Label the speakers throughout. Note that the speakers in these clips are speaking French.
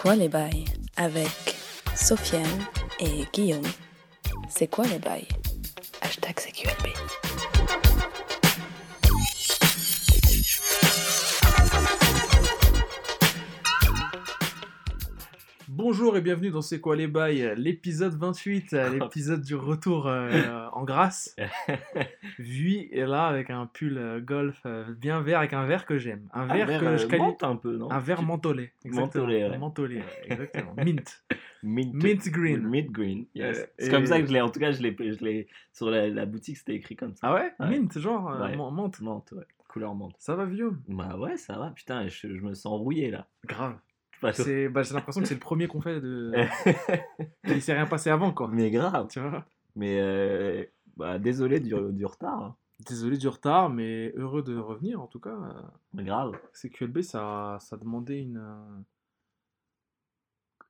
Speaker 1: quoi les bails avec Sofiane et Guillaume. C'est quoi les bails? Hashtag CQLB.
Speaker 2: Bonjour et bienvenue dans C'est quoi les bails, l'épisode 28, euh, l'épisode du retour euh, en grâce. Lui est là avec un pull euh, golf euh, bien vert avec un vert que j'aime. Un
Speaker 3: Un
Speaker 2: vert
Speaker 3: verre,
Speaker 2: que
Speaker 3: euh,
Speaker 2: je qualifie.
Speaker 3: un peu, non?
Speaker 2: Un vert mentholé. exactement.
Speaker 3: Mentholé, ouais.
Speaker 2: Mentholé, exactement. Mint.
Speaker 3: Mint,
Speaker 2: Mint green.
Speaker 3: Mint green, yes.
Speaker 2: Euh,
Speaker 3: c'est
Speaker 2: et-
Speaker 3: comme ça que je l'ai, en tout cas, je l'ai, je l'ai sur la, la boutique, c'était écrit comme ça.
Speaker 2: Ah ouais,
Speaker 3: Ouais.
Speaker 2: Mint, genre euh,
Speaker 3: Ouais.
Speaker 2: menthe.
Speaker 3: Menthe, ouais. Couleur menthe.
Speaker 2: Ça va vieux
Speaker 3: Bah ouais, ça va, putain, je, je me sens rouillé là.
Speaker 2: Grave. C'est, bah, j'ai l'impression que c'est le premier qu'on fait de. Il s'est rien passé avant quoi.
Speaker 3: Mais grave.
Speaker 2: Tu vois?
Speaker 3: Mais euh, bah, désolé du, du retard. hein.
Speaker 2: Désolé du retard, mais heureux de revenir en tout cas.
Speaker 3: Mais grave.
Speaker 2: CQLB, ça, ça demandait une, euh,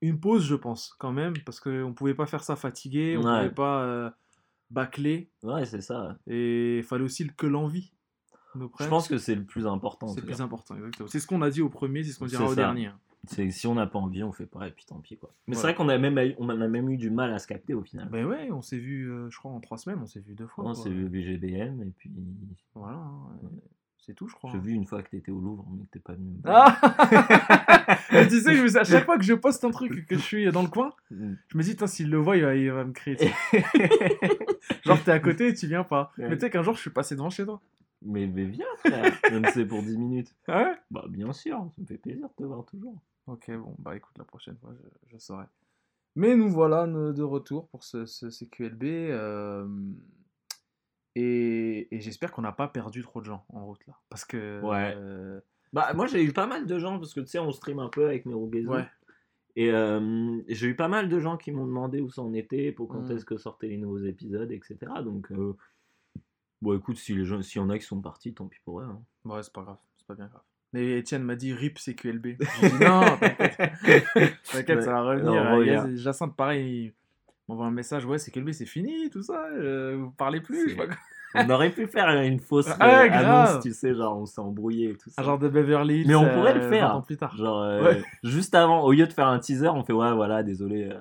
Speaker 2: une pause, je pense, quand même, parce qu'on pouvait pas faire ça fatigué, on
Speaker 3: Ouais.
Speaker 2: pouvait pas euh, bâcler,
Speaker 3: Ouais, c'est ça.
Speaker 2: et il fallait aussi que l'envie
Speaker 3: Je pense que c'est le plus important.
Speaker 2: c'est le plus important, exactement. C'est ce qu'on a dit au premier, c'est ce qu'on dira au
Speaker 3: ça.
Speaker 2: dernier. Hein.
Speaker 3: C'est si on n'a pas envie, on fait pas, et puis tant pis quoi. Mais c'est vrai qu'on a même, eu- on a même eu du mal à se capter au final.
Speaker 2: Ben ouais, on s'est vu, euh, je crois, en trois semaines, on s'est vu deux fois.
Speaker 3: on s'est vu VGBM, et puis
Speaker 2: Voilà, hein, c'est tout, je crois.
Speaker 3: j'ai vu une fois que t'étais au Louvre, mais que t'es pas venu.
Speaker 2: Ah Mais tu sais, je me à chaque fois que je poste un truc que je suis dans le coin,
Speaker 3: voir.
Speaker 2: je me dis, s'il le voit, il va, il va me crier. Genre, t'es à côté et tu viens pas. Mais tu sais qu'un jour, je suis passé devant chez toi.
Speaker 3: Mais, mais viens, frère, même si c'est pour 10 minutes.
Speaker 2: Ah ouais?
Speaker 3: Bah, bien sûr, ça me fait plaisir de te voir toujours.
Speaker 2: Ok, bon, bah écoute, la prochaine fois, je, je saurai. Mais nous voilà de retour pour ce, ce CQLB. euh, et et j'espère qu'on n'a pas perdu trop de gens en route là. Parce que.
Speaker 3: Ouais.
Speaker 2: euh,
Speaker 3: Bah, moi, j'ai eu pas mal de gens, parce que tu sais, on stream un peu avec Merugezu.
Speaker 2: ouais.
Speaker 3: Et euh, j'ai eu pas mal de gens qui m'ont demandé où ça en était, pour quand
Speaker 2: Mm.
Speaker 3: est-ce que sortaient les nouveaux épisodes, etc. Donc, bon, écoute, si les gens, s'il y en a qui sont partis, tant pis pour eux. hein.
Speaker 2: Ouais, c'est pas grave. C'est pas bien grave. Mais Étienne m'a dit RIP CQLB. J'ai dit non, t'inquiète. T'inquiète, ça va revenir.
Speaker 3: on
Speaker 2: Il y a-
Speaker 3: revient.
Speaker 2: Jacinthe, pareil, il m'envoie un message Ouais, CQLB, c'est fini, tout ça. euh, vous parlez plus.
Speaker 3: On aurait pu faire une fausse euh,
Speaker 2: Ah grave.
Speaker 3: annonce, tu sais, genre on s'est embrouillé et tout ça.
Speaker 2: Un genre de Beverly Hills.
Speaker 3: Mais on pourrait le
Speaker 2: euh,
Speaker 3: faire.
Speaker 2: 20 ans plus tard.
Speaker 3: Genre, euh,
Speaker 2: Ouais.
Speaker 3: juste avant, au lieu de faire un teaser, on fait ouais, voilà, désolé, euh,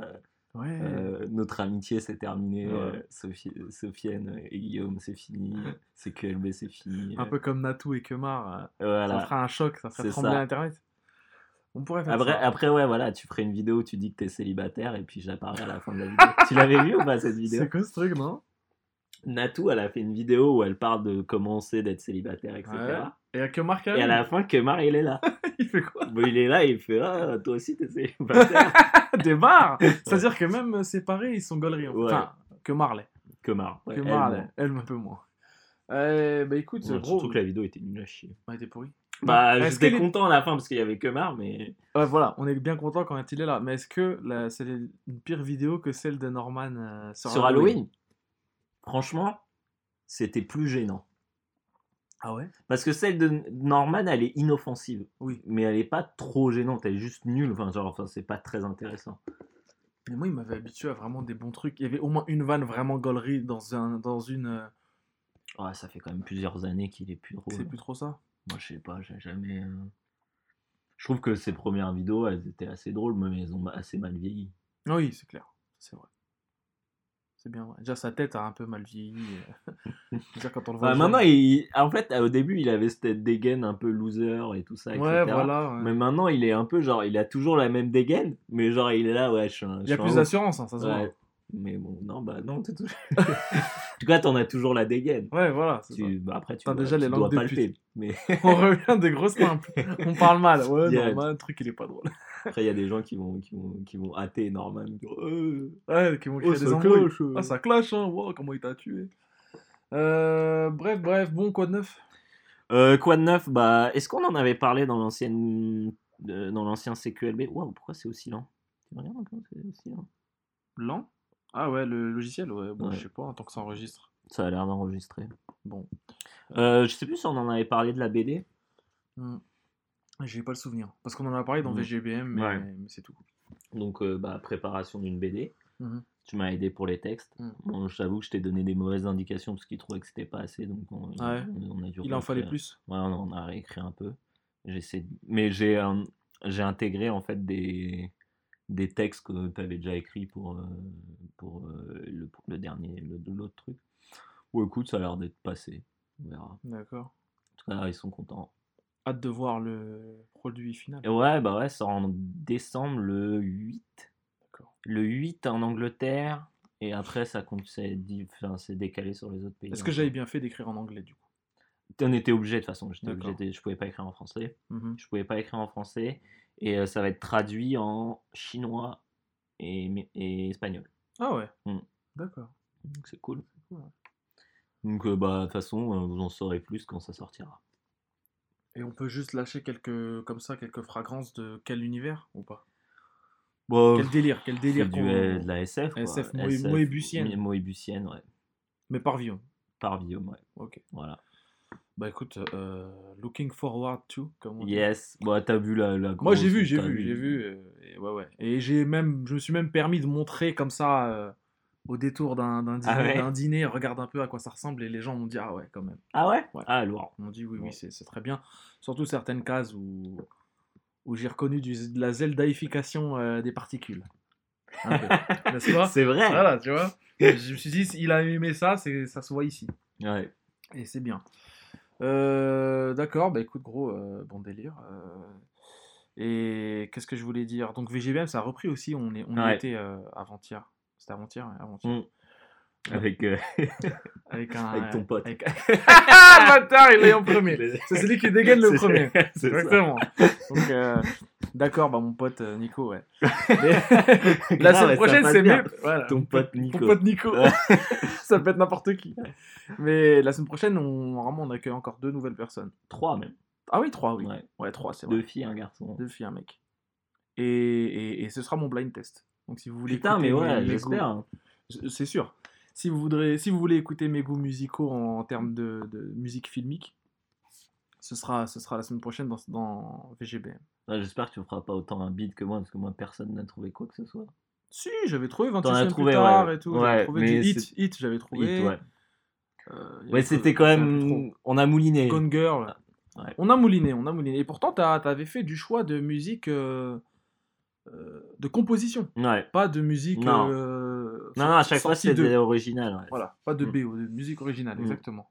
Speaker 2: Ouais.
Speaker 3: euh, notre amitié c'est terminé,
Speaker 2: Ouais.
Speaker 3: euh, Sophie, Sofiane et Guillaume c'est fini, c'est QLB c'est fini.
Speaker 2: un peu comme Natou et Kemar. euh,
Speaker 3: euh,
Speaker 2: Ça
Speaker 3: voilà.
Speaker 2: fera un choc, ça ferait trembler. Internet. On pourrait faire
Speaker 3: Après,
Speaker 2: ça.
Speaker 3: après, ouais, voilà, tu ferais une vidéo où tu dis que t'es célibataire et puis j'apparais à la fin de la vidéo. tu l'avais vu ou pas cette vidéo?
Speaker 2: C'est quoi ce truc, non?
Speaker 3: Natou, elle a fait une vidéo où elle parle de comment c'est d'être célibataire, etc.
Speaker 2: Ouais. Et à Kemar quand
Speaker 3: Et à la fin, Kemar, il est là.
Speaker 2: il fait quoi?
Speaker 3: Bon, il est là et il fait Ah, toi aussi t'es célibataire.
Speaker 2: Des barres C'est-à-dire que même euh, séparés, ils sont gauleries. en fait.
Speaker 3: Ouais.
Speaker 2: Enfin, que Marley.
Speaker 3: Kemar. ouais,
Speaker 2: que
Speaker 3: elle,
Speaker 2: Marley.
Speaker 3: non.
Speaker 2: Elle, un peu moins. Euh, bah écoute,
Speaker 3: Ouais,
Speaker 2: gros.
Speaker 3: Surtout que la vidéo était nulle à chier.
Speaker 2: Ouais, t'es pourri.
Speaker 3: Bah,
Speaker 2: Est-ce
Speaker 3: j'étais content à la fin parce qu'il y avait Kemar, mais.
Speaker 2: Ouais, voilà, on est bien content quand il est là. Mais est-ce que la- c'est une pire vidéo que celle de Norman euh, sur,
Speaker 3: Sur Halloween, franchement, c'était plus gênant.
Speaker 2: Ah ouais?
Speaker 3: Parce que celle de Norman, elle est inoffensive.
Speaker 2: Oui.
Speaker 3: Mais elle est pas trop gênante, elle est juste nulle. Enfin, genre, enfin, c'est pas très intéressant.
Speaker 2: Mais moi, il m'avait habitué à vraiment des bons trucs. Il y avait au moins une vanne vraiment gaulerie dans, un, dans une. euh,
Speaker 3: Ouais, ça fait quand même plusieurs années qu'il est plus drôle.
Speaker 2: C'est plus trop ça?
Speaker 3: Moi, je sais pas, j'ai jamais. euh, Je trouve que ses premières vidéos, elles étaient assez drôles, mais elles ont assez mal vieilli.
Speaker 2: Oui, c'est clair. C'est vrai. C'est bien. Déjà, sa tête a un peu mal vieilli. euh. Dire, quand on le voit.
Speaker 3: Bah, maintenant, il... en fait, au début, il avait cette dégaine un peu loser et tout ça, etc.
Speaker 2: Ouais, voilà. ouais.
Speaker 3: Mais maintenant, il est un peu genre, il a toujours la même dégaine, mais genre, il est là, ouais, je suis un.
Speaker 2: Il y a plus d'assurance, hein, ça se
Speaker 3: ouf.
Speaker 2: voit.
Speaker 3: Ouais. Mais bon, non, bah non, t'es toujours. en tout cas, t'en as toujours la dégaine.
Speaker 2: Ouais, voilà.
Speaker 3: Tu... Bah, après, tu dois,
Speaker 2: déjà les
Speaker 3: tu
Speaker 2: langues
Speaker 3: dois palper. Mais.
Speaker 2: On revient des grosses simples. On parle mal. Ouais. Norman, le truc, il est pas drôle.
Speaker 3: Après, il y a des gens qui vont, qui vont, qui vont hâter Norman. Euh,
Speaker 2: Ouais, qui vont créer
Speaker 3: Oh,
Speaker 2: des
Speaker 3: ça
Speaker 2: embrouilles.
Speaker 3: cloche, euh.
Speaker 2: Ah, ça clash, hein. Wow, comment il t'a tué. Euh, bref, bref, bon, quoi de neuf?
Speaker 3: Euh, quoi de neuf? Bah, est-ce qu'on en avait parlé dans l'ancienne, dans l'ancien CQLB Waouh, pourquoi c'est aussi lent? Comment c'est aussi lent
Speaker 2: Lent? Ah ouais, le logiciel, ouais. Bon,
Speaker 3: Ouais.
Speaker 2: je sais pas, en tant que ça enregistre.
Speaker 3: Ça a l'air d'enregistrer.
Speaker 2: Bon.
Speaker 3: Euh, je sais plus si on en avait parlé de la BD.
Speaker 2: Hmm. J'ai pas le souvenir. Parce qu'on en a parlé dans. VGBM, mais,
Speaker 3: Ouais.
Speaker 2: mais c'est tout.
Speaker 3: Donc, euh, bah, préparation d'une BD.
Speaker 2: Mhm.
Speaker 3: Tu m'as aidé pour les textes.
Speaker 2: Mhm.
Speaker 3: Bon, je t'avoue que je t'ai donné des mauvaises indications parce qu'il trouvait que c'était pas assez. Donc, on,
Speaker 2: Ouais.
Speaker 3: on- on a dû
Speaker 2: Il en fallait plus.
Speaker 3: Ouais, on a réécrit un peu. J'essaie Mais j'ai un- j'ai intégré en fait des, des textes que tu avais déjà écrits pour, euh, pour, euh, le, pour le dernier, le- l'autre truc. Bon, écoute, ça a l'air d'être passé. On verra.
Speaker 2: D'accord.
Speaker 3: En tout cas, ils sont contents.
Speaker 2: Hâte de voir le produit final.
Speaker 3: Et ouais, bah ouais, ça sort en décembre le 8.
Speaker 2: D'accord.
Speaker 3: Le 8 en Angleterre. Et après, ça compte, c'est enfin, c'est décalé sur les autres pays.
Speaker 2: Est-ce que j'avais bien fait d'écrire en anglais du coup?
Speaker 3: On était obligé de toute façon. Obligé de- je pouvais pas écrire en français.
Speaker 2: Mhm.
Speaker 3: Je pouvais pas écrire en français. Et euh, ça va être traduit en chinois et, espagnol.
Speaker 2: Ah ouais.
Speaker 3: Mm.
Speaker 2: D'accord.
Speaker 3: Donc c'est cool.
Speaker 2: cool, ouais.
Speaker 3: Donc euh, bah de toute façon, euh, vous en saurez plus quand ça sortira.
Speaker 2: Et on peut juste lâcher quelques comme ça quelques fragrances de quel univers ou pas?
Speaker 3: Bon,
Speaker 2: Quel délire, quel délire
Speaker 3: du, euh, de la SF. Quoi.
Speaker 2: SF, Moé- moébusienne.
Speaker 3: Moébusienne, ouais.
Speaker 2: Mais par Villon.
Speaker 3: Par Guillaume, ouais.
Speaker 2: Ok.
Speaker 3: Voilà.
Speaker 2: Bah écoute, euh, looking forward to, comme on dit.
Speaker 3: Yes. Bon, t'as vu la, la
Speaker 2: Moi j'ai vu, j'ai vu, j'ai vu. euh, et ouais, ouais. Et j'ai même, je me suis même permis de montrer comme ça euh, au détour d'un dîner,
Speaker 3: Ah ouais
Speaker 2: dîner, regarde un peu à quoi ça ressemble et les gens m'ont dit ah ouais quand même.
Speaker 3: Ah ouais,
Speaker 2: Ouais.
Speaker 3: Ah lourd.
Speaker 2: Ils m'ont dit oui, oui, c'est c'est très bien. Surtout certaines cases où, où j'ai reconnu du, de la zeldaification euh, des particules.
Speaker 3: C'est vrai.
Speaker 2: Voilà, tu vois. Je me suis dit, il a aimé ça, c'est ça se voit ici.
Speaker 3: Ouais.
Speaker 2: Et c'est bien. Euh, D'accord, bah écoute, gros, euh, bon délire. et qu'est-ce que je voulais dire? Donc VGBM, ça a repris aussi, on, est, on y était avant-hier. C'était avant-hier.
Speaker 3: Mm. Avec, euh,
Speaker 2: Avec, un,
Speaker 3: Avec ton pote.
Speaker 2: avec- ah, bâtard, il est en premier. C'est celui qui dégaine le premier. Exactement. Donc, euh, d'accord, bah mon pote euh, Nico, ouais. Mais- la semaine prochaine, c'est mieux. Voilà.
Speaker 3: Ton pote Nico.
Speaker 2: Ton pote Nico.
Speaker 3: Ouais.
Speaker 2: ça peut être n'importe qui. Mais la semaine prochaine, on, normalement, on accueille encore deux nouvelles personnes.
Speaker 3: Trois même.
Speaker 2: Ah oui, trois, oui.
Speaker 3: Ouais.
Speaker 2: Ouais, trois, c'est vrai.
Speaker 3: Deux filles, un garçon.
Speaker 2: Deux filles, un mec. Et, et, et ce sera mon blind test. Donc si vous voulez
Speaker 3: Putain, mais ouais, j'espère.
Speaker 2: goûts- C'est sûr. Si vous, voudrez, si vous voulez écouter mes goûts musicaux en, termes de, de musique filmique, ce sera, ce sera la semaine prochaine dans, dans VGBM.
Speaker 3: Ouais, J'espère que tu feras pas autant un beat que moi, parce que moi, personne n'a trouvé quoi que ce soit.
Speaker 2: Si, j'avais trouvé 28
Speaker 3: T'en as
Speaker 2: semaines
Speaker 3: trouvé,
Speaker 2: plus tard
Speaker 3: ouais.
Speaker 2: et tout.
Speaker 3: Ouais,
Speaker 2: j'avais trouvé du hit, hit, j'avais trouvé.
Speaker 3: Hit, ouais.
Speaker 2: Euh,
Speaker 3: Ouais, c'était quand même. On a mouliné.
Speaker 2: Gone Girl.
Speaker 3: Ouais.
Speaker 2: On a mouliné, on a mouliné. Et pourtant, tu avais fait du choix de musique euh, de composition,
Speaker 3: Ouais.
Speaker 2: pas de musique.
Speaker 3: Non.
Speaker 2: euh,
Speaker 3: Non, non, à chaque fois,
Speaker 2: sortie de-
Speaker 3: original. Ouais.
Speaker 2: Voilà, pas de
Speaker 3: Mm.
Speaker 2: BO, de musique originale,
Speaker 3: Mm.
Speaker 2: exactement.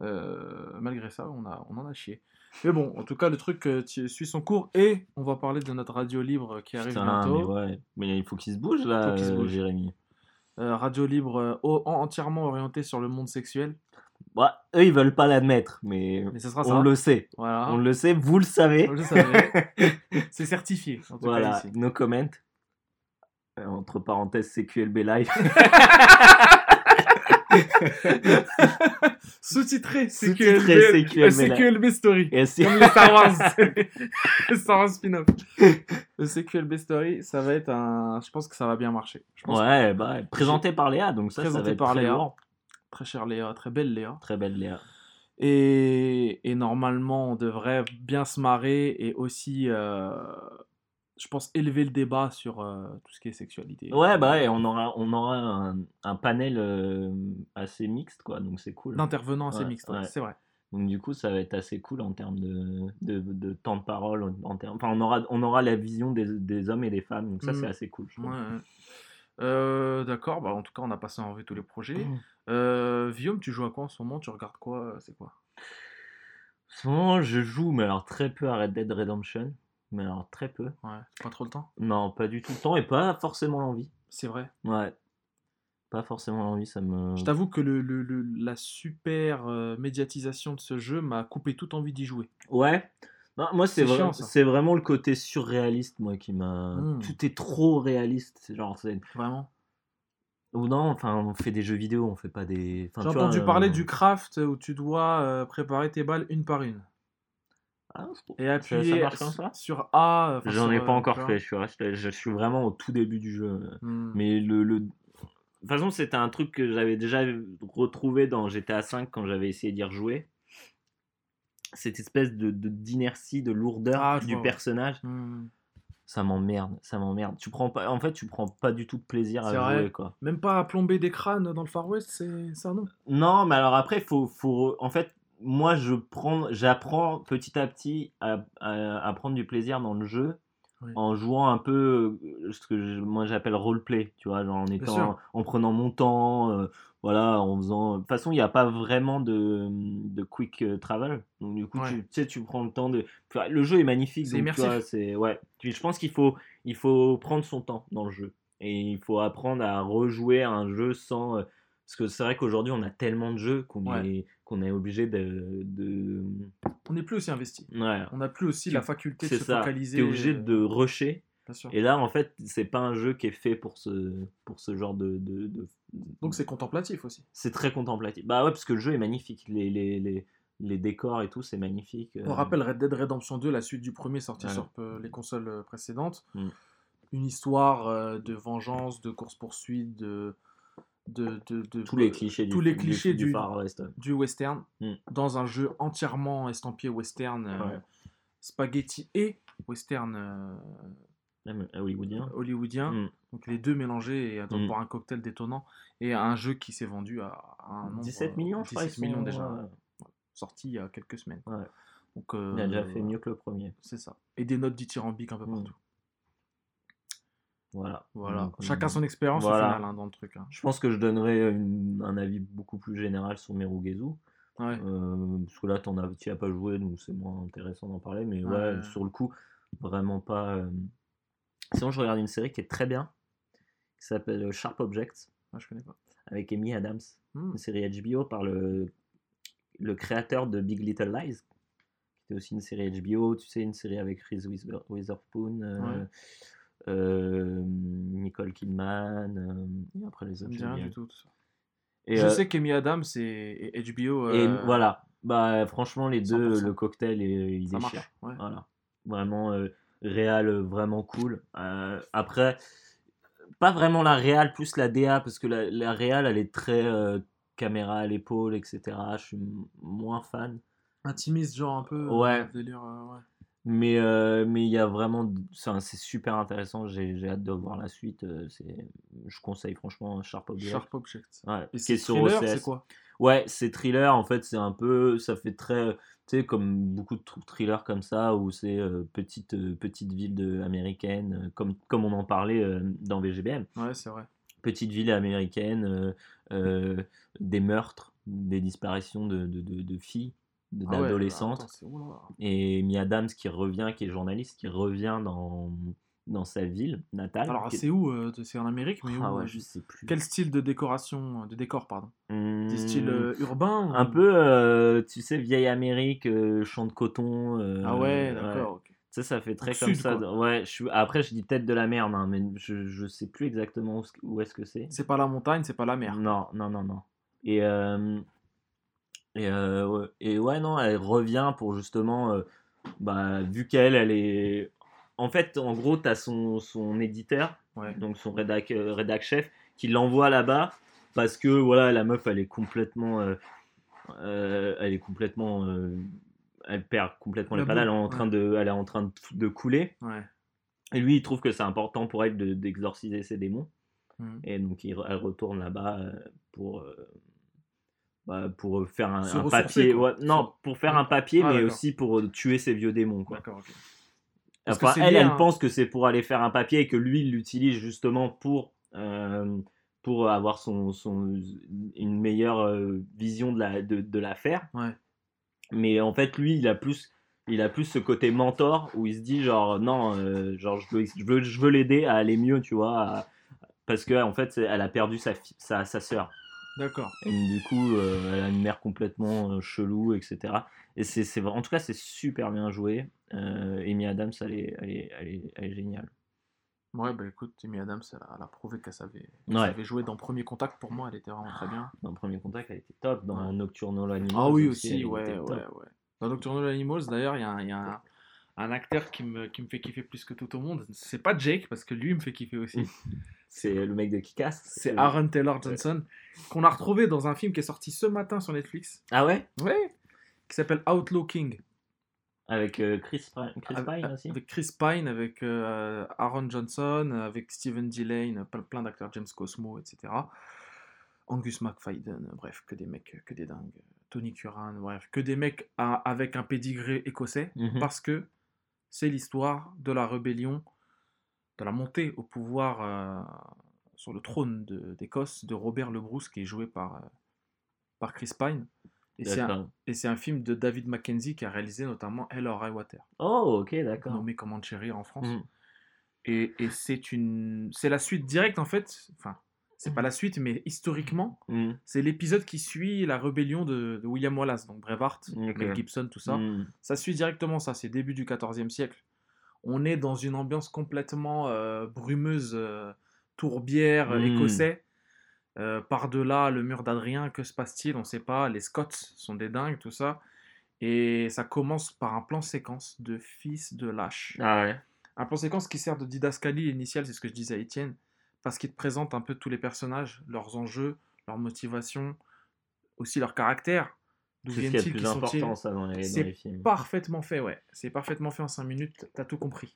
Speaker 2: Euh, malgré ça, on, a, on en a chié. Mais bon, en tout cas, le truc euh, suit son cours et on va parler de notre radio libre qui arrive
Speaker 3: Putain,
Speaker 2: bientôt.
Speaker 3: mais ouais. Mais il faut qu'il se bouge là,
Speaker 2: Faut se bouge.
Speaker 3: Jérémy.
Speaker 2: Euh, radio libre entièrement orientée sur le monde sexuel.
Speaker 3: Ouais, eux, ils veulent pas l'admettre, mais,
Speaker 2: Mais ce sera
Speaker 3: on
Speaker 2: ça.
Speaker 3: le sait.
Speaker 2: Voilà.
Speaker 3: On le sait, vous le savez.
Speaker 2: C'est certifié, en tout
Speaker 3: voilà,
Speaker 2: cas ici.
Speaker 3: no comment. Euh, entre parenthèses, CQLB Live.
Speaker 2: Sous-titré, CQLB,
Speaker 3: CQLB,
Speaker 2: CQLB Story.
Speaker 3: Et
Speaker 2: Comme les Star Wars. les Star Wars spin-off. Le CQLB Story, ça va être un. Je pense que ça va bien marcher. Je pense
Speaker 3: Ouais, bah, présenté par Léa, donc ça, ça
Speaker 2: Présenté
Speaker 3: va être
Speaker 2: par
Speaker 3: très
Speaker 2: Léa.
Speaker 3: lourd.
Speaker 2: Très chère Léa, très belle Léa.
Speaker 3: Très belle Léa.
Speaker 2: Et, et normalement, on devrait bien se marrer et aussi, euh, je pense, élever le débat sur euh, tout ce qui est sexualité.
Speaker 3: Ouais, bah ouais, on aura, on aura un, un panel euh, assez mixte, quoi, donc c'est cool.
Speaker 2: D'intervenants assez
Speaker 3: Ouais,
Speaker 2: mixtes, ouais, c'est vrai.
Speaker 3: Donc du coup, ça va être assez cool en termes de, de, de temps de parole. En, en termes, enfin, on aura, on aura la vision des, des hommes et des femmes, donc ça, c'est assez cool. je.
Speaker 2: Euh, D'accord, bah en tout cas, on a passé en revue tous les projets.
Speaker 3: Mhm.
Speaker 2: Euh, Guillaume, tu joues à quoi en ce moment? Tu regardes quoi? C'est quoi?
Speaker 3: En ce moment, je joue, mais alors très peu à Red Dead Redemption. Mais alors très peu.
Speaker 2: Ouais, pas trop le temps?
Speaker 3: Non, pas du tout le temps et pas forcément l'envie.
Speaker 2: C'est vrai?
Speaker 3: Ouais. Pas forcément l'envie, ça me.
Speaker 2: Je t'avoue que le, le- le- la super euh, médiatisation de ce jeu m'a coupé toute envie d'y jouer.
Speaker 3: Ouais. Non, moi, c'est
Speaker 2: C'est
Speaker 3: vrai-
Speaker 2: chiant, ça.
Speaker 3: c'est vraiment le côté surréaliste, moi, qui m'a.
Speaker 2: Mm.
Speaker 3: Tout est trop réaliste. C'est Genre, c'est.
Speaker 2: Vraiment.
Speaker 3: Ou non, enfin, on fait des jeux vidéo, on fait pas des. Enfin,
Speaker 2: J'ai
Speaker 3: vois,
Speaker 2: entendu
Speaker 3: euh,
Speaker 2: parler du craft où tu dois euh, préparer tes balles une par une.
Speaker 3: Ah,
Speaker 2: Et
Speaker 3: ça
Speaker 2: appuyer
Speaker 3: marche comme ça
Speaker 2: sur A. enfin,
Speaker 3: J'en ai
Speaker 2: euh,
Speaker 3: pas encore
Speaker 2: tu vois.
Speaker 3: fait, je suis, je, je suis vraiment au tout début du jeu.
Speaker 2: Hmm.
Speaker 3: Mais le. le... De toute façon, c'était un truc que j'avais déjà retrouvé dans GTA V quand j'avais essayé d'y rejouer. Cette espèce de d'inertie, de, lourdeur
Speaker 2: Ah,
Speaker 3: du
Speaker 2: vois, ouais.
Speaker 3: personnage,
Speaker 2: Hmm.
Speaker 3: ça m'emmerde, ça m'emmerde. Tu prends pas, en fait, tu prends pas du tout de plaisir à
Speaker 2: vrai.
Speaker 3: jouer, quoi.
Speaker 2: Même pas à plomber des crânes dans le Far West, c'est ça non
Speaker 3: Non, mais alors après, faut, faut, en fait, moi, je prends, j'apprends petit à petit à, à- à prendre du plaisir dans le jeu
Speaker 2: Oui.
Speaker 3: en jouant un peu euh, ce que je- moi j'appelle roleplay, tu vois, genre en étant, en prenant mon temps, euh, voilà, en faisant. De toute façon, il n'y a pas vraiment de, de quick euh, travel. Donc du coup,
Speaker 2: Ouais.
Speaker 3: tu, tu sais, tu prends le temps de. Le jeu est magnifique,
Speaker 2: C'est
Speaker 3: tu
Speaker 2: immersif.
Speaker 3: c'est ouais. Je pense qu'il faut, il faut prendre son temps dans le jeu et il faut apprendre à rejouer à un jeu sans. euh, parce que c'est vrai qu'aujourd'hui, on a tellement de jeux qu'on
Speaker 2: Ouais.
Speaker 3: est, qu'on est obligé de, de...
Speaker 2: On n'est plus aussi investi.
Speaker 3: Ouais,
Speaker 2: On n'a plus aussi
Speaker 3: Tu-
Speaker 2: la faculté de se
Speaker 3: ça.
Speaker 2: focaliser.
Speaker 3: T'es obligé
Speaker 2: euh,
Speaker 3: de rusher. Et là, en fait, c'est pas un jeu qui est fait pour ce, pour ce genre de. de, de-
Speaker 2: Donc c'est contemplatif aussi.
Speaker 3: c'est très contemplatif. Bah ouais, parce que le jeu est magnifique. Les, les, les, les décors et tout, c'est magnifique.
Speaker 2: On
Speaker 3: Euh,
Speaker 2: rappelle Red Dead Redemption 2, la suite du premier sorti
Speaker 3: Ouais.
Speaker 2: sur euh, les consoles euh, précédentes.
Speaker 3: Mm.
Speaker 2: Une histoire de vengeance, de course-poursuite, de, de, de, de-
Speaker 3: tous les clichés
Speaker 2: tous
Speaker 3: du,
Speaker 2: les clichés
Speaker 3: du,
Speaker 2: du-
Speaker 3: Far West.
Speaker 2: du western
Speaker 3: Mm.
Speaker 2: dans un jeu entièrement estampillé western, euh, spaghetti et western euh,
Speaker 3: hollywoodien.
Speaker 2: hollywoodien.
Speaker 3: Mm.
Speaker 2: Donc les deux mélangés et attends,
Speaker 3: Mm.
Speaker 2: pour un cocktail détonnant. Et un jeu qui s'est vendu à, à un nombre,
Speaker 3: 17 millions, je crois.
Speaker 2: 17
Speaker 3: ils
Speaker 2: millions
Speaker 3: sont,
Speaker 2: déjà.
Speaker 3: euh,
Speaker 2: Sorti il y a quelques semaines.
Speaker 3: Ouais.
Speaker 2: Donc,
Speaker 3: Il a
Speaker 2: euh,
Speaker 3: déjà fait mieux que le premier.
Speaker 2: C'est ça. Et des notes dithyrambiques un peu
Speaker 3: Mm.
Speaker 2: partout.
Speaker 3: Voilà.
Speaker 2: Voilà.
Speaker 3: Donc,
Speaker 2: Chacun
Speaker 3: euh,
Speaker 2: son expérience
Speaker 3: voilà.
Speaker 2: au final hein, dans le truc. hein.
Speaker 3: Je pense que je donnerais une- un avis beaucoup plus général sur Merugezu.
Speaker 2: Ouais.
Speaker 3: Euh, parce que là, t'en as, t'y as pas joué, donc c'est moins intéressant d'en parler. Mais ouais,
Speaker 2: Ouais.
Speaker 3: sur le coup, vraiment pas. euh. Sinon, je regarde une série qui est très bien, qui s'appelle Sharp Objects,
Speaker 2: Ah, je connais pas.
Speaker 3: avec Amy Adams.
Speaker 2: Hmm.
Speaker 3: Une série HBO par le, le créateur de Big Little Lies, qui était aussi une série HBO, tu sais, une série avec Reese Wither- Witherspoon, euh,
Speaker 2: Ouais.
Speaker 3: euh, Nicole Kidman, euh, et après les autres.
Speaker 2: rien du tout. tout ça.
Speaker 3: Et,
Speaker 2: je
Speaker 3: euh,
Speaker 2: sais qu'Amy Adams et, et HBO.
Speaker 3: Et voilà, bah franchement les deux,
Speaker 2: 100%.
Speaker 3: le cocktail est, il
Speaker 2: Ça
Speaker 3: déchire.
Speaker 2: marche. Ouais.
Speaker 3: Voilà, vraiment euh, réal, euh, vraiment cool. Euh, après, pas vraiment la réal, plus la DA parce que la, la réal elle est très euh, caméra à l'épaule, etc. Je suis moins fan,
Speaker 2: Intimiste, genre un peu.
Speaker 3: Ouais.
Speaker 2: délire, ouais.
Speaker 3: Mais euh, mais il y a vraiment, enfin, c'est super intéressant. J'ai hâte de voir la suite. euh, C'est, je conseille franchement Sharp Object.
Speaker 2: Sharp Object.
Speaker 3: Ouais,
Speaker 2: Et c'est thriller, c'est quoi?
Speaker 3: Ouais, c'est thriller, en fait, c'est un peu, ça fait très, tu sais, comme beaucoup de thr- thrillers comme ça, où c'est euh, petite, euh, petite ville de, américaine, euh, comme, comme on en parlait euh, dans VGBM.
Speaker 2: Ouais, c'est vrai.
Speaker 3: Petite ville américaine, euh, euh, des meurtres, des disparitions de, de, de- de filles,
Speaker 2: Ah ouais, c'est- oula.
Speaker 3: et Amy Adams qui revient, qui est journaliste, qui revient dans, dans sa ville natale.
Speaker 2: Alors,
Speaker 3: qui
Speaker 2: c'est où euh, C'est en Amérique, mais
Speaker 3: Ah
Speaker 2: où
Speaker 3: ouais,
Speaker 2: euh,
Speaker 3: je sais plus.
Speaker 2: Quel style de décoration, de décor, pardon? Des styles euh, urbains ou-
Speaker 3: Un peu, euh, tu sais, vieille Amérique, euh, champ de coton. euh,
Speaker 2: Ah ouais, d'accord. ok.
Speaker 3: Tu sais, ça fait très comme
Speaker 2: sud,
Speaker 3: ça.
Speaker 2: quoi.
Speaker 3: Ouais, je. Après, je dis tête de la merde, hein, mais je, je sais plus exactement où, où est-ce que c'est.
Speaker 2: C'est pas la montagne, c'est pas la mer.
Speaker 3: Non, non, non, non. Et, euh, et, euh, ouais, et ouais, non, elle revient pour justement, euh, bah, vu qu'elle, elle est. En fait, en gros, tu as son, son éditeur,
Speaker 2: Ouais.
Speaker 3: donc son rédac, euh, rédac chef, qui l'envoie là-bas parce que voilà, la meuf, elle est complètement. euh, elle est complètement. elle perd complètement les pédales, elle est en train, de, elle est en train de, de couler.
Speaker 2: Ouais.
Speaker 3: Et lui, il trouve que c'est important pour elle de- d'exorciser ses démons.
Speaker 2: Mhm.
Speaker 3: Et donc, il- elle retourne là-bas pour, bah, pour faire un, papier. ouais, non, pour faire un papier,
Speaker 2: Ah,
Speaker 3: mais aussi pour euh, tuer ses vieux démons. Quoi.
Speaker 2: D'accord, ok. Parce que
Speaker 3: Enfin, elle, pense que c'est pour aller faire un papier et que lui, il l'utilise justement pour, euh, pour avoir son, son, une meilleure euh, vision de la- de, de l'affaire.
Speaker 2: Ouais.
Speaker 3: Mais en fait, lui, il a plus, il a plus ce côté mentor où il se dit genre non, euh, genre je veux, je veux, je veux l'aider à aller mieux, tu vois, à- parce que en fait, elle a perdu sa, sa, sa sœur.
Speaker 2: D'accord.
Speaker 3: Et du coup, euh, elle a une mère complètement euh, chelou, etc. Et c'est, c'est, en tout cas, c'est super bien joué. Euh, Amy Adams, elle est, elle est, elle est, elle est géniale.
Speaker 2: Ouais, bah écoute, Amy Adams, elle a, elle a prouvé qu'elle savait, qu'elle
Speaker 3: Ouais.
Speaker 2: savait jouer dans Premier Contact. Pour moi, elle était vraiment très bien.
Speaker 3: Dans Premier Contact, elle était top. Dans
Speaker 2: Ouais.
Speaker 3: Nocturnal Animals
Speaker 2: Ah oui, aussi, ouais, ouais, ouais. Dans Nocturnal Animals, d'ailleurs, il y a, un, il y a un, un acteur qui me, qui me fait kiffer plus que tout au monde. C'est pas Jake, parce que lui, il me fait kiffer aussi.
Speaker 3: C'est le mec de Kick-Ass.
Speaker 2: C'est Aaron Taylor Johnson, qu'on a retrouvé dans un film qui est sorti ce matin sur Netflix.
Speaker 3: Ah ouais?
Speaker 2: Ouais. Qui s'appelle Outlaw King.
Speaker 3: Avec euh, Chris, Pine- Chris
Speaker 2: avec,
Speaker 3: Pine aussi?
Speaker 2: avec Chris Pine, avec euh, Aaron Johnson, avec Stephen Dillane, plein, d'acteurs, James Cosmo, etc. Angus McFadden, bref, que des mecs, que des dingues. Tony Curran, bref, que des mecs à- avec un pédigré écossais,
Speaker 3: Mhm.
Speaker 2: parce que c'est l'histoire de la rébellion, de la montée au pouvoir euh, sur le trône de- d'Écosse de, Robert le Bruce, qui est joué par, euh, par Chris Pine. Et c'est un, film de David Mackenzie qui a réalisé notamment Hell or High Water,
Speaker 3: Oh, ok, d'accord.
Speaker 2: nommé Comanchery en France.
Speaker 3: Mm.
Speaker 2: Et, et c'est une, c'est la suite directe en fait. Enfin, c'est pas la suite, mais historiquement,
Speaker 3: Mm.
Speaker 2: c'est l'épisode qui suit la rébellion de, de William Wallace, donc Brevard,
Speaker 3: Ok.
Speaker 2: Mel Gibson, tout ça.
Speaker 3: Mm.
Speaker 2: Ça suit directement ça, c'est début du XIVe siècle. On est dans une ambiance complètement euh, brumeuse, euh, tourbière, euh,
Speaker 3: Mm.
Speaker 2: écossais. Euh, Par-delà le mur d'Adrien, que se passe-t-il? On ne sait pas. Les Scots sont des dingues, tout ça. Et ça commence par un plan séquence de fils de lâche.
Speaker 3: Ah ouais.
Speaker 2: Un plan séquence qui sert de didascalie initiale, c'est ce que je disais à Étienne, parce qu'il te présente un peu tous les personnages, leurs enjeux, leurs motivations, aussi leur caractère. D'où
Speaker 3: C'est
Speaker 2: viennent-ils,
Speaker 3: plus
Speaker 2: qui sont-ils
Speaker 3: important, ça, dans les, dans
Speaker 2: C'est
Speaker 3: les films.
Speaker 2: parfaitement fait, ouais. C'est parfaitement fait en 5 minutes, t'as tout compris.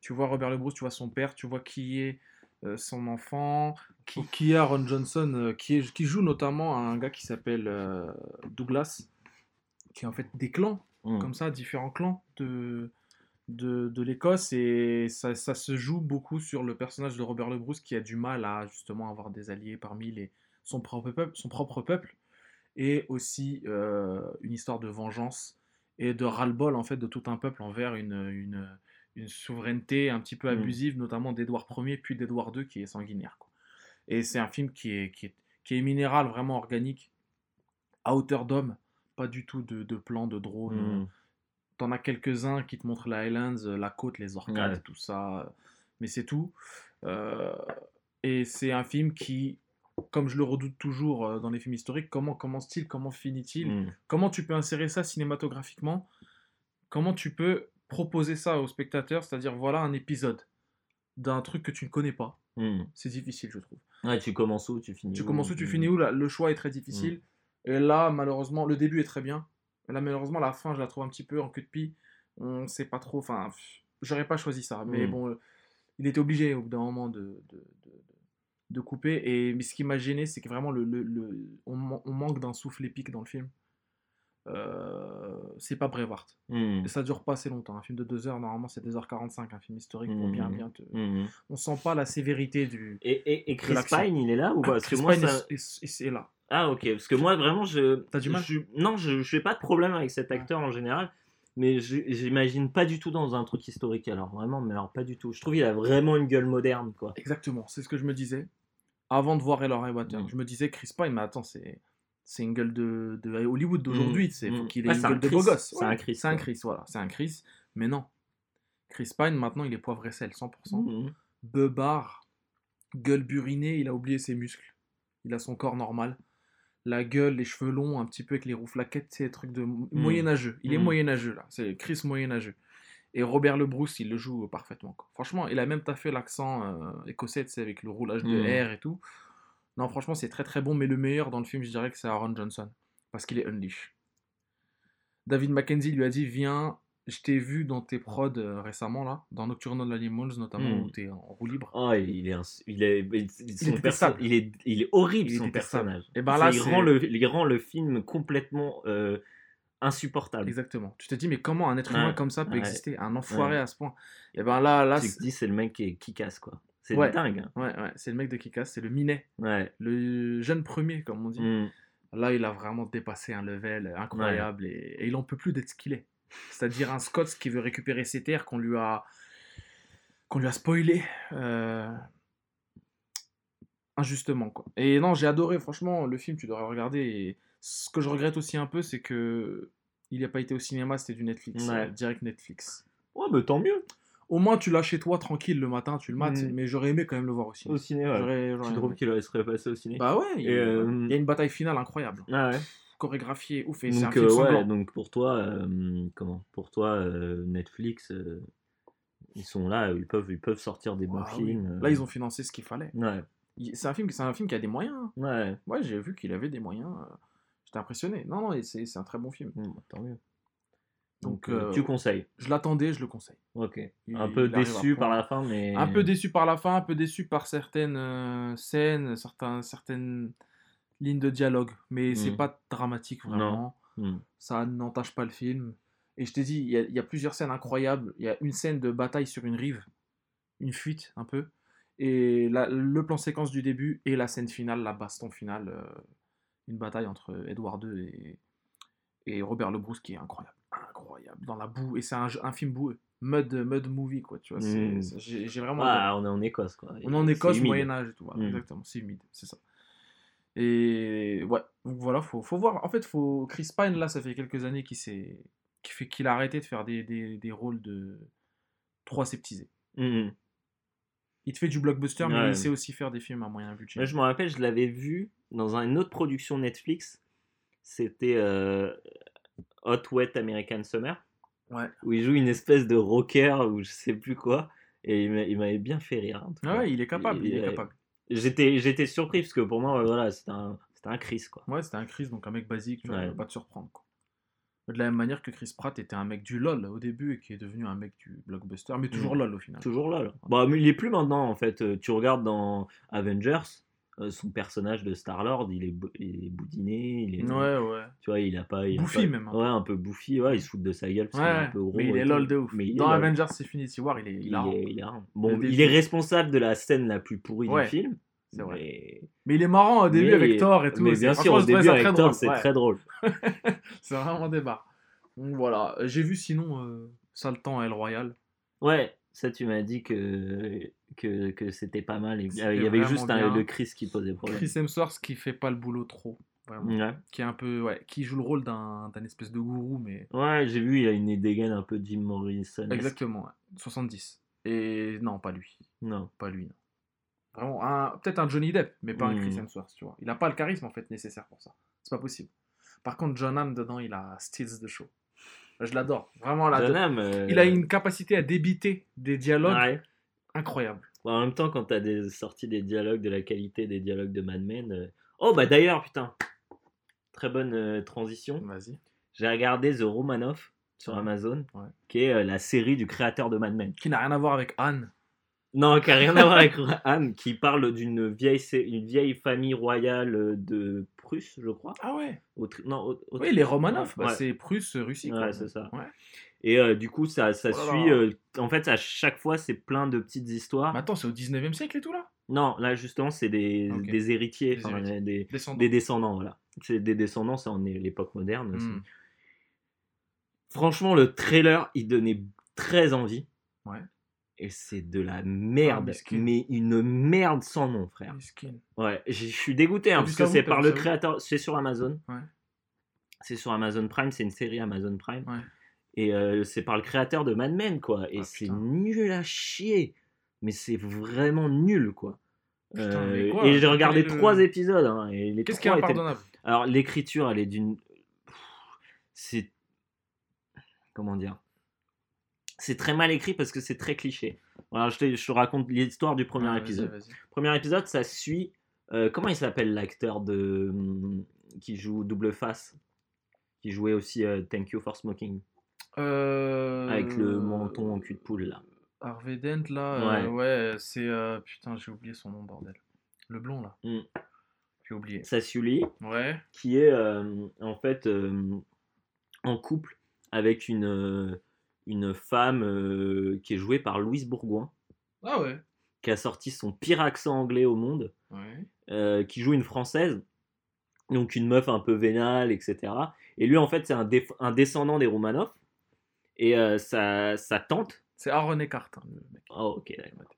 Speaker 2: Tu vois Robert Le Bruce, tu vois son père, tu vois qui est euh, son enfant, qui, qui est Aaron Johnson, euh, qui, est, qui joue notamment un gars qui s'appelle euh, Douglas, qui est en fait des clans,
Speaker 3: Mm.
Speaker 2: comme ça, différents clans de, de, de l'Écosse, et ça, ça se joue beaucoup sur le personnage de Robert Le Bruce qui a du mal à justement avoir des alliés parmi les, son, propre peuple, son propre peuple, et aussi euh, une histoire de vengeance et de ras-le-bol en fait de tout un peuple envers une, une, une souveraineté un petit peu
Speaker 3: Mm.
Speaker 2: abusive, notamment d'Édouard Ier puis d'Édouard II qui est sanguinaire. quoi. Et c'est un film qui est, qui est, qui est minéral, vraiment organique, à hauteur d'homme, pas du tout de, de plan de drone.
Speaker 3: Mm.
Speaker 2: T'en as quelques-uns qui te montrent les Highlands, la côte, les orcades,
Speaker 3: Ouais.
Speaker 2: tout ça, mais c'est tout. Euh, et c'est un film qui, comme je le redoute toujours euh, dans les films historiques, comment commence-t-il, comment finit-il?
Speaker 3: Mm.
Speaker 2: Comment tu peux insérer ça cinématographiquement? Comment tu peux proposer ça aux spectateurs C'est-à-dire, voilà un épisode d'un truc que tu ne connais pas?
Speaker 3: Mm.
Speaker 2: C'est difficile, je trouve.
Speaker 3: Ouais, tu commences où, tu finis
Speaker 2: Tu
Speaker 3: où?
Speaker 2: commences où, tu
Speaker 3: Mm.
Speaker 2: finis où? Là, Le choix est très difficile. Et là, malheureusement, le début est très bien. Là, malheureusement, la fin, je la trouve un petit peu en queue de pie. On sait pas trop. Enfin, j'aurais pas choisi ça. Mais bon, euh, il était obligé au bout d'un moment de, de, de- de couper. Et, mais ce qui m'a gêné, c'est que vraiment, le, le- le- on, man- on manque d'un souffle épique dans le film. Euh, c'est pas Brevard.
Speaker 3: Mm.
Speaker 2: Et ça dure pas assez longtemps. Un film de 2 heures, normalement, c'est 2h45, un film historique pour bien, bien te...
Speaker 3: Mm.
Speaker 2: On sent pas la sévérité du.
Speaker 3: Et, et, et Chris. Pine, il est là ou pas?
Speaker 2: Ah, Chris Pine
Speaker 3: ça-
Speaker 2: est- là.
Speaker 3: Ah ok, parce que moi vraiment je...
Speaker 2: T'as du mal?
Speaker 3: je- Non, je je n'ai pas de problème avec cet acteur en général, mais je j'imagine pas du tout dans un truc historique alors, vraiment, mais alors pas du tout. Je trouve qu'il a vraiment une gueule moderne quoi.
Speaker 2: Exactement, c'est ce que je me disais. Avant de voir Hell Water,
Speaker 3: Mm.
Speaker 2: je me disais Chris Pine, mais attends, c'est c'est une gueule de, de Hollywood d'aujourd'hui,
Speaker 3: Mm.
Speaker 2: c'est faut
Speaker 3: Mm.
Speaker 2: qu'il ait
Speaker 3: Ouais,
Speaker 2: une
Speaker 3: c'est un
Speaker 2: gueule de
Speaker 3: Chris,
Speaker 2: beau gosse.
Speaker 3: c'est un Chris,
Speaker 2: C'est un. Chris, voilà, c'est un Chris, mais non. Chris Pine, maintenant, il est poivre et sel, 100%.
Speaker 3: Mhm.
Speaker 2: Beubard, gueule burinée, il a oublié ses muscles. Il a son corps normal. La gueule, les cheveux longs, un petit peu avec les rouflaquettes, c'est des trucs de moyenâgeux. Il est
Speaker 3: Mm.
Speaker 2: moyenâgeux, là. C'est Chris moyenâgeux. Et Robert Le Bruce, il le joue parfaitement. quoi. Franchement, il a même taffé l'accent euh, écossais, tu sais, avec le roulage de
Speaker 3: Mm.
Speaker 2: R et tout. Non, franchement, c'est très très bon, mais le meilleur dans le film, je dirais que c'est Aaron Johnson. Parce qu'il est unleash. David Mackenzie lui a dit Viens, je t'ai vu dans tes prods euh, récemment, là, dans Nocturnal Animals, notamment,
Speaker 3: Mm.
Speaker 2: où t'es en roue libre.
Speaker 3: Oh, il est, il est, il, son perso- il est, il est horrible
Speaker 2: Il est
Speaker 3: son
Speaker 2: détestable.
Speaker 3: personnage.
Speaker 2: Et ben là,
Speaker 3: il rend le, il rend le film complètement euh, insupportable.
Speaker 2: Exactement. Tu te dis, mais comment un être humain
Speaker 3: Ouais,
Speaker 2: comme ça peut
Speaker 3: ouais.
Speaker 2: exister Un enfoiré
Speaker 3: Ouais.
Speaker 2: à ce point? Et ben là, là
Speaker 3: tu te dis c'est le mec qui, est- qui casse quoi. C'est dingue. hein.
Speaker 2: ouais, ouais, c'est le mec de Kikas, c'est le Minet,
Speaker 3: Ouais.
Speaker 2: le jeune premier, comme on dit.
Speaker 3: Mm.
Speaker 2: Là, il a vraiment dépassé un level incroyable et, et il en peut plus d'être ce qu'il est. C'est-à-dire un Scots qui veut récupérer ses terres qu'on lui a qu'on lui a spoilé euh, injustement quoi. Et non, j'ai adoré franchement le film, tu devrais regarder. Et ce que je regrette aussi un peu, c'est que il n'a pas été au cinéma, c'était du Netflix,
Speaker 3: Ouais.
Speaker 2: euh, direct Netflix.
Speaker 3: Ouais, mais tant mieux.
Speaker 2: Au moins, tu l'as chez toi tranquille le matin, tu le mates,
Speaker 3: Mm.
Speaker 2: mais j'aurais aimé quand même le voir aussi.
Speaker 3: Au ciné, ouais.
Speaker 2: J'aurais- j'aurais
Speaker 3: Tu trouves qu'il serait passé au ciné
Speaker 2: Bah ouais, il,
Speaker 3: euh,
Speaker 2: il y a une bataille finale incroyable,
Speaker 3: Ah ouais.
Speaker 2: chorégraphiée, ouf, et c'est un
Speaker 3: Donc,
Speaker 2: film
Speaker 3: euh, ouais, donc pour toi, comment Pour toi, Netflix, ils sont là, ils peuvent, ils peuvent sortir des bons
Speaker 2: Ah oui.
Speaker 3: films.
Speaker 2: Là, ils ont financé ce qu'il fallait.
Speaker 3: Ouais,
Speaker 2: C'est un film, c'est un film qui a des moyens. hein.
Speaker 3: ouais.
Speaker 2: Ouais, j'ai vu qu'il avait des moyens. J'étais impressionné. Non, non, c'est un très bon film.
Speaker 3: Bah, tant mieux.
Speaker 2: Donc,
Speaker 3: euh, tu conseilles.
Speaker 2: Je l'attendais, je le conseille.
Speaker 3: Ok.
Speaker 2: Il-
Speaker 3: un peu déçu par la fin, mais.
Speaker 2: Un peu déçu par la fin, un peu déçu par certaines euh, scènes, certains, certaines lignes de dialogue. Mais c'est
Speaker 3: Mm.
Speaker 2: pas dramatique vraiment.
Speaker 3: Hmm.
Speaker 2: Ça n'entache pas le film. Et je t'ai dit, il y, a, il y a plusieurs scènes incroyables. Il y a une scène de bataille sur une rive, une fuite un peu. Et la- le plan séquence du début et la scène finale, la baston finale, euh, une bataille entre Edward II et, et Robert Le Bruce qui est incroyable. Incroyable, dans la boue. Et c'est un, film boueux. Mud, mud movie, quoi. Tu vois,
Speaker 3: Mm.
Speaker 2: j'ai vraiment.
Speaker 3: Ah, on est en Écosse, quoi.
Speaker 2: On est en Écosse. Moyen-Âge et tout. voilà,
Speaker 3: Mm.
Speaker 2: Exactement, c'est humide, c'est ça. Et ouais, donc voilà, faut, faut voir. En fait, faut Chris Pine, là, ça fait quelques années qu'il s'est- qu'il fait qu'il a arrêté de faire des, des, des rôles de trop aseptisés.
Speaker 3: Mhm.
Speaker 2: Il te fait du blockbuster, mais
Speaker 3: Ouais.
Speaker 2: il sait aussi faire des films à moyen budget.
Speaker 3: Moi, je me rappelle, je l'avais vu dans une autre production Netflix. C'était euh, Hot Wet American Summer,
Speaker 2: Ouais.
Speaker 3: où il joue une espèce de rocker ou je sais plus quoi. Et il m'a- il m'avait bien fait rire. en tout
Speaker 2: Ah
Speaker 3: cas.
Speaker 2: ouais, il est capable, il, est capable.
Speaker 3: J'étais surpris parce que pour moi, voilà, c'était un, un Chris, quoi.
Speaker 2: Ouais, c'était un Chris, donc un mec basique, tu vois,
Speaker 3: Ouais.
Speaker 2: va pas te surprendre. Quoi. De la même manière que Chris Pratt était un mec du LOL au début et qui est devenu un mec du blockbuster, mais toujours
Speaker 3: Mm.
Speaker 2: LOL au final.
Speaker 3: Toujours là. Bah, mais il est plus maintenant, en fait. Euh, Tu regardes dans Avengers, son personnage de Star-Lord, il est, bou- il est boudiné, il est,
Speaker 2: Ouais, ouais.
Speaker 3: tu vois, il a pas... Il a
Speaker 2: Bouffi
Speaker 3: pas-
Speaker 2: même, peu.
Speaker 3: Ouais, un peu bouffi, ouais, il se fout de sa gueule parce qu'il est
Speaker 2: Ouais,
Speaker 3: un peu gros.
Speaker 2: mais il
Speaker 3: et
Speaker 2: est. LOL de ouf.
Speaker 3: Mais il
Speaker 2: Dans. Avengers Infinity War, il est
Speaker 3: Il
Speaker 2: hilarant.
Speaker 3: est, hilarant. Bon, il est responsable de la scène la plus pourrie du film.
Speaker 2: c'est vrai.
Speaker 3: mais-
Speaker 2: Mais il est marrant au début
Speaker 3: mais-
Speaker 2: avec Thor et tout.
Speaker 3: Mais bien sûr, au début avec Thor, c'est très drôle.
Speaker 2: C'est vraiment des barres. Donc voilà, j'ai vu sinon euh, Saltan à El Royal.
Speaker 3: Ouais, ça tu m'as dit que, que, que c'était pas mal. Il y avait juste un- le Chris qui posait problème.
Speaker 2: Chris Hemsworth qui fait pas le boulot trop.
Speaker 3: Ouais,
Speaker 2: Qui est un peu, ouais, qui joue le rôle d'un espèce de gourou, mais
Speaker 3: Ouais, j'ai vu, il a une dégaine un peu Jim Morrison.
Speaker 2: exactement, ouais. 70. Et non, pas lui,
Speaker 3: Non.
Speaker 2: pas lui. non. Vraiment, un- peut-être un Johnny Depp, mais pas un. Chris Hemsworth, tu vois. Il a pas le charisme en fait nécessaire pour ça. C'est pas possible. Par contre, John Hamm dedans, il a steals the show. Je l'adore, vraiment. là,
Speaker 3: John Hamm, euh,
Speaker 2: Il a une capacité à débiter des dialogues
Speaker 3: ouais.
Speaker 2: Incroyables.
Speaker 3: Bon, en même temps, quand t'as des sorties des dialogues de la qualité des dialogues de Mad Men. euh, Oh, bah d'ailleurs, putain, très bonne euh, transition.
Speaker 2: Vas-y.
Speaker 3: J'ai regardé The Romanoff sur
Speaker 2: Ouais.
Speaker 3: Amazon,
Speaker 2: Ouais.
Speaker 3: qui est euh, la série du créateur de Mad Men.
Speaker 2: Qui n'a rien à voir avec Anne.
Speaker 3: Non, qui a rien à voir avec Anne, qui parle d'une vieille, sé- une vieille famille royale de Prusse, je crois.
Speaker 2: Ah ouais
Speaker 3: Autri- non.
Speaker 2: Oui, les Romanov, bah,
Speaker 3: Ouais.
Speaker 2: c'est Prusse, Russie.
Speaker 3: Ouais,
Speaker 2: quoi.
Speaker 3: c'est ça.
Speaker 2: Ouais.
Speaker 3: Et euh, du coup, ça, ça
Speaker 2: Oh
Speaker 3: suit. euh, en fait, à chaque fois, c'est plein de petites histoires.
Speaker 2: Mais attends, c'est au 19e siècle et tout là?
Speaker 3: Non, là, justement, c'est des,
Speaker 2: Ok.
Speaker 3: des héritiers,
Speaker 2: Des
Speaker 3: enfin,
Speaker 2: héritiers.
Speaker 3: des,
Speaker 2: Descendants.
Speaker 3: des descendants, voilà. C'est des descendants, c'est en é- l'époque moderne. aussi.
Speaker 2: Hmm.
Speaker 3: Franchement, le trailer, il donnait très envie.
Speaker 2: Ouais.
Speaker 3: Et c'est de la merde,
Speaker 2: Ah, miskin.
Speaker 3: mais une merde sans nom, frère.
Speaker 2: Miskin.
Speaker 3: Ouais, je suis dégoûté hein,
Speaker 2: T'as
Speaker 3: parce que
Speaker 2: où
Speaker 3: c'est
Speaker 2: T'as
Speaker 3: par
Speaker 2: vu
Speaker 3: le
Speaker 2: ça où
Speaker 3: créateur, c'est sur Amazon.
Speaker 2: Ouais.
Speaker 3: C'est sur Amazon Prime, c'est une série Amazon Prime.
Speaker 2: Ouais.
Speaker 3: Et euh, c'est par le créateur de Mad Men, quoi. Et
Speaker 2: Ah,
Speaker 3: c'est nul à chier. Mais c'est vraiment nul, quoi.
Speaker 2: Putain,
Speaker 3: Euh,
Speaker 2: mais quoi
Speaker 3: et j'ai regardé
Speaker 2: le-
Speaker 3: trois épisodes. hein,
Speaker 2: Qu'est-ce qui est
Speaker 3: étaient-
Speaker 2: impardonnable?
Speaker 3: Alors, l'écriture, elle est d'une. C'est. Comment dire? C'est très mal écrit parce que c'est très cliché. Voilà, je, te, je te raconte l'histoire du premier épisode. Premier épisode, ça suit. euh, comment il s'appelle l'acteur de hum, qui joue double face? Qui jouait aussi Thank You for Smoking
Speaker 2: Euh...
Speaker 3: avec le menton en cul de poule là.
Speaker 2: Harvey Dent là, euh, ouais, c'est. euh, Putain, j'ai oublié son nom, bordel. Le blond là.
Speaker 3: Mm.
Speaker 2: J'ai oublié.
Speaker 3: Sassiuli,
Speaker 2: Ouais.
Speaker 3: qui est euh, en fait euh, en couple avec une, euh, une femme euh, qui est jouée par Louise Bourgoin,
Speaker 2: Ah ouais.
Speaker 3: qui a sorti son pire accent anglais au monde,
Speaker 2: Ouais.
Speaker 3: euh, qui joue une française, donc une meuf un peu vénale, etc. Et lui, en fait, c'est un, un descendant des Romanov. Et sa, sa tante,
Speaker 2: C'est Aaron Eckhart, hein, le mec.
Speaker 3: oh ok, d'accord.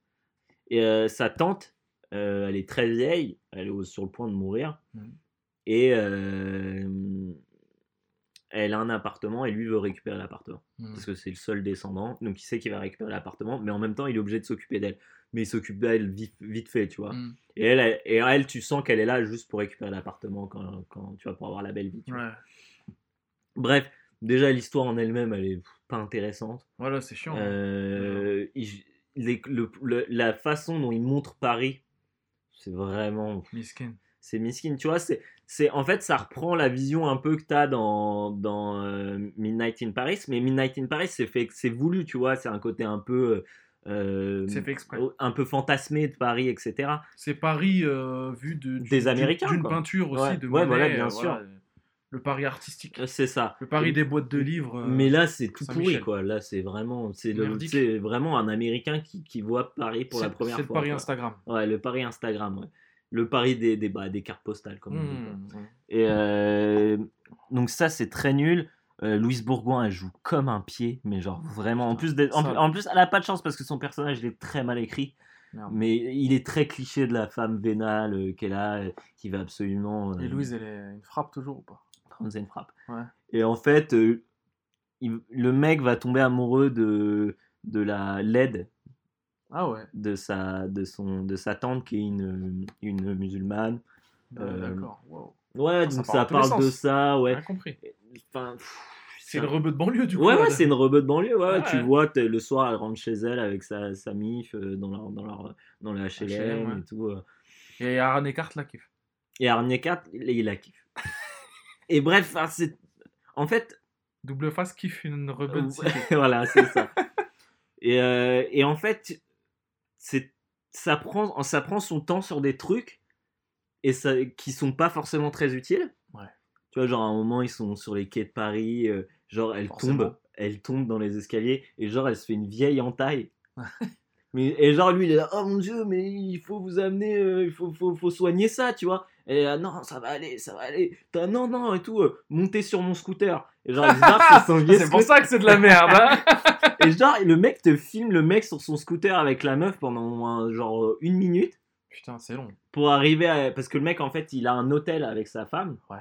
Speaker 3: Et sa tante, elle est très vieille, elle est sur le point de mourir.
Speaker 2: Mhm.
Speaker 3: Et elle a un appartement et lui veut récupérer l'appartement.
Speaker 2: Mm.
Speaker 3: Parce que c'est le seul descendant, donc il sait qu'il va récupérer l'appartement, mais en même temps il est obligé de s'occuper d'elle. Mais il s'occupe d'elle vite, vite fait, tu vois.
Speaker 2: Mm.
Speaker 3: Et, elle, elle- et elle, tu sens qu'elle est là juste pour récupérer l'appartement quand, quand tu vas pour avoir la belle vie. tu vois.
Speaker 2: Ouais.
Speaker 3: Bref, déjà l'histoire en elle-même, elle est pas intéressante.
Speaker 2: Voilà, c'est chiant. hein.
Speaker 3: Euh, il- les- le- le- la façon dont il montre Paris, c'est vraiment
Speaker 2: Miskin.
Speaker 3: c'est miskin, tu vois. C'est, c'est, en fait, ça reprend la vision un peu que tu as dans, dans euh, Midnight in Paris, mais Midnight in Paris, c'est, fait, c'est voulu, tu vois. C'est un côté un peu. euh,
Speaker 2: C'est fait exprès.
Speaker 3: Un peu fantasmé de Paris, etc.
Speaker 2: C'est Paris vu de, du-
Speaker 3: Des Américains,
Speaker 2: D'une peinture aussi,
Speaker 3: Ouais,
Speaker 2: de
Speaker 3: ouais,
Speaker 2: Monet,
Speaker 3: voilà, bien sûr.
Speaker 2: voilà. Le pari artistique.
Speaker 3: Euh, C'est ça.
Speaker 2: Le pari des boîtes de livres. euh,
Speaker 3: Mais là, c'est tout pourri, quoi. Là, c'est vraiment, c'est le- vraiment un Américain qui, qui voit Paris pour la première
Speaker 2: C'est le
Speaker 3: fois.
Speaker 2: pari
Speaker 3: quoi.
Speaker 2: Instagram.
Speaker 3: Ouais, le pari Instagram, ouais. Le pari des, des, bah, des cartes postales, comme on dit, quoi.
Speaker 2: Mmh.
Speaker 3: Et euh, donc ça, c'est très nul. Euh, Louise Bourgoin, elle joue comme un pied, mais genre vraiment. En plus, en, plus- en plus, elle a pas de chance parce que son personnage il est très mal écrit.
Speaker 2: Merde.
Speaker 3: Mais il est très cliché de la femme vénale euh, qu'elle a, euh, qui va absolument. euh,
Speaker 2: Et Louise, elle est frappe toujours ou pas?
Speaker 3: Prendre une frappe.
Speaker 2: Ouais.
Speaker 3: Et en fait, euh, il- le mec va tomber amoureux de, de la LED
Speaker 2: Ah ouais.
Speaker 3: de sa, de son, de sa tante qui est une, une musulmane.
Speaker 2: Ah,
Speaker 3: Euh,
Speaker 2: D'accord. Wow.
Speaker 3: Ouais, donc ça parle de
Speaker 2: sens.
Speaker 3: ça, ouais.
Speaker 2: Compris.
Speaker 3: Enfin,
Speaker 2: C'est le rebeu de banlieue du coup.
Speaker 3: Ouais, ouais, c'est une rebeu de banlieue. Ouais,
Speaker 2: Ouais.
Speaker 3: Tu vois, le soir, elle rentre chez elle avec sa, sa mif euh, dans, leur, dans, leur, dans le HLM,
Speaker 2: HLM, ouais.
Speaker 3: et tout. euh.
Speaker 2: Et Aaron Eckhart là kiffe.
Speaker 3: Et 4, il, il la kiffe. Et bref, c'est. En fait,
Speaker 2: Double face kiffe une cité.
Speaker 3: voilà, c'est ça. Et, euh, et en fait, c'est ça prend, ça prend son temps sur des trucs et ça, qui sont pas forcément très utiles.
Speaker 2: Ouais.
Speaker 3: Tu vois, genre à un moment, ils sont sur les quais de Paris, euh, genre elle
Speaker 2: Forcément.
Speaker 3: tombe, elle tombe dans les escaliers et genre elle se fait une vieille entaille. mais, et genre lui, il est là, oh mon dieu, mais il faut vous amener, euh, il faut, faut, faut soigner ça, tu vois. Et là, non, ça va aller, ça va aller. T'as- Non, non, et tout, euh, montez sur mon scooter. Et genre, il se barre
Speaker 2: C'est pour ça que c'est de la merde. hein.
Speaker 3: Et genre, le mec te filme le mec sur son scooter avec la meuf pendant genre euh, une minute
Speaker 2: Putain, c'est long.
Speaker 3: pour arriver à. Parce que le mec, en fait, il a un hôtel avec sa femme.
Speaker 2: Ouais.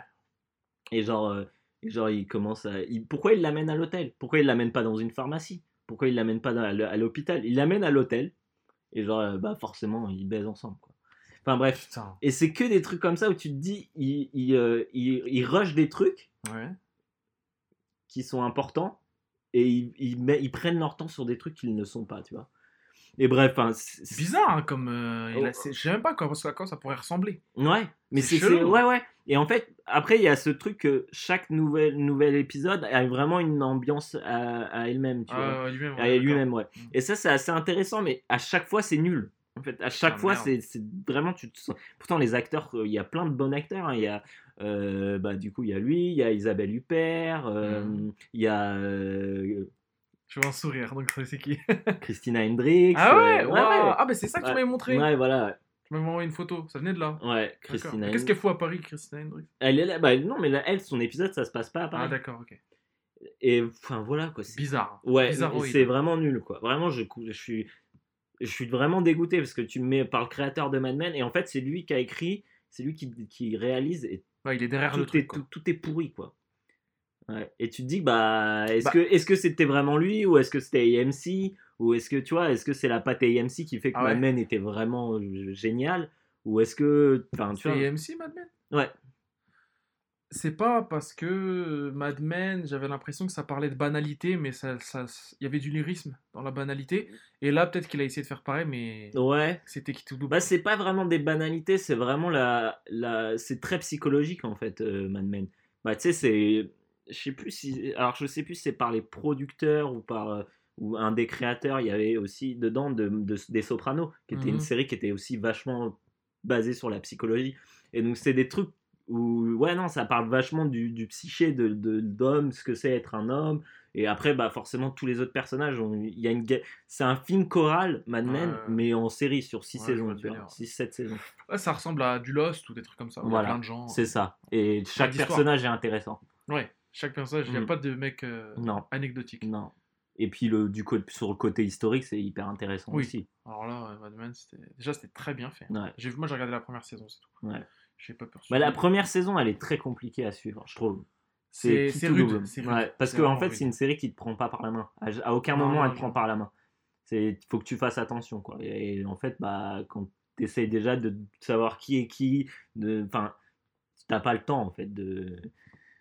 Speaker 3: Et genre, euh, et genre il commence à. il- Pourquoi il l'amène à l'hôtel? Pourquoi il l'amène pas dans une pharmacie? Pourquoi il l'amène pas dans- à l'hôpital? Il l'amène à l'hôtel. Et genre, euh, bah forcément, ils baisent ensemble. Quoi. Enfin bref.
Speaker 2: Putain.
Speaker 3: Et c'est que des trucs comme ça où tu te dis, il, il, euh, il- il rush des trucs
Speaker 2: Ouais.
Speaker 3: qui sont importants et ils, ils, ils prennent leur temps sur des trucs qu'ils ne sont pas, tu vois. Et bref, enfin, c'est-
Speaker 2: bizarre hein, comme. euh, a-
Speaker 3: Oh.
Speaker 2: Je sais même pas à quoi, à ça pourrait ressembler.
Speaker 3: Ouais, mais
Speaker 2: C'est
Speaker 3: ouais ouais. Et en fait, après il y a ce truc que chaque nouvel nouvel épisode a vraiment une ambiance à, à elle-même, tu vois.
Speaker 2: Ah, lui-même.
Speaker 3: À
Speaker 2: ouais,
Speaker 3: lui-même, ouais. Et ça c'est assez intéressant, mais à chaque fois c'est nul. En fait, à chaque fois c'est vraiment tu te sens. Pourtant les acteurs, euh, il y a plein de bons acteurs. hein. Il y a euh, bah du coup il y a lui, il y a Isabelle Huppert, euh,
Speaker 2: Mhm.
Speaker 3: il y a euh,
Speaker 2: Je vois un sourire, donc c'est qui?
Speaker 3: Christina Hendricks.
Speaker 2: Ah ouais,
Speaker 3: euh,
Speaker 2: waouh. Ah, bah c'est ça que tu
Speaker 3: Ouais.
Speaker 2: m'avais montré.
Speaker 3: Ouais, voilà.
Speaker 2: Tu m'avais envoyé une photo, ça venait de là.
Speaker 3: Ouais. Christina
Speaker 2: Qu'est-ce qu'elle fout à Paris, Christina Hendricks?
Speaker 3: Elle est là, bah non, mais là, elle, son épisode, ça se passe pas à Paris.
Speaker 2: Ah, d'accord, ok.
Speaker 3: Et enfin voilà quoi. c'est-
Speaker 2: Bizarre.
Speaker 3: Ouais, c'est vraiment nul quoi. Vraiment, je, je suis, je suis vraiment dégoûté parce que tu me mets par le créateur de Mad Men et en fait c'est lui qui a écrit, c'est lui qui, qui réalise et
Speaker 2: Ouais, il est derrière le
Speaker 3: tout, est,
Speaker 2: truc. quoi.
Speaker 3: tout, tout est pourri quoi. Ouais. Et tu te dis bah est-ce
Speaker 2: Bah.
Speaker 3: que est-ce que c'était vraiment lui ou est-ce que c'était AMC ou est-ce que tu vois est-ce que c'est la patte AMC qui fait que
Speaker 2: Ah
Speaker 3: Mad. Men était vraiment euh, génial ou est-ce que enfin tu
Speaker 2: C'est
Speaker 3: vois?
Speaker 2: AMC, Mad Men?
Speaker 3: Ouais
Speaker 2: C'est pas parce que Mad Men, j'avais l'impression que ça parlait de banalité, mais ça, ça, il y avait du lyrisme dans la banalité. Et là, peut-être qu'il a essayé de faire pareil, mais
Speaker 3: ouais
Speaker 2: c'était qui tout double.
Speaker 3: Bah, c'est pas vraiment des banalités, c'est vraiment la, la... c'est très psychologique en fait, euh, Mad Men. Bah, tu sais, c'est, je sais plus si, alors je sais plus si c'est par les producteurs ou par euh, ou un des créateurs, il y avait aussi dedans de, de- des Sopranos, qui était
Speaker 2: Mhm.
Speaker 3: une série qui était aussi vachement basée sur la psychologie. Et donc c'est des trucs où, ouais non, ça parle vachement du, du psyché de, d'homme, ce que c'est être un homme. Et après, bah forcément, tous les autres personnages, il y a une, c'est un film choral, Mad Men,
Speaker 2: Ouais.
Speaker 3: mais en série sur 6
Speaker 2: Ouais, je vois
Speaker 3: saisons,
Speaker 2: le
Speaker 3: tu vois,
Speaker 2: délire.
Speaker 3: 6-7 saisons.
Speaker 2: Ouais, ça ressemble à du Lost ou des trucs comme ça.
Speaker 3: Voilà,
Speaker 2: plein de gens.
Speaker 3: C'est ça. Et chaque personnage est intéressant.
Speaker 2: Ouais, chaque personnage, il n'y a
Speaker 3: Mm.
Speaker 2: pas de mec euh,
Speaker 3: Non,
Speaker 2: anecdotique.
Speaker 3: non. Et puis le, du côté, sur le côté historique, c'est hyper intéressant
Speaker 2: Oui.
Speaker 3: aussi.
Speaker 2: Alors là, Mad Men, c'était... déjà, c'était très bien fait.
Speaker 3: Ouais.
Speaker 2: J'ai... Moi, j'ai regardé la première saison, c'est tout.
Speaker 3: Ouais.
Speaker 2: J'ai pas.
Speaker 3: Bah, la première saison, elle est très compliquée à suivre, je trouve.
Speaker 2: C'est- rude, rude.
Speaker 3: Ouais, parce
Speaker 2: C'est
Speaker 3: que en fait, c'est une série qui te prend pas par la main. À, à aucun
Speaker 2: Non,
Speaker 3: moment,
Speaker 2: non,
Speaker 3: elle te prend par la main. C'est, faut que tu fasses attention, quoi. Et, en fait, bah, quand tu essayes déjà de savoir qui est qui, enfin, t'as pas le temps en fait de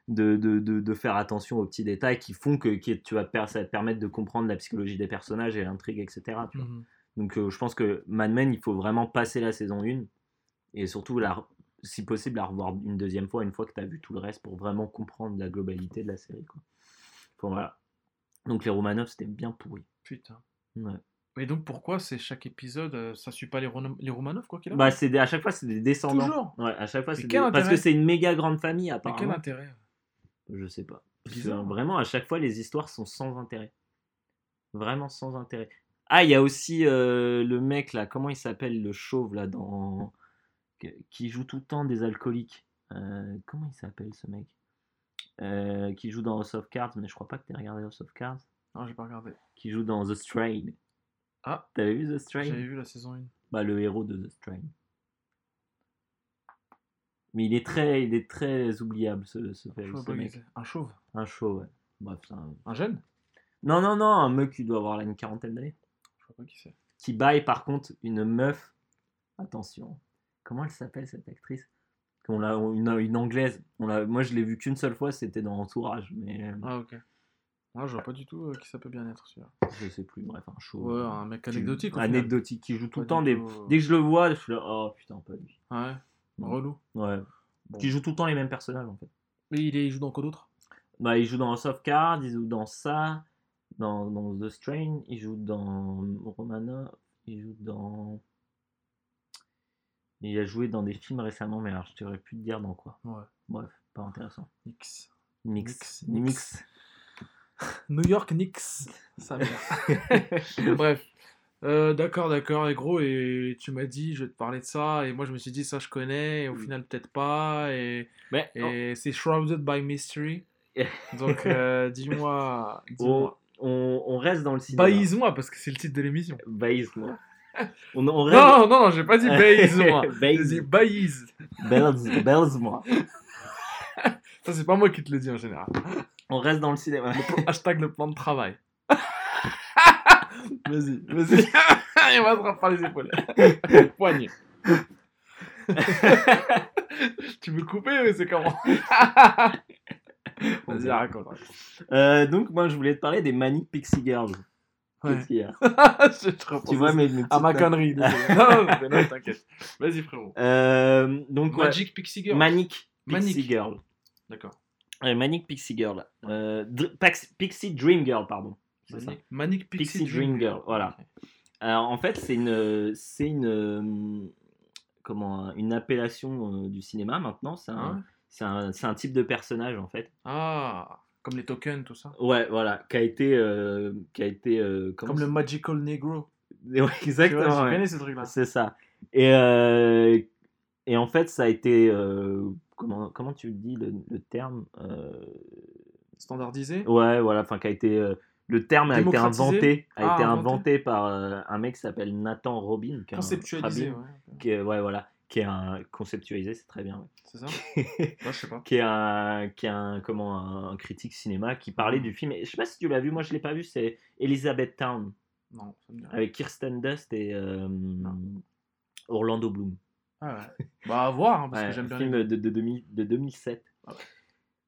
Speaker 3: de, de, de, de faire attention aux petits détails qui font que qui- tu vas ça va te permettre de comprendre la psychologie des personnages et l'intrigue, etc. tu vois.
Speaker 2: Mhm.
Speaker 3: Donc euh, je pense que Mad Men, il faut vraiment passer la saison 1 et surtout, la, si possible, la revoir une deuxième fois, une fois que tu as vu tout le reste pour vraiment comprendre la globalité de la série. Quoi. Bon, voilà. Donc les Romanov, c'était bien pourri.
Speaker 2: Putain.
Speaker 3: Ouais.
Speaker 2: Mais donc, pourquoi c'est chaque épisode, euh, ça suit pas les, Ron- les Romanov, quoi qu'il a
Speaker 3: Bah, c'est à chaque fois, c'est des descendants.
Speaker 2: Toujours?
Speaker 3: Ouais, à chaque fois, c'est des- parce que c'est une méga grande famille,
Speaker 2: Mais quel
Speaker 3: apparemment.
Speaker 2: intérêt?
Speaker 3: Je sais pas. Parce que, vraiment, à chaque fois, les histoires sont sans intérêt. Vraiment sans intérêt. Ah, il y a aussi euh, le mec là, comment il s'appelle, le chauve là, dans... qui joue tout le temps des alcooliques. Euh, comment il s'appelle ce mec? Euh, Qui joue dans House of Cards, mais je crois pas que tu regardé House of Cards.
Speaker 2: Non, j'ai pas regardé.
Speaker 3: Qui joue dans The Strain.
Speaker 2: Ah.
Speaker 3: T'avais vu The Strain?
Speaker 2: J'avais vu la saison 1.
Speaker 3: bah, le héros de The Strain. Mais il est très, il est très oubliable ce, mec.
Speaker 2: Un chauve.
Speaker 3: Un show, ouais. Bref, Un
Speaker 2: jeune?
Speaker 3: Non, non, non, un mec qui doit avoir là, une quarantaine d'années.
Speaker 2: Je vois pas qui c'est.
Speaker 3: Qui baille par contre une meuf. Attention. Comment elle s'appelle cette actrice? On l'a, une, une anglaise. On moi je l'ai vue qu'une seule fois, c'était dans Entourage, mais euh,
Speaker 2: Ah, ok. Ah, je vois pas du tout euh, qui ça peut bien être celui-là.
Speaker 3: je sais plus. Bref, un show.
Speaker 2: Ouais, un mec
Speaker 3: qui-
Speaker 2: anecdotique. final.
Speaker 3: Anecdotique, qui joue tout le temps des.
Speaker 2: tout, euh,
Speaker 3: Dès que je le vois, je suis là, oh putain, pas lui.
Speaker 2: Ouais. Relou.
Speaker 3: Ouais.
Speaker 2: Bon.
Speaker 3: Qui joue tout le temps les mêmes personnages en fait.
Speaker 2: Mais il, est, il joue dans quoi d'autre?
Speaker 3: Bah, il joue dans House of Cards, il joue dans ça, dans, dans The Strain, il joue dans Romana, il joue dans. Il a joué dans des films récemment, mais alors je t'aurais pu te dire dans quoi.
Speaker 2: Ouais.
Speaker 3: Bref, pas intéressant.
Speaker 2: Nix.
Speaker 3: Nix.
Speaker 2: Nix,
Speaker 3: Nix.
Speaker 2: New York Knicks. Ça. Bref. Euh, d'accord, d'accord. Et gros, et tu m'as dit, je vais te parler de ça. Et moi, je me suis dit, ça, je connais. Et au
Speaker 3: Mm.
Speaker 2: final, peut-être pas. Et,
Speaker 3: Mais
Speaker 2: et c'est Shrouded by Mystery. Donc, euh, dis-moi.
Speaker 3: on, on, on reste dans le cinéma.
Speaker 2: Baïse-moi, parce que c'est le titre de l'émission.
Speaker 3: Baïse-moi. On.
Speaker 2: Non, non, non, j'ai pas dit baïse-moi. J'ai dit.
Speaker 3: Baïse- Baïse-moi.
Speaker 2: Ça, c'est pas moi qui te le dis en général.
Speaker 3: On reste dans le cinéma.
Speaker 2: Hashtag le plan de travail. vas-y, vas-y. Il va te rattraper les épaules. Poignet. tu veux couper ou c'est comment? Vas-y, raconte.
Speaker 3: Euh, donc, moi, je voulais te parler des Manic Pixie Girls.
Speaker 2: Ouais.
Speaker 3: Qu'est-ce qu'il y a
Speaker 2: Je te reprends
Speaker 3: Tu vois mes, mes
Speaker 2: À ma connerie. non, non, non, t'inquiète. Vas-y, frérot.
Speaker 3: Euh, donc, ouais,
Speaker 2: Magic Pixie Girl.
Speaker 3: Manic Pixie
Speaker 2: Manic.
Speaker 3: Girl.
Speaker 2: D'accord.
Speaker 3: Ouais, Manic Pixie Girl. Euh, Dr- Pax- Pixie Dream Girl, pardon. C'est ça.
Speaker 2: Manic, Manic Pixie,
Speaker 3: Pixie Dream Girl, voilà. Alors, en fait, c'est une, c'est une, euh, comment, une appellation euh, du cinéma maintenant. C'est
Speaker 2: Ah,
Speaker 3: un,
Speaker 2: ouais
Speaker 3: c'est un, c'est un type de personnage, en fait.
Speaker 2: Ah, comme les tokens, tout ça.
Speaker 3: Ouais, voilà, qui a été, euh, qui a été, euh, comment
Speaker 2: Comme le Magical Negro.
Speaker 3: Ouais,
Speaker 2: Tu vois,
Speaker 3: exactement.
Speaker 2: je
Speaker 3: ouais.
Speaker 2: connais ce truc-là.
Speaker 3: C'est ça. Et, euh, et en fait, ça a été. euh, comment, comment tu dis le, le terme euh,
Speaker 2: Standardisé.
Speaker 3: Ouais, voilà, enfin, qui a été. euh, le terme a été
Speaker 2: Démocratisé
Speaker 3: inventé, a
Speaker 2: Ah,
Speaker 3: été
Speaker 2: inventé.
Speaker 3: inventé par euh, un mec qui s'appelle Nathan Robin. Qui est un-
Speaker 2: Conceptualisé,
Speaker 3: Rabin,
Speaker 2: ouais.
Speaker 3: qui est- ouais, voilà, qui est un conceptualisé, c'est très bien. ouais.
Speaker 2: C'est ça? Ouais, je sais pas.
Speaker 3: qui est un, qui est un, comment, un, critique cinéma qui parlait
Speaker 2: Mhm.
Speaker 3: du film. Et je sais pas si tu l'as vu, moi je l'ai pas vu, c'est Elizabeth Town
Speaker 2: Non, ça me dit rien.
Speaker 3: avec Kirsten Dust et euh, Orlando Bloom.
Speaker 2: Ah ouais. Bah, à voir, hein, parce
Speaker 3: Ouais,
Speaker 2: que j'aime bien
Speaker 3: film
Speaker 2: les
Speaker 3: de, de, 2000 de 2007.
Speaker 2: Ah ouais.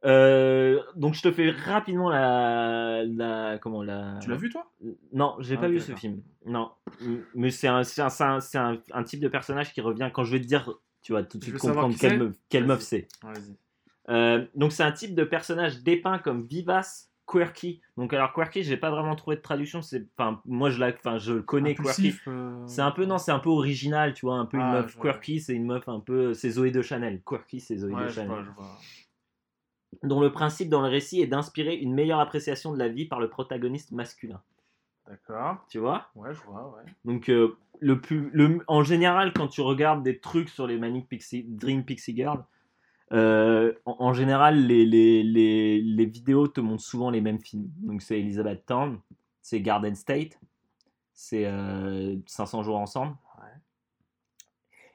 Speaker 3: Euh, donc je te fais rapidement la, la comment la.
Speaker 2: Tu l'as vu, toi?
Speaker 3: Non, j'ai
Speaker 2: Ah,
Speaker 3: pas vu ce film. Non, mais c'est un, c'est un, un, un- un type de personnage qui revient. Quand je vais te dire, tu vas tout de suite comprendre quelle meuf, quelle meuf c'est. Euh, donc c'est un type de personnage dépeint comme vivace, quirky. Donc alors quirky, j'ai pas vraiment trouvé de traduction. C'est, enfin moi je la, enfin je le connais quirky.
Speaker 2: Euh,
Speaker 3: C'est un peu non, c'est un peu original, tu vois, un peu une
Speaker 2: Ah,
Speaker 3: meuf quirky, c'est une meuf un peu, c'est Zoé de Chanel. Quirky, c'est Zoé
Speaker 2: Ouais,
Speaker 3: de
Speaker 2: je
Speaker 3: Chanel.
Speaker 2: vois, je vois.
Speaker 3: Dont le principe dans le récit est d'inspirer une meilleure appréciation de la vie par le protagoniste masculin.
Speaker 2: D'accord.
Speaker 3: Tu vois?
Speaker 2: Ouais, je vois, ouais.
Speaker 3: Donc euh, le plus, le, en général, quand tu regardes des trucs sur les Manic Pixie, Dream Pixie Girl, euh, en, en général, les, les, les, les vidéos te montrent souvent les mêmes films. Donc c'est Elizabeth Town, c'est Garden State, c'est euh, 500 jours ensemble.
Speaker 2: Ouais.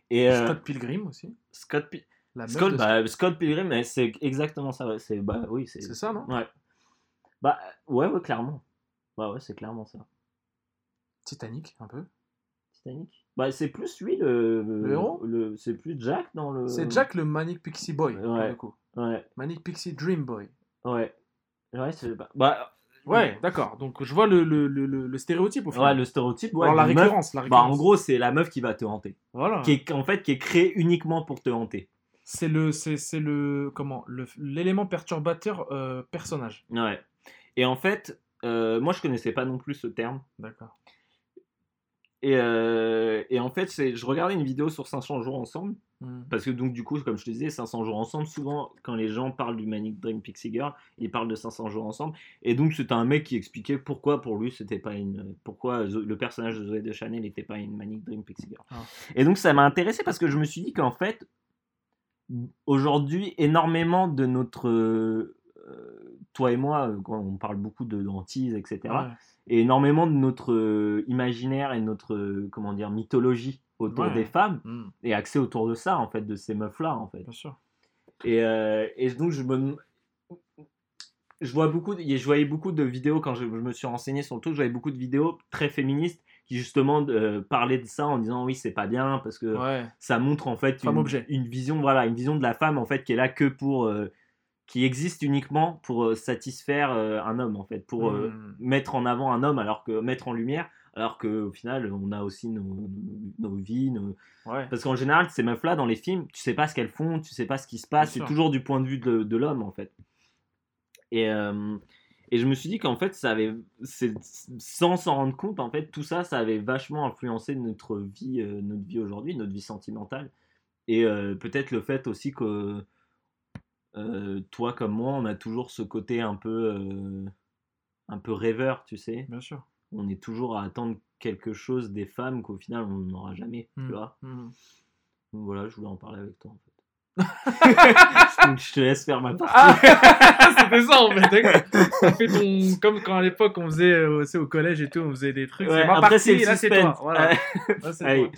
Speaker 3: Et euh,
Speaker 2: Scott Pilgrim aussi.
Speaker 3: Scott, Pi-
Speaker 2: La meuf
Speaker 3: Scott,
Speaker 2: de-
Speaker 3: bah, Scott Pilgrim, c'est exactement ça. ouais. C'est bah oui, c'est
Speaker 2: C'est ça, non?
Speaker 3: Ouais. Bah ouais, ouais, clairement. Bah ouais, c'est clairement ça.
Speaker 2: Titanic, un peu.
Speaker 3: Titanic? Bah c'est plus lui le.
Speaker 2: Le héros?
Speaker 3: le, C'est plus Jack dans le.
Speaker 2: C'est Jack le Manic Pixie Boy, pour
Speaker 3: Ouais.
Speaker 2: le coup.
Speaker 3: Ouais,
Speaker 2: Manic Pixie Dream Boy.
Speaker 3: ouais. Ouais, c'est bah, bah
Speaker 2: Ouais, d'accord. Donc je vois le, le, le, le- le stéréotype au
Speaker 3: ouais,
Speaker 2: final.
Speaker 3: le stéréotype. Ouais,
Speaker 2: Alors la
Speaker 3: d'une meuf-
Speaker 2: récurrence, la
Speaker 3: Bah
Speaker 2: récurrence.
Speaker 3: en gros, c'est la meuf qui va te hanter,
Speaker 2: voilà.
Speaker 3: qui est en fait qui est créée uniquement pour te hanter.
Speaker 2: C'est le, c'est, le, comment, l'élément perturbateur euh, personnage.
Speaker 3: Ouais. Et en fait, euh, moi je connaissais pas non plus ce terme.
Speaker 2: D'accord.
Speaker 3: Et, euh, et en fait, c'est- je regardais une vidéo sur 500 jours ensemble.
Speaker 2: Hmm.
Speaker 3: Parce que donc du coup, comme je te disais, 500 jours ensemble, souvent quand les gens parlent du Manic Dream Pixie Girl, ils parlent de 500 jours ensemble. Et donc c'était un mec qui expliquait pourquoi pour lui c'était pas une, pourquoi le personnage de Zoé de Chanel n'était pas une Manic Dream Pixie Girl.
Speaker 2: Ah.
Speaker 3: Et donc ça m'a intéressé parce que je me suis dit qu'en fait aujourd'hui énormément de notre euh, toi et moi, euh, quand on parle beaucoup de hantise, etc.
Speaker 2: Ouais.
Speaker 3: Et énormément de notre euh, imaginaire et notre euh, comment dire mythologie autour
Speaker 2: Ouais.
Speaker 3: des femmes
Speaker 2: Hmm,
Speaker 3: est axé autour de ça en fait, de ces meufs là en fait.
Speaker 2: Bien sûr.
Speaker 3: Et, euh, et donc, je me. Je, vois beaucoup, de- je voyais beaucoup de vidéos quand je, je me suis renseigné sur le truc. Je voyais beaucoup de vidéos très féministes qui, justement, euh, parlaient de ça en disant oui, c'est pas bien parce que
Speaker 2: Ouais.
Speaker 3: ça montre en fait une, vision, voilà, une vision de la femme en fait qui est là que pour. euh, qui existe uniquement pour euh, satisfaire euh, un homme en fait, pour
Speaker 2: Hmm.
Speaker 3: mettre en avant un homme alors que mettre en lumière alors qu'au final on a aussi nos, nos- vies, nos,
Speaker 2: Ouais.
Speaker 3: parce qu'en général, ces meufs-là, dans les films, tu sais pas ce qu'elles font, tu sais pas ce qui se passe, c'est toujours du point de vue de, de l'homme, en fait. Et, et je me suis dit qu'en fait, ça avait, sans s'en rendre compte, en fait, tout ça, ça avait vachement influencé notre vie, euh, notre vie aujourd'hui, notre vie sentimentale. Et euh, peut-être le fait aussi que euh, toi comme moi, on a toujours ce côté un peu, un peu rêveur, tu sais.
Speaker 2: Bien sûr.
Speaker 3: On est toujours à attendre quelque chose des femmes qu'au final, on n'aura jamais, tu
Speaker 2: Hmm.
Speaker 3: vois. Donc voilà, je voulais en parler avec toi en fait. Je te laisse faire ma partie.
Speaker 2: Ah C'était ça en fait. On fait ton... Comme quand à l'époque on faisait euh, au collège et tout, on faisait des trucs.
Speaker 3: Ouais,
Speaker 2: c'est ma
Speaker 3: après,
Speaker 2: partie, là c'est toi. Voilà. Là, toi.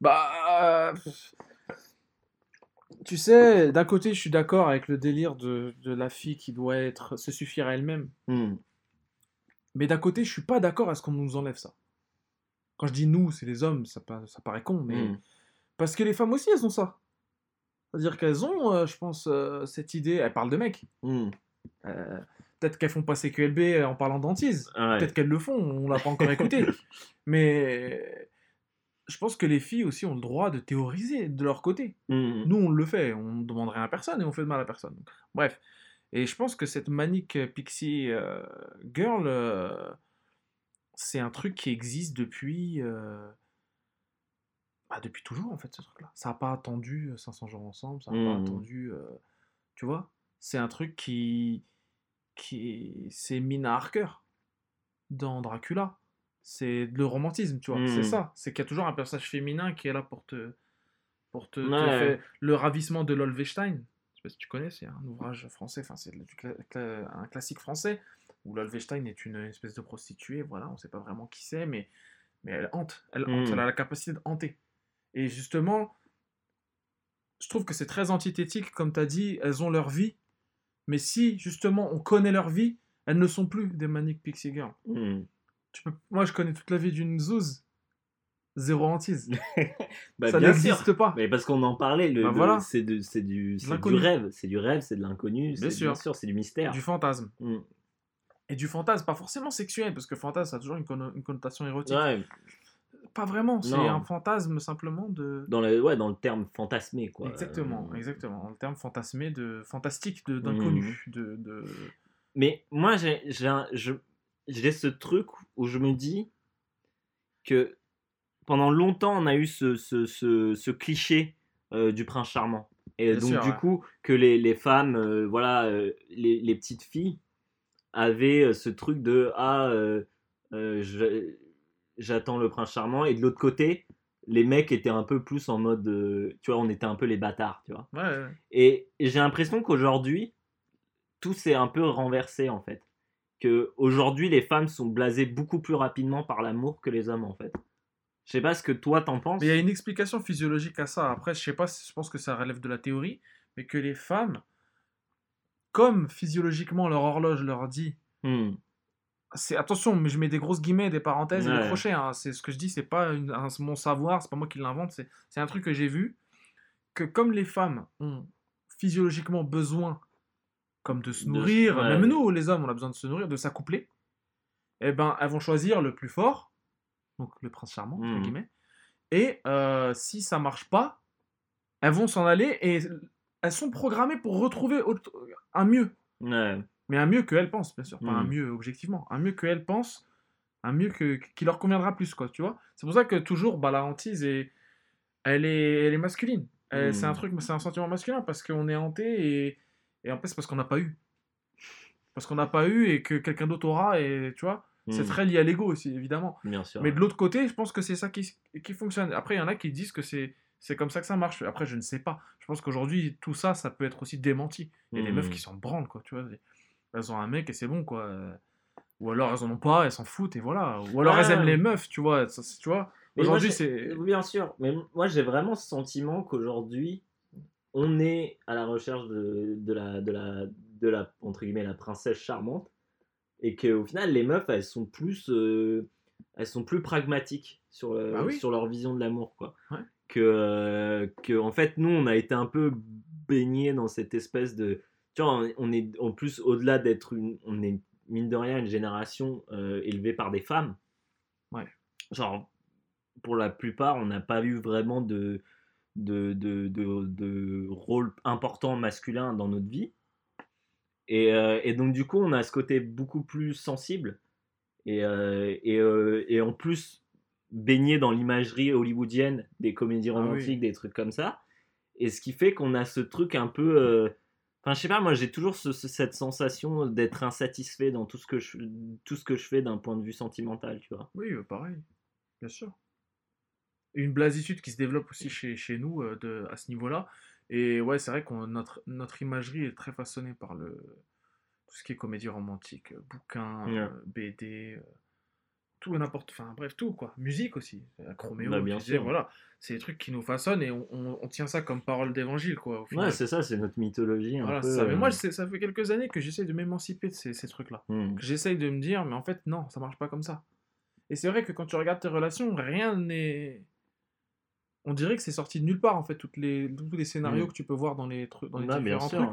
Speaker 2: Bah. euh, Tu sais, d'un côté, je suis d'accord avec le délire de, de la fille qui doit être se suffire à elle-même.
Speaker 3: Hmm.
Speaker 2: Mais d'un côté, je suis pas d'accord à ce qu'on nous enlève ça. Quand je dis nous, c'est les hommes, ça paraît con, mais.
Speaker 3: Hmm.
Speaker 2: Parce que les femmes aussi, elles ont ça. C'est-à-dire qu'elles ont, euh, je pense, euh, cette idée. Elles parlent de mecs.
Speaker 3: Hmm.
Speaker 2: Euh, Peut-être qu'elles font passer QLB en parlant d'antise.
Speaker 3: Ouais.
Speaker 2: Peut-être qu'elles le font, on l'a pas encore écouté. Mais je pense que les filles aussi ont le droit de théoriser de leur côté.
Speaker 3: Hmm.
Speaker 2: Nous, on le fait, on ne demande rien à personne et on fait de mal à personne. Bref. Et je pense que cette manique Pixie Girl, c'est un truc qui existe depuis. Euh, bah, depuis toujours, en fait, ce truc-là. Ça n'a pas attendu euh, 500 jours ensemble, ça n'a pas
Speaker 3: Mhm.
Speaker 2: attendu. euh, tu vois? C'est un truc qui. qui c'est Mina Harker dans Dracula. C'est le romantisme, tu vois? C'est
Speaker 3: Mhm.
Speaker 2: ça. C'est qu'il y a toujours un personnage féminin qui est là pour te. pour te. te
Speaker 3: Ouais.
Speaker 2: faire- Le ravissement de Lolvestein. Je sais pas si tu connais, c'est un ouvrage français, enfin, c'est un classique français où Lolvestein est une espèce de prostituée, voilà, on sait pas vraiment qui c'est, mais, mais elle hante, elle hante, elle a la capacité de hanter. Et justement, je trouve que c'est très antithétique, comme tu as dit, elles ont leur vie, mais si justement on connaît leur vie, elles ne sont plus des Manic Pixie Girls.
Speaker 3: Hmm.
Speaker 2: Tu peux... Moi, je connais toute la vie d'une zouze, zéro hantise.
Speaker 3: Bah,
Speaker 2: ça n'existe pas.
Speaker 3: Mais parce qu'on en parlait, le,
Speaker 2: Bah,
Speaker 3: le-
Speaker 2: voilà.
Speaker 3: c'est du, c'est du rêve, c'est du rêve, c'est de l'inconnu,
Speaker 2: Bien
Speaker 3: c'est-
Speaker 2: sûr.
Speaker 3: bien sûr, c'est du mystère.
Speaker 2: Du fantasme.
Speaker 3: Hmm.
Speaker 2: Et du fantasme, pas forcément sexuel, parce que fantasme, ça a toujours une, une connotation érotique.
Speaker 3: Ouais,
Speaker 2: Pas vraiment, c'est un fantasme simplement de...
Speaker 3: dans le, ouais, dans le terme fantasmé quoi.
Speaker 2: Exactement,
Speaker 3: Euh,
Speaker 2: exactement. Le terme fantasmé de fantastique, de
Speaker 3: Mhm.
Speaker 2: d'inconnu, de, de...
Speaker 3: Mais moi, j'ai, je, j'ai ce truc où je me dis que pendant longtemps, on a eu ce, ce, ce, ce cliché euh, du prince charmant. Et
Speaker 2: Bien
Speaker 3: donc,
Speaker 2: sûr,
Speaker 3: du
Speaker 2: ouais.
Speaker 3: coup, que les, les femmes, euh, voilà, euh, les, les petites filles avaient ce truc de Ah, je- j'attends le prince charmant. Et de l'autre côté, les mecs étaient un peu plus en mode, euh, tu vois, on était un peu les bâtards, tu vois.
Speaker 2: Ouais, ouais.
Speaker 3: Et j'ai l'impression qu'aujourd'hui, tout s'est un peu renversé en fait. Que aujourd'hui, les femmes sont blasées beaucoup plus rapidement par l'amour que les hommes en fait. Je sais pas ce que toi t'en penses.
Speaker 2: Mais il y a une explication physiologique à ça. Après, je sais pas, si- je pense que ça relève de la théorie, mais que les femmes, comme physiologiquement leur horloge leur dit,
Speaker 3: Hmm.
Speaker 2: C'est attention, mais je mets des grosses guillemets, des parenthèses et des crochets. hein. C'est ce que je dis, c'est pas une- un- mon savoir, c'est pas moi qui l'invente, c'est un truc que j'ai vu. Que comme les femmes ont physiologiquement besoin, comme de se
Speaker 3: De-
Speaker 2: nourrir,
Speaker 3: ouais.
Speaker 2: même nous, les hommes, on a besoin de se nourrir, de s'accoupler. Eh ben, elles vont choisir le plus fort, donc le prince charmant entre
Speaker 3: Mhm.
Speaker 2: guillemets. Et euh, si ça marche pas, elles vont s'en aller et elles sont programmées pour retrouver autre- un mieux.
Speaker 3: Ouais.
Speaker 2: Mais un mieux qu'elles pensent, bien sûr. Pas un
Speaker 3: Mhm.
Speaker 2: mieux objectivement. Un mieux qu'elles pensent un mieux que, qui leur conviendra plus, quoi, tu vois. C'est pour ça que toujours, bah, la hantise, est, elle, est, elle est masculine. C'est un
Speaker 3: Hmm.
Speaker 2: truc, c'est un sentiment masculin parce qu'on est hanté et, et en fait, c'est parce qu'on n'a pas eu. Parce qu'on n'a pas eu et que quelqu'un d'autre aura, et tu vois, c'est
Speaker 3: Hmm.
Speaker 2: très lié à l'ego aussi, évidemment.
Speaker 3: Bien sûr.
Speaker 2: Mais de l'autre côté, je pense que c'est ça qui, qui fonctionne. Après, il y en a qui disent que c'est c'est comme ça que ça marche. Après, je ne sais pas. Je pense qu'aujourd'hui, tout ça, ça peut être aussi démenti. Il y a des
Speaker 3: Hmm.
Speaker 2: meufs qui s'en branlent, quoi, tu vois. Elles ont un mec et c'est bon, quoi. Ou alors elles en ont pas, elles s'en foutent et voilà. Ou alors
Speaker 3: Ah.
Speaker 2: elles aiment les meufs, tu vois. Ça, tu vois. Aujourd'hui, c'est.
Speaker 3: Bien sûr, mais moi j'ai vraiment ce sentiment qu'aujourd'hui, on est à la recherche de, de, la, de, la, de la, entre guillemets, la princesse charmante, et qu'au final, les meufs, elles sont plus, euh, elles sont plus pragmatiques sur, le-
Speaker 2: Bah oui.
Speaker 3: sur leur vision de l'amour, quoi.
Speaker 2: Ouais.
Speaker 3: Que, euh, que, en fait, nous, on a été un peu baignés dans cette espèce de... Tu vois, on- est en plus, au-delà d'être une... On est, mine de rien, une génération euh, élevée par des femmes.
Speaker 2: Ouais.
Speaker 3: Genre, pour la plupart, on n'a pas eu vraiment de, de, de, de, de rôle important masculin dans notre vie. Et, euh, et donc, du coup, on a ce côté beaucoup plus sensible. Et, euh, et, et en plus, baigné dans l'imagerie hollywoodienne des comédies
Speaker 2: Ah oui.
Speaker 3: romantiques, des trucs comme ça. Et ce qui fait qu'on a ce truc un peu. Enfin, je sais pas, moi j'ai toujours ce- ce- cette sensation d'être insatisfait dans tout ce que je, tout ce que je fais d'un point de vue sentimental, tu vois.
Speaker 2: Oui, euh, pareil. Bien sûr. Une blasitude qui se développe aussi chez, chez nous euh, de, à ce niveau-là. Et ouais, c'est vrai que notre, notre imagerie est très façonnée par le, tout ce qui est comédie romantique, euh, bouquins, euh, BD, euh, tout et n'importe, enfin bref, tout quoi. Musique aussi, la chroméo,
Speaker 3: Bah, bien sûr.
Speaker 2: voilà. C'est des trucs qui nous façonnent et on, on- on tient ça comme parole d'évangile quoi. Au final.
Speaker 3: Ouais, c'est ça, c'est notre mythologie. Un
Speaker 2: Voilà,
Speaker 3: peu,
Speaker 2: ça. Mais
Speaker 3: euh,
Speaker 2: moi, ça fait quelques années que j'essaie de m'émanciper de ces, ces trucs-là.
Speaker 3: hmm.
Speaker 2: que J'essaye de me dire, mais en fait, non, ça marche pas comme ça. Et c'est vrai que quand tu regardes tes relations, rien n'est. On dirait que c'est sorti de nulle part, en fait, toutes les, tous les scénarios
Speaker 3: Mm.
Speaker 2: que tu peux voir dans les, trucs, dans les
Speaker 3: bien
Speaker 2: différents trucs.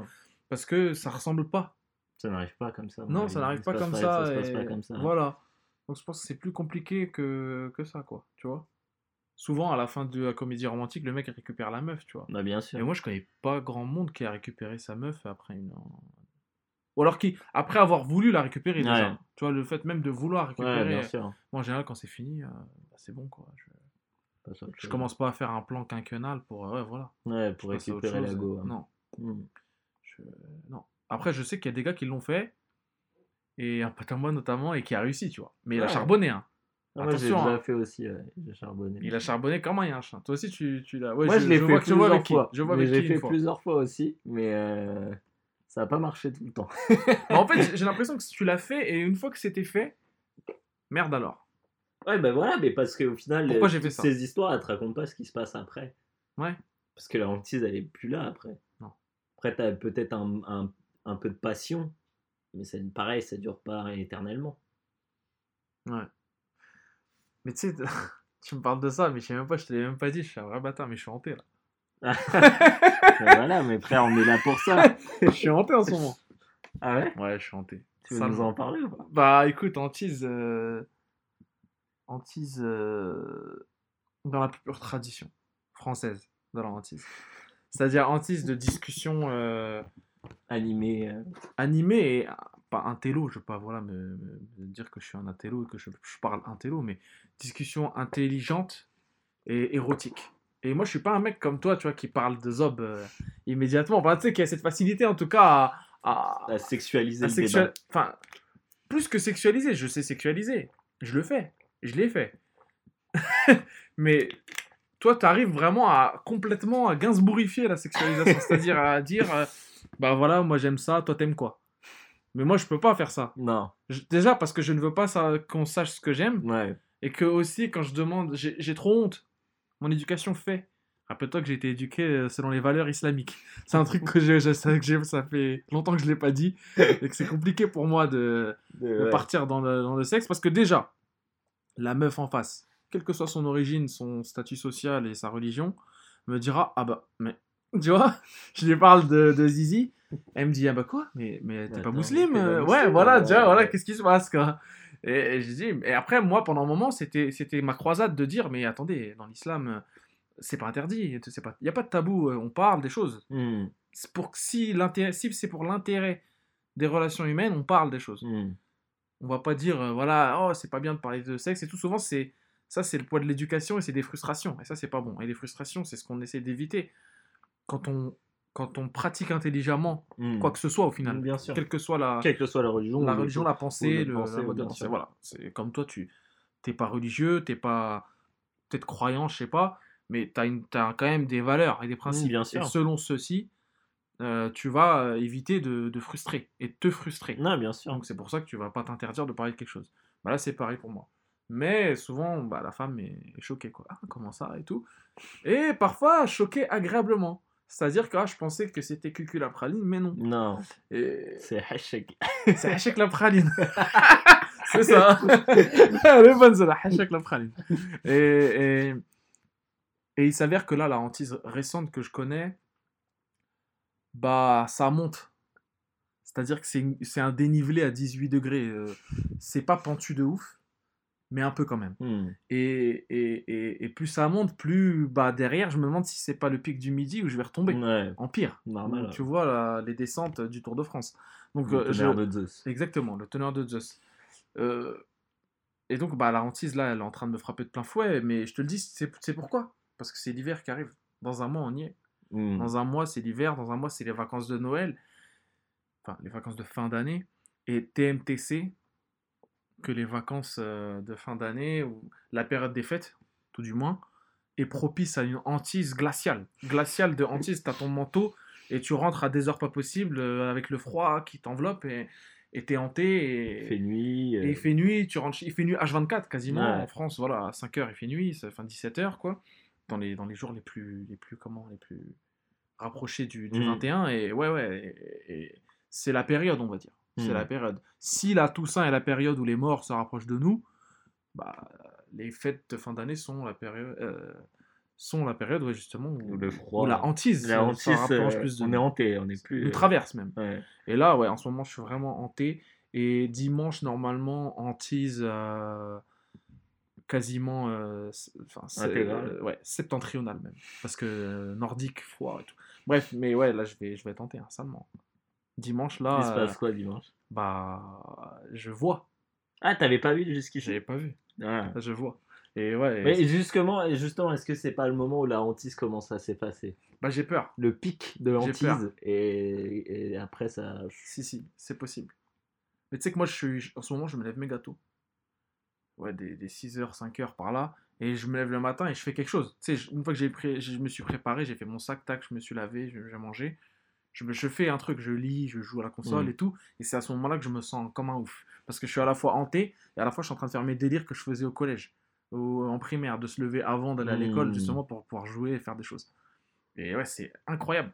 Speaker 2: Parce que ça ressemble pas.
Speaker 3: Ça n'arrive pas comme ça.
Speaker 2: Non, ça n'arrive pas comme ça.
Speaker 3: Ça se passe
Speaker 2: et
Speaker 3: pas comme ça.
Speaker 2: Voilà. Donc je pense que c'est plus compliqué que, que ça, quoi. Tu vois Souvent, à la fin de la comédie romantique, le mec récupère la meuf, tu vois.
Speaker 3: Bah, bien sûr.
Speaker 2: Et moi, je connais pas grand monde qui a récupéré sa meuf après une. Ou alors qui, après avoir voulu la récupérer déjà. Tu vois, le fait même de vouloir récupérer.
Speaker 3: ouais, bien sûr.
Speaker 2: Moi, en général, quand c'est fini, euh, bah, c'est bon, quoi. Je,
Speaker 3: autre
Speaker 2: je commence pas à faire un plan quinquennal pour. euh, ouais, voilà.
Speaker 3: Ouais, pour
Speaker 2: Je
Speaker 3: récupérer la go. hein.
Speaker 2: Non.
Speaker 3: Hmm.
Speaker 2: je- non. Après, je sais qu'il y a des gars qui l'ont fait. Et un à moi, notamment, et qui a réussi, tu vois. Mais il a
Speaker 3: Ouais.
Speaker 2: charbonné, hein.
Speaker 3: Ah, Moi, j'ai déjà
Speaker 2: hein.
Speaker 3: fait aussi, ouais. j'ai charbonné.
Speaker 2: Il a charbonné comme un chien. Toi aussi, tu, tu l'as. Ouais,
Speaker 3: Moi, je, l'ai fait
Speaker 2: vois, je vois
Speaker 3: plusieurs fois.
Speaker 2: Je vois
Speaker 3: j'ai fait
Speaker 2: fois.
Speaker 3: plusieurs fois aussi, mais euh, ça n'a pas marché tout le temps.
Speaker 2: Mais en fait, j'ai- l'impression que tu l'as fait, et une fois que c'était fait, merde alors.
Speaker 3: Ouais, ben voilà, mais parce qu'au final,
Speaker 2: Pourquoi j'ai fait ça?
Speaker 3: ces histoires, elles te racontent pas ce qui se passe après.
Speaker 2: Ouais.
Speaker 3: Parce que la hantise, elle est plus là après.
Speaker 2: Non.
Speaker 3: Après, t'as peut-être un, un, un peu de passion, mais c'est pareil, ça dure pas éternellement.
Speaker 2: Ouais. Mais tu sais, tu me parles de ça, mais je sais même pas, je te l'ai même pas dit, je suis un vrai bâtard, mais je suis hanté là.
Speaker 3: Ben voilà, mes frères, on est là pour ça.
Speaker 2: je suis hanté en ce moment.
Speaker 3: Ah ouais?
Speaker 2: Ouais, je suis hanté.
Speaker 3: Tu veux nous
Speaker 2: Salement.
Speaker 3: en parler ou pas?
Speaker 2: Bah écoute, hantise. euh, Hantise. euh, Dans la plus pure tradition française de la hantise. C'est-à-dire hantise de discussion euh,
Speaker 3: Animé. euh,
Speaker 2: animée et. Pas un télo, je veux pas voilà, me, me- me dire que je suis un intello et que je, je parle intello, mais discussion intelligente et érotique. Et moi, je suis pas un mec comme toi, tu vois, qui parle de Zob euh, immédiatement. Enfin, tu sais, qui a cette facilité, en tout cas, à- à,
Speaker 3: à sexualiser
Speaker 2: à
Speaker 3: le
Speaker 2: sexual-
Speaker 3: débat.
Speaker 2: Enfin, plus que sexualiser, je sais sexualiser. Je le fais. Je l'ai fait. Mais toi, tu arrives vraiment à complètement à gainsbourrifier la sexualisation. C'est-à-dire à dire, euh, bah voilà, moi j'aime ça, toi t'aimes quoi? Mais moi, je peux pas faire ça.
Speaker 3: Non,
Speaker 2: Je- déjà parce que je ne veux pas ça- qu'on sache ce que j'aime.
Speaker 3: ouais.
Speaker 2: Et que aussi, quand je demande, j'ai j'ai trop honte. Mon éducation fait. Rappelle-toi que j'ai été éduqué euh, selon les valeurs islamiques. C'est un truc que je, je sais que j'ai- ça fait longtemps que je l'ai pas dit et que c'est compliqué pour moi de,
Speaker 3: De-
Speaker 2: de
Speaker 3: ouais.
Speaker 2: partir dans le, dans le sexe parce que déjà, la meuf en face, quelle que soit son origine, son statut social et sa religion, me dira ah bah mais tu vois, je lui parle de, de Zizi, elle me dit ah bah quoi, mais mais t'es pas
Speaker 3: Attends,
Speaker 2: musulman,
Speaker 3: t'es pas
Speaker 2: euh, ouais voilà voilà qu'est-ce qui se passe quoi. Et, et je dis et après moi pendant un moment c'était c'était ma croisade de dire mais attendez dans l'islam c'est pas interdit, il y a pas de tabou, euh, on parle des choses. C'est pour si si c'est pour l'intérêt des relations humaines, on parle des choses.
Speaker 3: hmm.
Speaker 2: On va pas dire, euh, voilà, oh, c'est pas bien de parler de sexe et tout. Souvent, c'est ça, c'est le poids de l'éducation et c'est des frustrations. Et ça, c'est pas bon. Et les frustrations, c'est ce qu'on essaie d'éviter. Quand on, quand on pratique intelligemment
Speaker 3: Hmm.
Speaker 2: quoi que ce soit au final,
Speaker 3: Bien sûr.
Speaker 2: quelle que soit la,
Speaker 3: Quelle que soit la religion.
Speaker 2: la religion, la pensée,
Speaker 3: le pensée,
Speaker 2: la mode de pensée. Voilà, c'est comme toi, tu t'es pas religieux, t'es pas peut-être croyant, je sais pas, mais tu as, quand même des valeurs et des principes.
Speaker 3: bien sûr.
Speaker 2: Et selon ceux-ci, euh, tu vas euh, éviter de, de frustrer et de te frustrer.
Speaker 3: Non, bien sûr.
Speaker 2: Donc c'est pour ça que tu vas pas t'interdire de parler de quelque chose. Bah là c'est pareil pour moi. Mais souvent bah, la femme est est choquée quoi. Ah, comment ça et tout. Et parfois choquée agréablement. C'est-à-dire que ah, je pensais que c'était cucul la praline, mais non.
Speaker 3: Non,
Speaker 2: Et
Speaker 3: c'est hachek.
Speaker 2: c'est hachek la praline. c'est ça. Elle est bonne celle-là, hachek la praline. Et, et, et il s'avère que là la hantise récente que je connais, bah ça monte. C'est-à-dire que c'est c'est un dénivelé à 18 degrés. euh, c'est pas pentu de ouf, mais un peu quand même.
Speaker 3: Hmm.
Speaker 2: Et, et, et, et plus ça monte, plus bah, derrière, je me demande si c'est pas le pic du midi où je vais retomber.
Speaker 3: Ouais,
Speaker 2: En pire.
Speaker 3: normal.
Speaker 2: Donc, tu vois là, les descentes du Tour de France. Donc,
Speaker 3: Le
Speaker 2: euh, je-
Speaker 3: tonnerre de Zeus.
Speaker 2: Exactement, le teneur de Zeus. Euh, et donc, bah, la hantise, là, elle est en train de me frapper de plein fouet, mais je te le dis, c'est c'est pourquoi? Parce que c'est l'hiver qui arrive. Dans un mois, on y est.
Speaker 3: Hmm.
Speaker 2: Dans un mois, c'est l'hiver. Dans un mois, c'est les vacances de Noël. Enfin, les vacances de fin d'année. Et TMTC, que les vacances euh, de fin d'année, ou la période des fêtes, tout du moins, est propice à une hantise glaciale. Glaciale de hantise, t'as ton manteau et tu rentres à des heures pas possibles euh, avec le froid qui t'enveloppe et et t'es hanté.
Speaker 3: Il fait
Speaker 2: Et,
Speaker 3: nuit.
Speaker 2: et
Speaker 3: euh,
Speaker 2: il fait nuit, tu rentres, il fait nuit H24 quasiment
Speaker 3: Ouais.
Speaker 2: en France, voilà, à 5h il fait nuit, ça- enfin 17h quoi, dans les, dans les jours les plus, les plus, comment, les plus rapprochés du, du
Speaker 3: Mhm.
Speaker 2: 21, et ouais, ouais, et, et c'est la période, on va dire, c'est la période. Si la Toussaint est la période où les morts se rapprochent de nous, bah, les fêtes de fin d'année sont la période, euh, sont la période, ouais, justement, où,
Speaker 3: Où le froid,
Speaker 2: où la hantise,
Speaker 3: La hantise,
Speaker 2: se rapproche
Speaker 3: euh,
Speaker 2: plus de
Speaker 3: on
Speaker 2: nous.
Speaker 3: est hanté, on est plus. euh,
Speaker 2: traverse même.
Speaker 3: ouais.
Speaker 2: Et là, ouais, en ce moment, je suis vraiment hanté. Et dimanche, normalement, hantise euh, quasiment euh, euh, ouais, septentrionale même. Parce que euh, nordique, froid et tout. Bref, mais ouais, là, je vais, je vais tenter hein, salement. Dimanche, là,
Speaker 3: Il se passe
Speaker 2: euh,
Speaker 3: quoi dimanche?
Speaker 2: bah, je vois.
Speaker 3: Ah, t'avais pas vu jusqu'ici
Speaker 2: J'avais pas vu.
Speaker 3: Ah.
Speaker 2: Je vois. Et ouais,
Speaker 3: Mais justement, et justement, est-ce que c'est pas le moment où la hantise commence à s'effacer?
Speaker 2: Bah, j'ai peur.
Speaker 3: Le pic de
Speaker 2: J'ai peur.
Speaker 3: hantise et, et après ça.
Speaker 2: Si, si, c'est possible. Mais tu sais que moi, je suis, en ce moment, je me lève méga tôt. Ouais, des, des 6h, 5h par là. Et je me lève le matin et je fais quelque chose. Tu sais, une fois que j'ai pré- je me suis préparé, j'ai fait mon sac, tac, je me suis lavé, j'ai mangé. Je, fais un truc, je lis, je joue à la console
Speaker 3: Mm.
Speaker 2: et tout. Et c'est à ce moment-là que je me sens comme un ouf. Parce que je suis à la fois hanté et à la fois je suis en train de faire mes délires que je faisais au collège, ou en primaire, de se lever avant d'aller à l'école
Speaker 3: Mm.
Speaker 2: justement pour pouvoir jouer et faire des choses. Et ouais, c'est incroyable.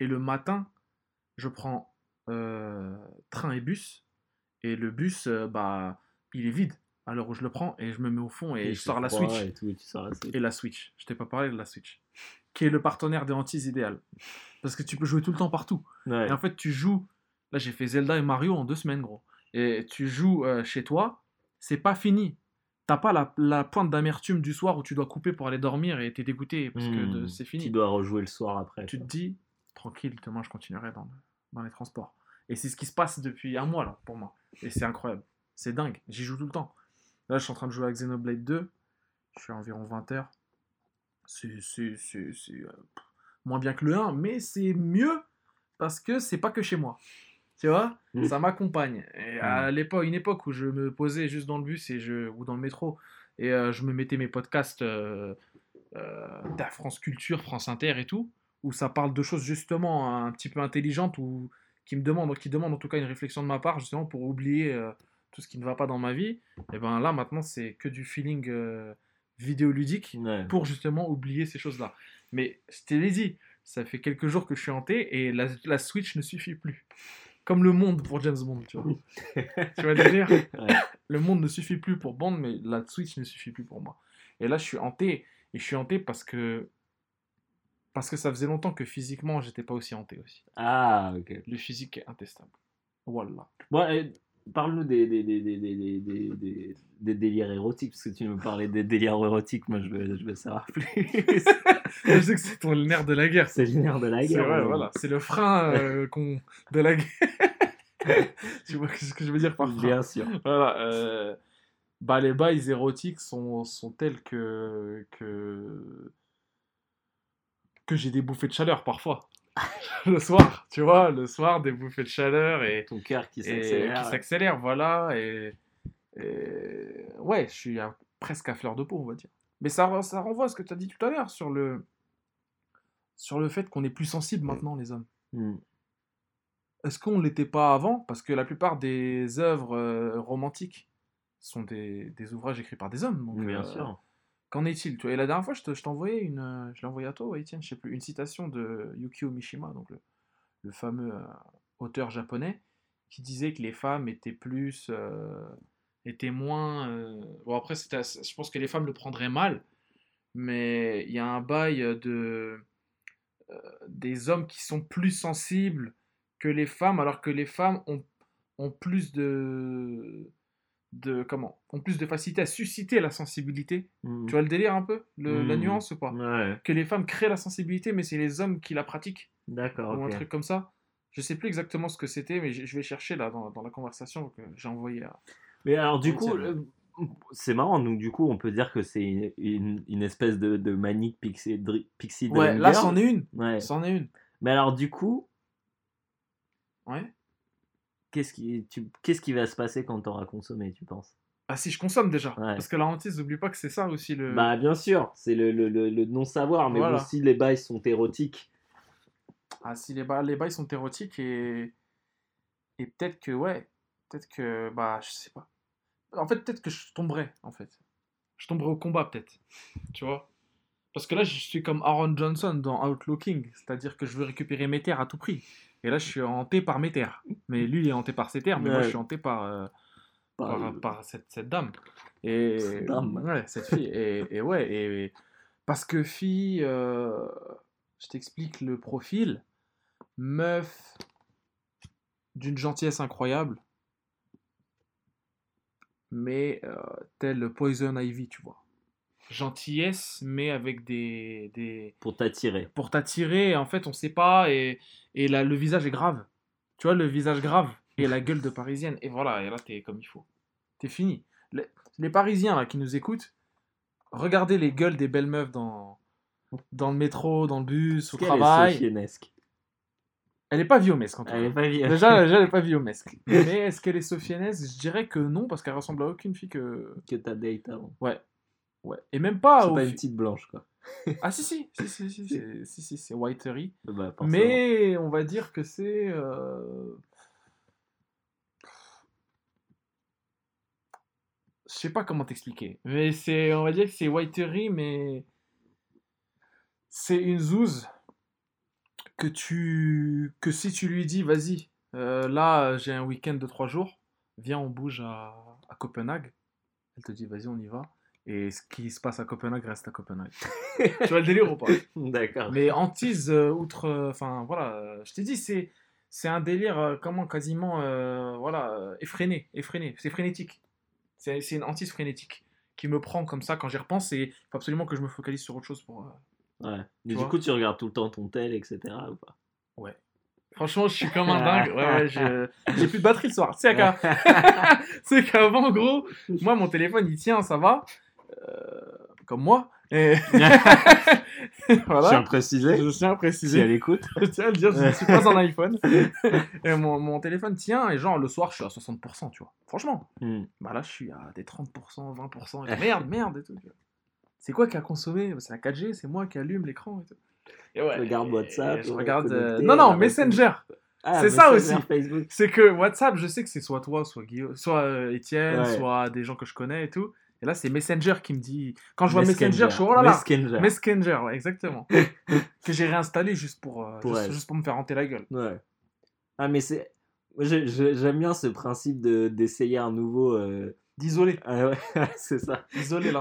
Speaker 2: Et le matin, je prends euh, train et bus. Et le bus, euh, bah, il est vide à l'heure où je le prends. Et je me mets au fond et, je sors la Switch.
Speaker 3: Et, tout, et tu sors la Switch.
Speaker 2: Et la Switch. Je t'ai pas parlé de la Switch. Qui est le partenaire des hantises idéal. Parce que tu peux jouer tout le temps partout.
Speaker 3: Ouais.
Speaker 2: Et en fait, tu joues. Là, j'ai fait Zelda et Mario en deux semaines, gros. Et tu joues euh, chez toi, c'est pas fini. T'as pas la, la pointe d'amertume du soir où tu dois couper pour aller dormir et t'es dégoûté parce que
Speaker 3: Hmm.
Speaker 2: c'est fini
Speaker 3: Tu dois rejouer le soir après.
Speaker 2: tu te dis, tranquille, demain je continuerai dans, dans les transports. Et c'est ce qui se passe depuis un mois là, pour moi. Et c'est incroyable. C'est dingue. J'y joue tout le temps. Là, je suis en train de jouer à Xenoblade 2. Je suis à environ 20 heures. C'est euh, moins bien que le 1, mais c'est mieux parce que c'est pas que chez moi. Tu vois?
Speaker 3: Mm.
Speaker 2: Ça m'accompagne. Et à l'époque, une époque où je me posais juste dans le bus et je, ou dans le métro et euh, je me mettais mes podcasts euh, euh, France Culture, France Inter et tout, où ça parle de choses justement un petit peu intelligentes ou qui me demandent, qui demandent en tout cas une réflexion de ma part justement pour oublier tout ce qui ne va pas dans ma vie. Et ben là maintenant c'est que du feeling vidéoludique
Speaker 3: Ouais.
Speaker 2: pour justement oublier ces choses-là. Mais l'ai dit, ça fait quelques jours que je suis hanté et la, la Switch ne suffit plus. Comme le monde pour James Bond, tu vois. tu vas le dire?
Speaker 3: Ouais.
Speaker 2: Le monde ne suffit plus pour Bond, mais la Switch ne suffit plus pour moi. Et là, je suis hanté. Et je suis hanté parce que. Parce que ça faisait longtemps que physiquement, j'étais pas aussi hanté aussi.
Speaker 3: Ah, ok.
Speaker 2: Le physique est intestable. Voilà.
Speaker 3: Bon, parle-nous des, des, des, des, des, des, des, des- des délires érotiques, parce que tu me parlais des délires érotiques, moi je veux, je veux savoir plus.
Speaker 2: je sais que c'est ton nerf de la guerre.
Speaker 3: C'est le nerf de la
Speaker 2: C'est
Speaker 3: guerre.
Speaker 2: ouais. voilà. C'est le frein euh, qu'on- de la guerre. tu vois ce que je veux dire par là
Speaker 3: Bien sûr.
Speaker 2: Voilà. euh, bah, les bails érotiques sont, sont tels que, que, que j'ai des bouffées de chaleur parfois. le soir, tu vois, le soir, des bouffées de chaleur et,
Speaker 3: Ton cœur qui s'accélère.
Speaker 2: qui s'accélère, voilà. Et, et ouais, je suis à- presque à fleur de peau, on va dire. Mais ça, ça renvoie à ce que tu as dit tout à l'heure sur le, sur le fait qu'on est plus sensible maintenant, les hommes.
Speaker 3: Hmm.
Speaker 2: Est-ce qu'on ne l'était pas avant? Parce que la plupart des œuvres euh, romantiques sont des, des ouvrages écrits par des hommes. Donc,
Speaker 3: Bien
Speaker 2: euh,
Speaker 3: sûr.
Speaker 2: Qu'en est-il Et la dernière fois, je te- je t'ai envoyé une, euh, je l'ai envoyé à toi, ouais, Étienne, je sais plus, une citation de Yukio Mishima, donc le, fameux euh, auteur japonais, qui disait que les femmes étaient plus, euh, étaient moins. Bon après, je pense que les femmes le prendraient mal, mais il y a un bail de des hommes qui sont plus sensibles que les femmes, alors que les femmes ont plus de de comment ont plus de facilité à susciter la sensibilité
Speaker 3: Hmm.
Speaker 2: tu vois le délire un peu le- La
Speaker 3: Hmm.
Speaker 2: nuance ou pas?
Speaker 3: Ouais,
Speaker 2: Que les femmes créent la sensibilité, mais c'est les hommes qui la pratiquent,
Speaker 3: d'accord,
Speaker 2: ou un truc comme ça. Je sais plus exactement ce que c'était, mais je vais chercher là dans, dans la conversation que j'ai envoyée à.
Speaker 3: Mais alors, du coup, euh, c'est marrant. Donc, du coup, on peut dire que c'est une, une, une espèce de, de manique pixie, dri- pixie
Speaker 2: Ouais, là, c'en est une.
Speaker 3: Ouais.
Speaker 2: C'en est une.
Speaker 3: Mais alors, du coup,
Speaker 2: Ouais.
Speaker 3: Qu'est-ce qui, tu, va se passer quand t'auras consommé, tu penses?
Speaker 2: Ah, si je consomme déjà.
Speaker 3: Ouais.
Speaker 2: Parce que la hantise, n'oublie pas que c'est ça aussi le.
Speaker 3: Bah, bien sûr, c'est le, le, le, le non-savoir. Mais
Speaker 2: Voilà.
Speaker 3: bon, si les bails sont érotiques,
Speaker 2: Ah, si les, ba- les bails sont érotiques et. Et peut-être que, ouais. Peut-être que. Bah, je sais pas. En fait, peut-être que je tomberais, en fait. Je tomberais au combat, peut-être. Tu vois? Parce que là, je suis comme Aaron Johnson dans Outlooking. C'est-à-dire que je veux récupérer mes terres à tout prix. Et là, je suis hanté par mes terres. Mais lui, il est hanté par ses terres, mais moi, je suis hanté par. euh,
Speaker 3: par-
Speaker 2: par, par cette, cette dame. Et,
Speaker 3: Cette dame.
Speaker 2: Ouais, cette fille. Et, et ouais, et, parce que fille, euh, je t'explique le profil. Meuf d'une gentillesse incroyable. Mais euh, tel Poison Ivy, tu vois. Gentillesse, mais avec des. des...
Speaker 3: pour t'attirer.
Speaker 2: Pour t'attirer, en fait, on sait pas. Et, et là, le visage est grave. Tu vois, le visage grave. Et la gueule de parisienne. Et voilà, et là, t'es comme il faut. T'es fini. Les, les Parisiens là, qui nous écoutent, regardez les gueules des belles meufs dans, dans le métro, dans le bus, au
Speaker 3: qu'elle est
Speaker 2: travail.
Speaker 3: sophiesque
Speaker 2: Elle est pas viomesque en tout
Speaker 3: Elle
Speaker 2: cas.
Speaker 3: est pas.
Speaker 2: Déjà, déjà, elle est pas viomesque. Mais est-ce qu'elle est sophiennesque Je dirais que non, parce qu'elle ressemble à aucune fille que.
Speaker 3: que t'as date avant.
Speaker 2: Ouais. Ouais. Et même pas.
Speaker 3: C'est pas une petite blanche, quoi.
Speaker 2: Ah si, si, si, si, si, c'est- si, si, c'est whitery.
Speaker 3: Bah, forcément.
Speaker 2: Mais on va dire que c'est. euh, Je sais pas comment t'expliquer. Mais c'est. On va dire que c'est whitery, mais. C'est une zouze que tu. Que si tu lui dis, vas-y, euh, là j'ai un week-end de trois jours, viens, on bouge à, à Copenhague. Elle te dit, vas-y, on y va. Et ce qui se passe à Copenhague reste à Copenhague. tu vois le délire ou pas?
Speaker 3: D'accord.
Speaker 2: mais hantise euh, outre, euh, enfin voilà, euh, je t'ai dit c'est c'est un délire comment quasiment voilà effréné, effréné, c'est frénétique. C'est une hantise frénétique qui me prend comme ça quand j'y repense et il faut absolument que je me focalise sur autre chose pour.
Speaker 3: Ouais. Mais du coup, tu regardes tout le temps ton tel, etc. ou pas?
Speaker 2: Franchement, je suis comme un dingue. Ouais, ouais, j'ai plus de batterie le soir. C'est qu'avant, gros, moi mon téléphone il tient, ça va, comme moi. Et
Speaker 3: Je tiens à préciser.
Speaker 2: Je tiens à
Speaker 3: Si
Speaker 2: préciser.
Speaker 3: elle écoute.
Speaker 2: Je tiens à le dire, je ne suis pas un iPhone. et mon, mon téléphone tient, et genre le soir, je suis à 60%, tu vois. Franchement.
Speaker 3: Hmm.
Speaker 2: Bah là, je suis à des 30%, 20%. et tout. merde, merde et tout. C'est quoi qui a consommé? C'est la 4G, c'est moi qui allume l'écran et tout. Et ouais,
Speaker 3: Tu regardes
Speaker 2: et-
Speaker 3: WhatsApp,
Speaker 2: et Je
Speaker 3: euh,
Speaker 2: regarde. euh, Non, non,
Speaker 3: euh,
Speaker 2: Messenger.
Speaker 3: Ah,
Speaker 2: C'est ça aussi.
Speaker 3: Facebook.
Speaker 2: C'est que WhatsApp, je sais que c'est soit toi, soit Guillaume, soit euh, Étienne,
Speaker 3: Ouais.
Speaker 2: soit des gens que je connais et tout. Et là, c'est Messenger qui me dit. Quand je vois
Speaker 3: Messenger.
Speaker 2: Messenger, je suis oh là là.
Speaker 3: Messenger.
Speaker 2: Messenger, ouais, exactement. que j'ai réinstallé juste pour, euh,
Speaker 3: Pour
Speaker 2: juste, pour me faire hanter la gueule.
Speaker 3: Ouais. Ah, mais c'est. J'aime bien ce principe de- d'essayer un nouveau. euh,
Speaker 2: D'isoler.
Speaker 3: Ah ouais, c'est ça.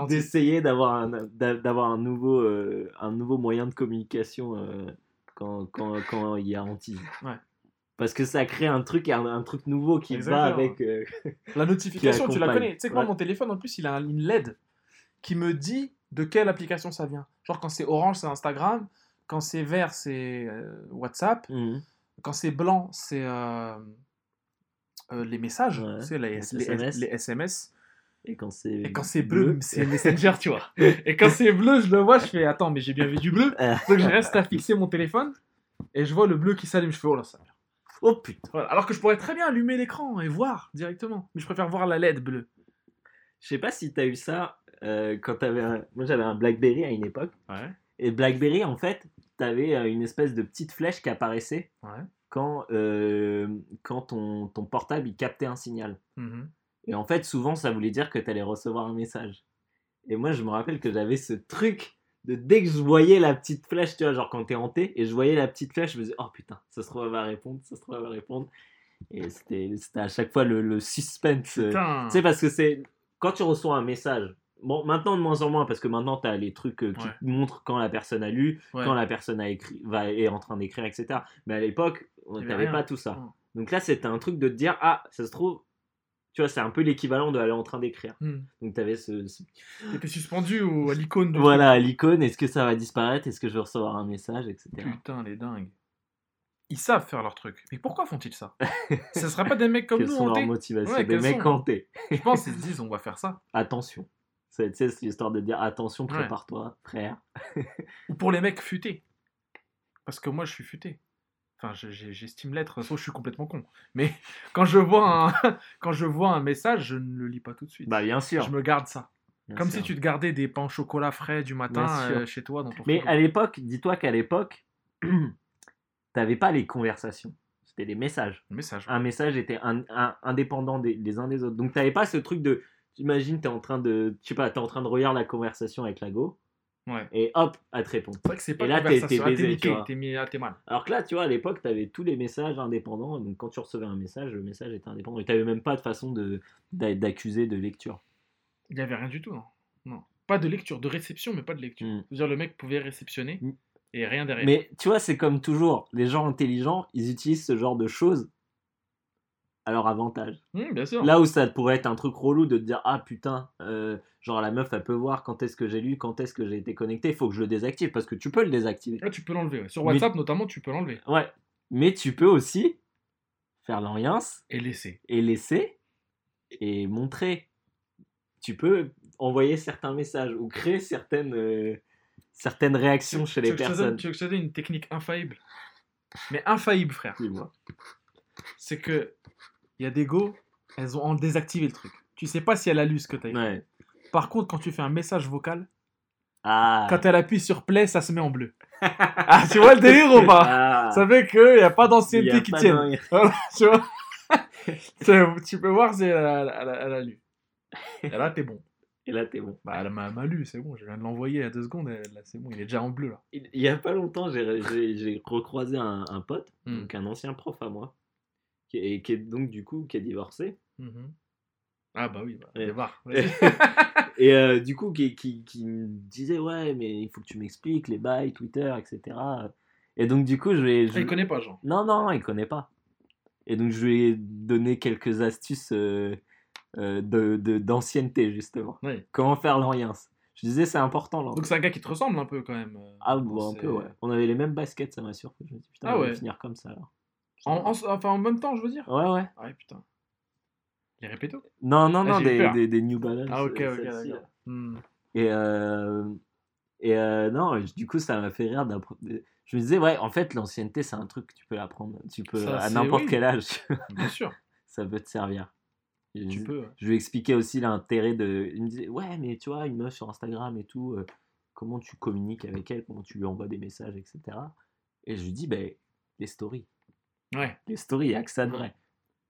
Speaker 3: D'essayer d'avoir un, d'avoir un, nouveau, euh, un nouveau moyen de communication quand, quand, quand il y a hantise.
Speaker 2: Ouais.
Speaker 3: Parce que ça crée un truc, un, un truc nouveau qui
Speaker 2: Exactement.
Speaker 3: va avec. euh,
Speaker 2: La notification, tu la connais. Tu sais quoi,
Speaker 3: Ouais.
Speaker 2: mon téléphone, en plus, il a un- une LED qui me dit de quelle application ça vient. Genre, quand c'est orange, c'est Instagram. Quand c'est vert, c'est euh, WhatsApp.
Speaker 3: mhm.
Speaker 2: Quand c'est blanc, c'est. euh, les messages,
Speaker 3: Ouais,
Speaker 2: tu sais, les,
Speaker 3: SMS.
Speaker 2: les SMS.
Speaker 3: Et quand c'est.
Speaker 2: Et quand c'est bleu, c'est Messenger, tu vois. Et quand c'est bleu, je le vois, je fais attends, mais j'ai bien vu du bleu. Donc je reste à fixer mon téléphone et je vois le bleu qui s'allume. Je fais oh là, ça.
Speaker 3: Oh putain.
Speaker 2: Voilà. Alors que je pourrais très bien allumer l'écran et voir directement. Mais je préfère voir la LED bleue.
Speaker 3: Je sais pas si t'as eu ça euh, quand t'avais un... Moi j'avais un Blackberry à une époque.
Speaker 2: Ouais.
Speaker 3: Et Blackberry, en fait, t'avais euh, une espèce de petite flèche qui apparaissait
Speaker 2: Ouais.
Speaker 3: quand, euh, quand ton, ton portable il captait un signal.
Speaker 2: Mhm.
Speaker 3: Et en fait, souvent, ça voulait dire que tu allais recevoir un message. Et moi, je me rappelle que j'avais ce truc de dès que je voyais la petite flèche, tu vois, genre quand t'es hanté, et je voyais la petite flèche, je me disais, oh putain, ça se trouve, elle va répondre, ça se trouve, elle va répondre. Et c'était à chaque fois le, le suspense. Tu sais, parce que c'est. Quand tu reçois un message, bon, maintenant de moins en moins, parce que maintenant tu as les trucs euh, qui
Speaker 2: Ouais.
Speaker 3: te montrent quand la personne a lu,
Speaker 2: Ouais.
Speaker 3: quand la personne a écrit, va, est en train d'écrire, etc. Mais à l'époque, on n'avait pas tout ça. Donc là, c'était un truc de te dire, ah, ça se trouve, tu vois, c'est un peu l'équivalent de aller en train d'écrire.
Speaker 2: Hmm.
Speaker 3: Donc tu avais ce. ce-
Speaker 2: T'étais suspendu au, à l'icône. du
Speaker 3: Voilà, l'icône, est-ce que ça va disparaître? Est-ce que je vais recevoir un message, etc.
Speaker 2: Putain, les dingues. Ils savent faire leur truc. Mais pourquoi font-ils ça? Ce serait pas des mecs comme
Speaker 3: Quelles
Speaker 2: nous
Speaker 3: sont leurs motivations?
Speaker 2: Ouais,
Speaker 3: Des mecs
Speaker 2: sont?
Speaker 3: hantés.
Speaker 2: Je pense qu'ils se disent on va faire ça.
Speaker 3: Attention. C'est l'histoire de dire attention, prépare-toi, frère.
Speaker 2: Ou pour les mecs futés. Parce que moi, je suis futé. Enfin, j'estime l'être, sauf que je suis complètement con. Mais quand je vois un, quand je vois un message, je ne le lis pas tout de suite.
Speaker 3: Bah, bien sûr.
Speaker 2: je me garde ça.
Speaker 3: bien
Speaker 2: Comme
Speaker 3: sûr.
Speaker 2: si tu te gardais des pains au chocolat frais du matin euh, chez toi dans ton
Speaker 3: Mais
Speaker 2: frigo.
Speaker 3: à l'époque, dis-toi qu'à l'époque, t'avais pas les conversations. C'était des messages.
Speaker 2: Message.
Speaker 3: Un message était un- un- indépendant des, les uns des autres. Donc t'avais pas ce truc de. T'imagines, t'es en train de. Je sais pas, t'es en train de regarder la conversation avec la go.
Speaker 2: Ouais.
Speaker 3: Et hop, elle te répond.
Speaker 2: C'est vrai que c'est pas
Speaker 3: Et là, t'es- t'es
Speaker 2: Ah,
Speaker 3: baisé,
Speaker 2: niqué, t'es mis, t'es mal.
Speaker 3: Alors que là, tu vois, à l'époque, t'avais tous les messages indépendants. Donc quand tu recevais un message, le message était indépendant. Et t'avais même pas de façon de d'accuser de lecture.
Speaker 2: Il n'y avait rien du tout, non. Non. Pas de lecture, de réception, mais pas de lecture.
Speaker 3: Mm.
Speaker 2: C'est-à-dire le mec pouvait réceptionner
Speaker 3: Mm.
Speaker 2: et rien derrière.
Speaker 3: Mais tu vois, c'est comme toujours, les gens intelligents, ils utilisent ce genre de choses à leur avantage.
Speaker 2: Mm, bien sûr.
Speaker 3: Là où ça pourrait être un truc relou de te dire ah putain, euh, genre la meuf elle peut voir quand est-ce que j'ai lu, quand est-ce que j'ai été connecté, il faut que je le désactive parce que tu peux le désactiver.
Speaker 2: Ah, tu peux l'enlever. ouais. Sur
Speaker 3: Mais-
Speaker 2: WhatsApp, notamment, tu peux l'enlever.
Speaker 3: Ouais, mais tu peux aussi faire l'alliance
Speaker 2: Et laisser.
Speaker 3: et laisser et montrer. Tu peux envoyer certains messages ou créer certaines, euh, certaines réactions chez les
Speaker 2: tu donne-
Speaker 3: personnes.
Speaker 2: tu veux que je te donne une technique infaillible? Mais infaillible, frère.
Speaker 3: Dis-moi.
Speaker 2: C'est que il y a des go, elles ont désactivé le truc. Tu sais pas si elle a lu ce que t'as écrit.
Speaker 3: Ouais.
Speaker 2: Par contre, quand tu fais un message vocal,
Speaker 3: Ah.
Speaker 2: quand elle appuie sur play, ça se met en bleu. ah, tu vois le délire ou pas?
Speaker 3: Ah.
Speaker 2: Ça fait qu'il n'y a pas d'ancienneté qui tienne. Voilà, tu vois Tu- peux voir si elle a, elle a- elle a lu. Et là, t'es bon.
Speaker 3: Et là, t'es bon.
Speaker 2: Bah, elle m'a lu, c'est bon. Je viens de l'envoyer il y a deux secondes. Là, c'est bon. Il est déjà en bleu, là.
Speaker 3: Il y a pas longtemps, j'ai recroisé un, un pote,
Speaker 2: Hmm.
Speaker 3: donc un ancien prof à moi, qui est, qui est donc du coup qui a divorcé.
Speaker 2: Mhm. Ah, bah oui. Bah,
Speaker 3: Ouais.
Speaker 2: débarque.
Speaker 3: Et euh, du coup, qui, qui, qui me disait Ouais, mais il faut que tu m'expliques les bails, Twitter, etc. Et donc, du coup, je vais. je-
Speaker 2: Il connaît pas, Jean.
Speaker 3: Non, non, il connaît pas. Et donc, je lui ai donné quelques astuces euh, euh, de- de- d'ancienneté, justement. Comment faire l'alliance. Je disais, c'est important, là.
Speaker 2: Donc, c'est un gars qui te ressemble un peu quand même. euh,
Speaker 3: Ah, bon, un peu, ouais. On avait les mêmes baskets, ça m'a surpris. Je me dis, putain,
Speaker 2: Ah
Speaker 3: on va finir comme ça, alors.
Speaker 2: En, en- enfin, en même temps, je veux dire.
Speaker 3: Ouais, ouais.
Speaker 2: Ah ouais, putain. Les répétos?
Speaker 3: Non, non,
Speaker 2: Ah,
Speaker 3: non, des, des, des New Balance.
Speaker 2: Ah, ok,
Speaker 3: euh,
Speaker 2: ok, d'accord. Hmm.
Speaker 3: Et, euh, et euh, non, du coup, ça m'a fait rire. d'appre- de- Je me disais, ouais, en fait, l'ancienneté, c'est un truc que tu peux l'apprendre. Tu peux,
Speaker 2: Ça,
Speaker 3: à n'importe
Speaker 2: oui.
Speaker 3: quel âge,
Speaker 2: Bien sûr,
Speaker 3: ça peut te servir. Et
Speaker 2: tu
Speaker 3: je,
Speaker 2: peux. ouais.
Speaker 3: je lui expliquais aussi l'intérêt de. Il me disait, ouais, mais tu vois, une meuf sur Instagram et tout, euh, comment tu communiques avec elle, comment tu lui envoies des messages, etc. Et je lui dis, ben, les stories.
Speaker 2: Ouais.
Speaker 3: Les stories, il n'y a que ça de vrai.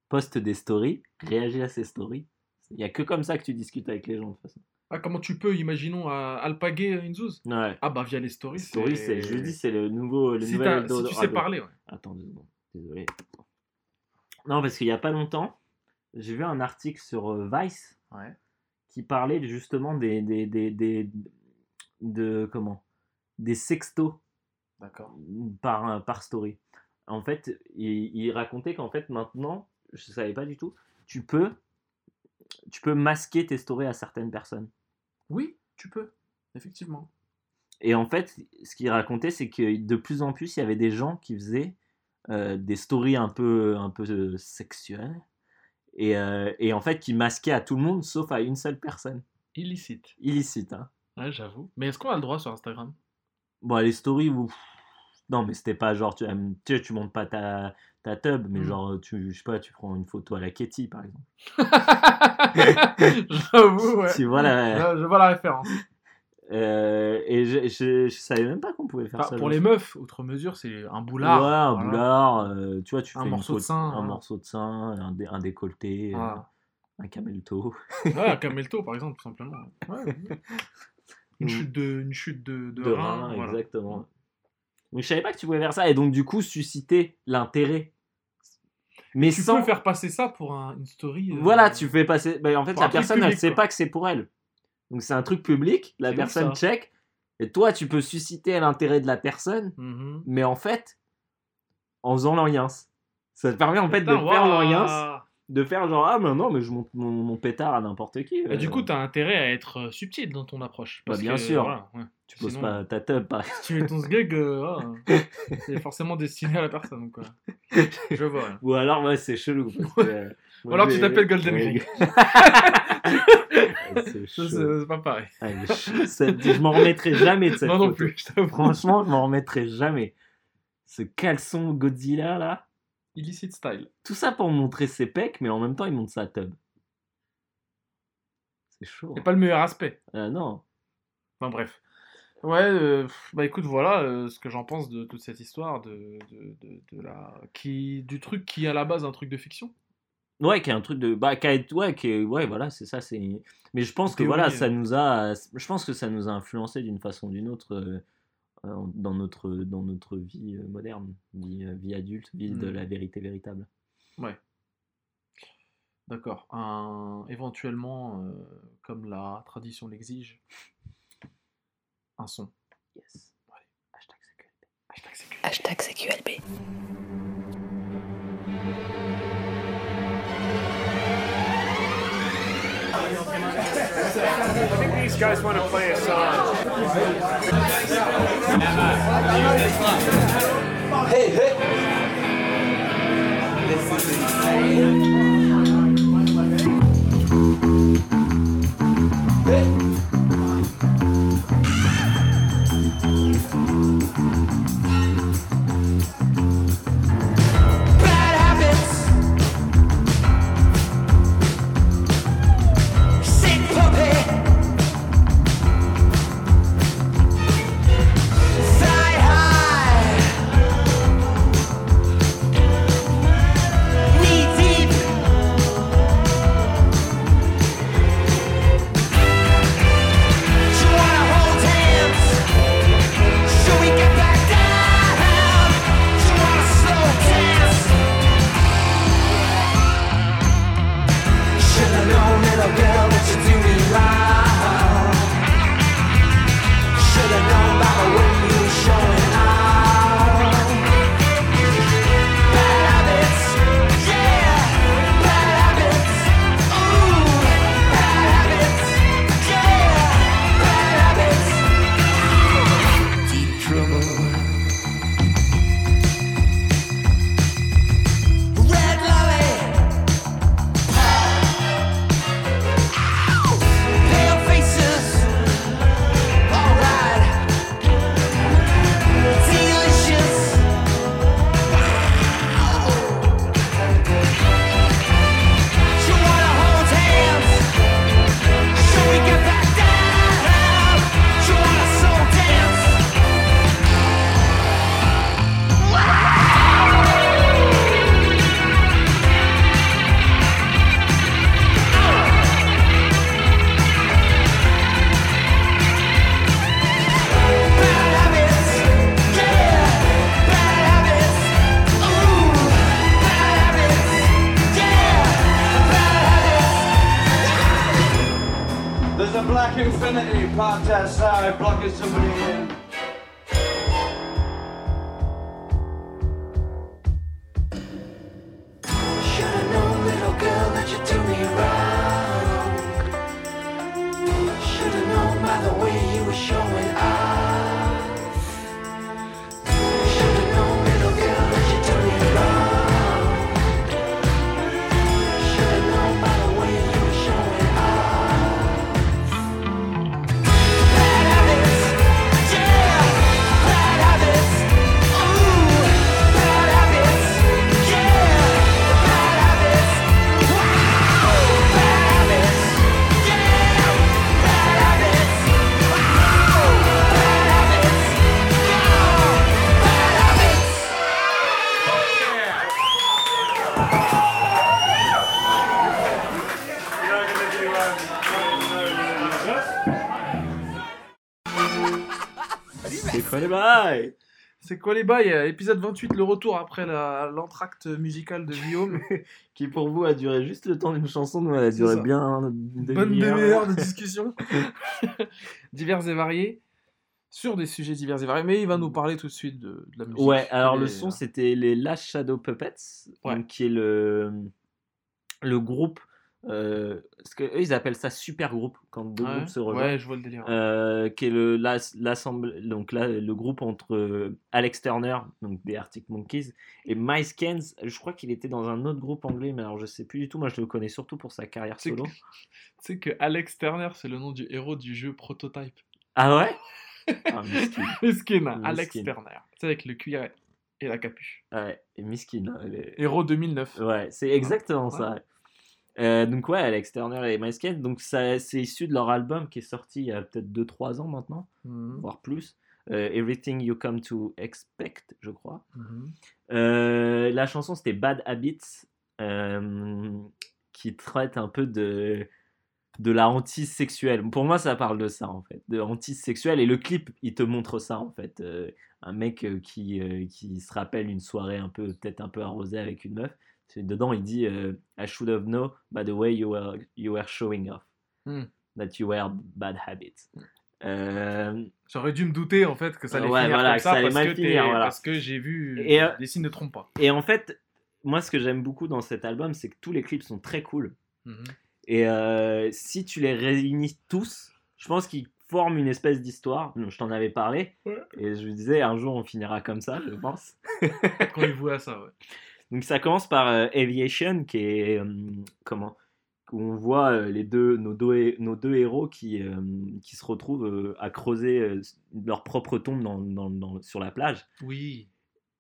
Speaker 3: Poste des stories, réagis à ces stories. Il n'y a que comme ça que tu discutes avec les gens, de toute façon.
Speaker 2: Ah, comment tu peux, imaginons, à alpaguer une zouze
Speaker 3: Ouais.
Speaker 2: Ah, bah, via les stories.
Speaker 3: Story, c'est, je dis, c'est le nouveau, le
Speaker 2: Si,
Speaker 3: nouvel
Speaker 2: si tu sais parler, ouais.
Speaker 3: Attends deux secondes, désolé. Non, parce qu'il n'y a pas longtemps, j'ai vu un article sur euh, Vice
Speaker 2: Ouais.
Speaker 3: qui parlait justement des, des, des, des- de comment, des sextos
Speaker 2: D'accord.
Speaker 3: par, par story. En fait, il, il racontait qu'en fait maintenant, je savais pas du tout, tu peux, tu peux masquer tes stories à certaines personnes.
Speaker 2: Oui, tu peux, effectivement.
Speaker 3: Et en fait, ce qu'il racontait, c'est que de plus en plus, il y avait des gens qui faisaient euh, des stories un peu, un peu euh, sexuelles Et, euh, et en fait, qui masquait à tout le monde sauf à une seule personne.
Speaker 2: Illicite.
Speaker 3: Illicite, hein.
Speaker 2: Ouais, j'avoue. Mais est-ce qu'on a le droit sur Instagram?
Speaker 3: Bon, les stories, où... non, mais c'était pas genre, tu, euh, tu, tu montes pas ta, ta tub, mais
Speaker 2: Mm.
Speaker 3: genre, tu, je sais pas, tu prends une photo à la Katy, par exemple.
Speaker 2: J'avoue, ouais.
Speaker 3: Tu vois la-
Speaker 2: Je, je vois la référence.
Speaker 3: Euh, et je, je, je savais même pas qu'on pouvait faire
Speaker 2: Enfin,
Speaker 3: ça.
Speaker 2: pour les meufs, outre mesure, c'est un boulard.
Speaker 3: Ouais, un
Speaker 2: voilà.
Speaker 3: boulard, euh, tu vois, tu
Speaker 2: Un
Speaker 3: fais une
Speaker 2: morceau de sein,
Speaker 3: un
Speaker 2: voilà.
Speaker 3: morceau de sein, un, dé- un décolleté, euh,
Speaker 2: Voilà.
Speaker 3: un camel toe.
Speaker 2: Ouais, un camelto, par exemple, tout simplement. Ouais. Une
Speaker 3: Mm.
Speaker 2: chute de, une chute de, de,
Speaker 3: de
Speaker 2: rein,
Speaker 3: rein,
Speaker 2: voilà.
Speaker 3: exactement. Donc je savais pas que tu pouvais faire ça et donc du coup susciter l'intérêt. Mais
Speaker 2: Tu
Speaker 3: sans
Speaker 2: peux faire passer ça pour un- une story. euh,
Speaker 3: voilà, tu fais passer. bah, en fait,
Speaker 2: Pour
Speaker 3: la personne, elle
Speaker 2: public,
Speaker 3: sait
Speaker 2: quoi.
Speaker 3: pas que c'est pour elle. Donc c'est un truc public. La personne check et toi, tu peux susciter l'intérêt de la personne,
Speaker 2: Mhm.
Speaker 3: mais en fait, en faisant l'alliance. Ça te permet en fait de faire l'alliance, de faire genre ah mais non mais je monte mon, mon pétard à n'importe qui.
Speaker 2: Et du
Speaker 3: euh,
Speaker 2: coup, t'as intérêt à être euh, subtil dans ton approche.
Speaker 3: Bah, bien
Speaker 2: que,
Speaker 3: sûr.
Speaker 2: voilà, ouais.
Speaker 3: Tu poses
Speaker 2: Sinon,
Speaker 3: pas ta tub par exemple.
Speaker 2: Si tu mets ton sgeg, euh, ah, c'est forcément destiné à la personne. Quoi. Je vois. ouais.
Speaker 3: Ou alors ouais c'est chelou. parce que, euh,
Speaker 2: Ou alors tu t'appelles Golden Ring.
Speaker 3: c'est
Speaker 2: pas pareil.
Speaker 3: Ah, je m'en remettrai jamais de cette
Speaker 2: Moi non
Speaker 3: photo.
Speaker 2: plus, je.
Speaker 3: Franchement, je m'en remettrai jamais. Ce caleçon Godzilla là,
Speaker 2: Illicit style.
Speaker 3: tout ça pour montrer ses pecs, mais en même temps il montre sa tub. C'est chaud.
Speaker 2: C'est
Speaker 3: hein.
Speaker 2: pas le meilleur aspect.
Speaker 3: Euh, non.
Speaker 2: Enfin bref. Ouais, euh, bah écoute, voilà euh, ce que j'en pense de toute cette histoire de, de, de, de la qui du truc qui est à la base un truc de fiction.
Speaker 3: Ouais, qui est un truc de bah qui été- ouais, qui est- ouais, voilà, c'est ça, c'est mais je pense que
Speaker 2: Théorie,
Speaker 3: voilà,
Speaker 2: euh.
Speaker 3: ça nous a je pense que ça nous a influencé d'une façon ou d'une autre euh, dans notre dans notre vie moderne, vie, vie adulte, vie de
Speaker 2: Mm.
Speaker 3: la vérité véritable.
Speaker 2: Ouais. D'accord. Un éventuellement, comme la tradition l'exige, un son.
Speaker 3: Yes.
Speaker 2: Ouais.
Speaker 3: Hashtag CQLB.
Speaker 2: Hashtag sécu.
Speaker 1: Hashtag CQLB.
Speaker 4: I think these guys want to play a song.
Speaker 5: bad
Speaker 2: C'est quoi les bails euh, Épisode 28, le retour après l'entracte musical de Guillaume.
Speaker 3: Qui pour vous a duré juste le temps d'une chanson, nous elle a duré bien une demi-heure.
Speaker 2: de discussion. divers et variés. Sur des sujets divers et variés. Mais il va nous parler tout de suite de, de la musique.
Speaker 3: Ouais, alors le son c'était les Last Shadow Puppets,
Speaker 2: Ouais.
Speaker 3: donc, qui est le, le groupe. Euh, parce que eux, ils appellent ça super groupe quand deux
Speaker 2: Ouais,
Speaker 3: groupes se rejoignent.
Speaker 2: ouais, je vois le délire.
Speaker 3: Euh, qui est le donc là le groupe entre euh, Alex Turner donc des Arctic Monkeys et Miles Keynes je crois qu'il était dans un autre groupe anglais mais alors je sais plus du tout moi je le connais surtout pour sa carrière solo
Speaker 2: Tu sais que Alex Turner, c'est le nom du héros du jeu Prototype.
Speaker 3: ah ouais? Ah, miskin.
Speaker 2: Miskin, Alex
Speaker 3: Miskin.
Speaker 2: Turner. C'est avec le cuir et la capuche.
Speaker 3: ouais et miskin hein, est-
Speaker 2: Héros 2009.
Speaker 3: ouais c'est exactement
Speaker 2: Ouais.
Speaker 3: ça Euh, donc ouais Alex Turner et Miles donc ça c'est issu de leur album qui est sorti il y a peut-être 2-3 ans maintenant
Speaker 2: Mhm.
Speaker 3: voire plus Euh, Everything You Come to Expect je crois
Speaker 2: Mhm.
Speaker 3: Euh, la chanson c'était Bad Habits, qui traite un peu de, de la hantise sexuelle. Pour moi, ça parle de ça en fait, de hantise sexuelle. Et le clip, il te montre ça en fait. Un mec qui, qui se rappelle une soirée un peu, peut-être un peu arrosée avec une meuf. Dedans, il dit euh, I should have known by the way you were, you were showing off
Speaker 2: Hmm.
Speaker 3: that you were bad habits. Euh,
Speaker 2: J'aurais dû me douter en fait que ça allait
Speaker 3: Ouais,
Speaker 2: finir
Speaker 3: voilà,
Speaker 2: comme
Speaker 3: que
Speaker 2: ça,
Speaker 3: ça allait
Speaker 2: parce,
Speaker 3: mal
Speaker 2: que
Speaker 3: finir, voilà.
Speaker 2: parce que j'ai vu
Speaker 3: Et, euh,
Speaker 2: signes ne trompent pas.
Speaker 3: et en fait, moi, ce que j'aime beaucoup dans cet album, c'est que tous les clips sont très cool.
Speaker 2: Mhm.
Speaker 3: Et euh, si tu les réunis tous, je pense qu'ils forment une espèce d'histoire. Je t'en avais parlé.
Speaker 2: Ouais.
Speaker 3: Et je me disais, un jour, on finira comme ça, je pense.
Speaker 2: Quand il voit ça, ouais.
Speaker 3: Donc ça commence par euh, Aviation, qui est... euh, comment où on voit euh, les deux, nos, deux, nos deux héros qui, qui se retrouvent à creuser leur propre tombe dans, dans- dans- sur la plage.
Speaker 2: Oui.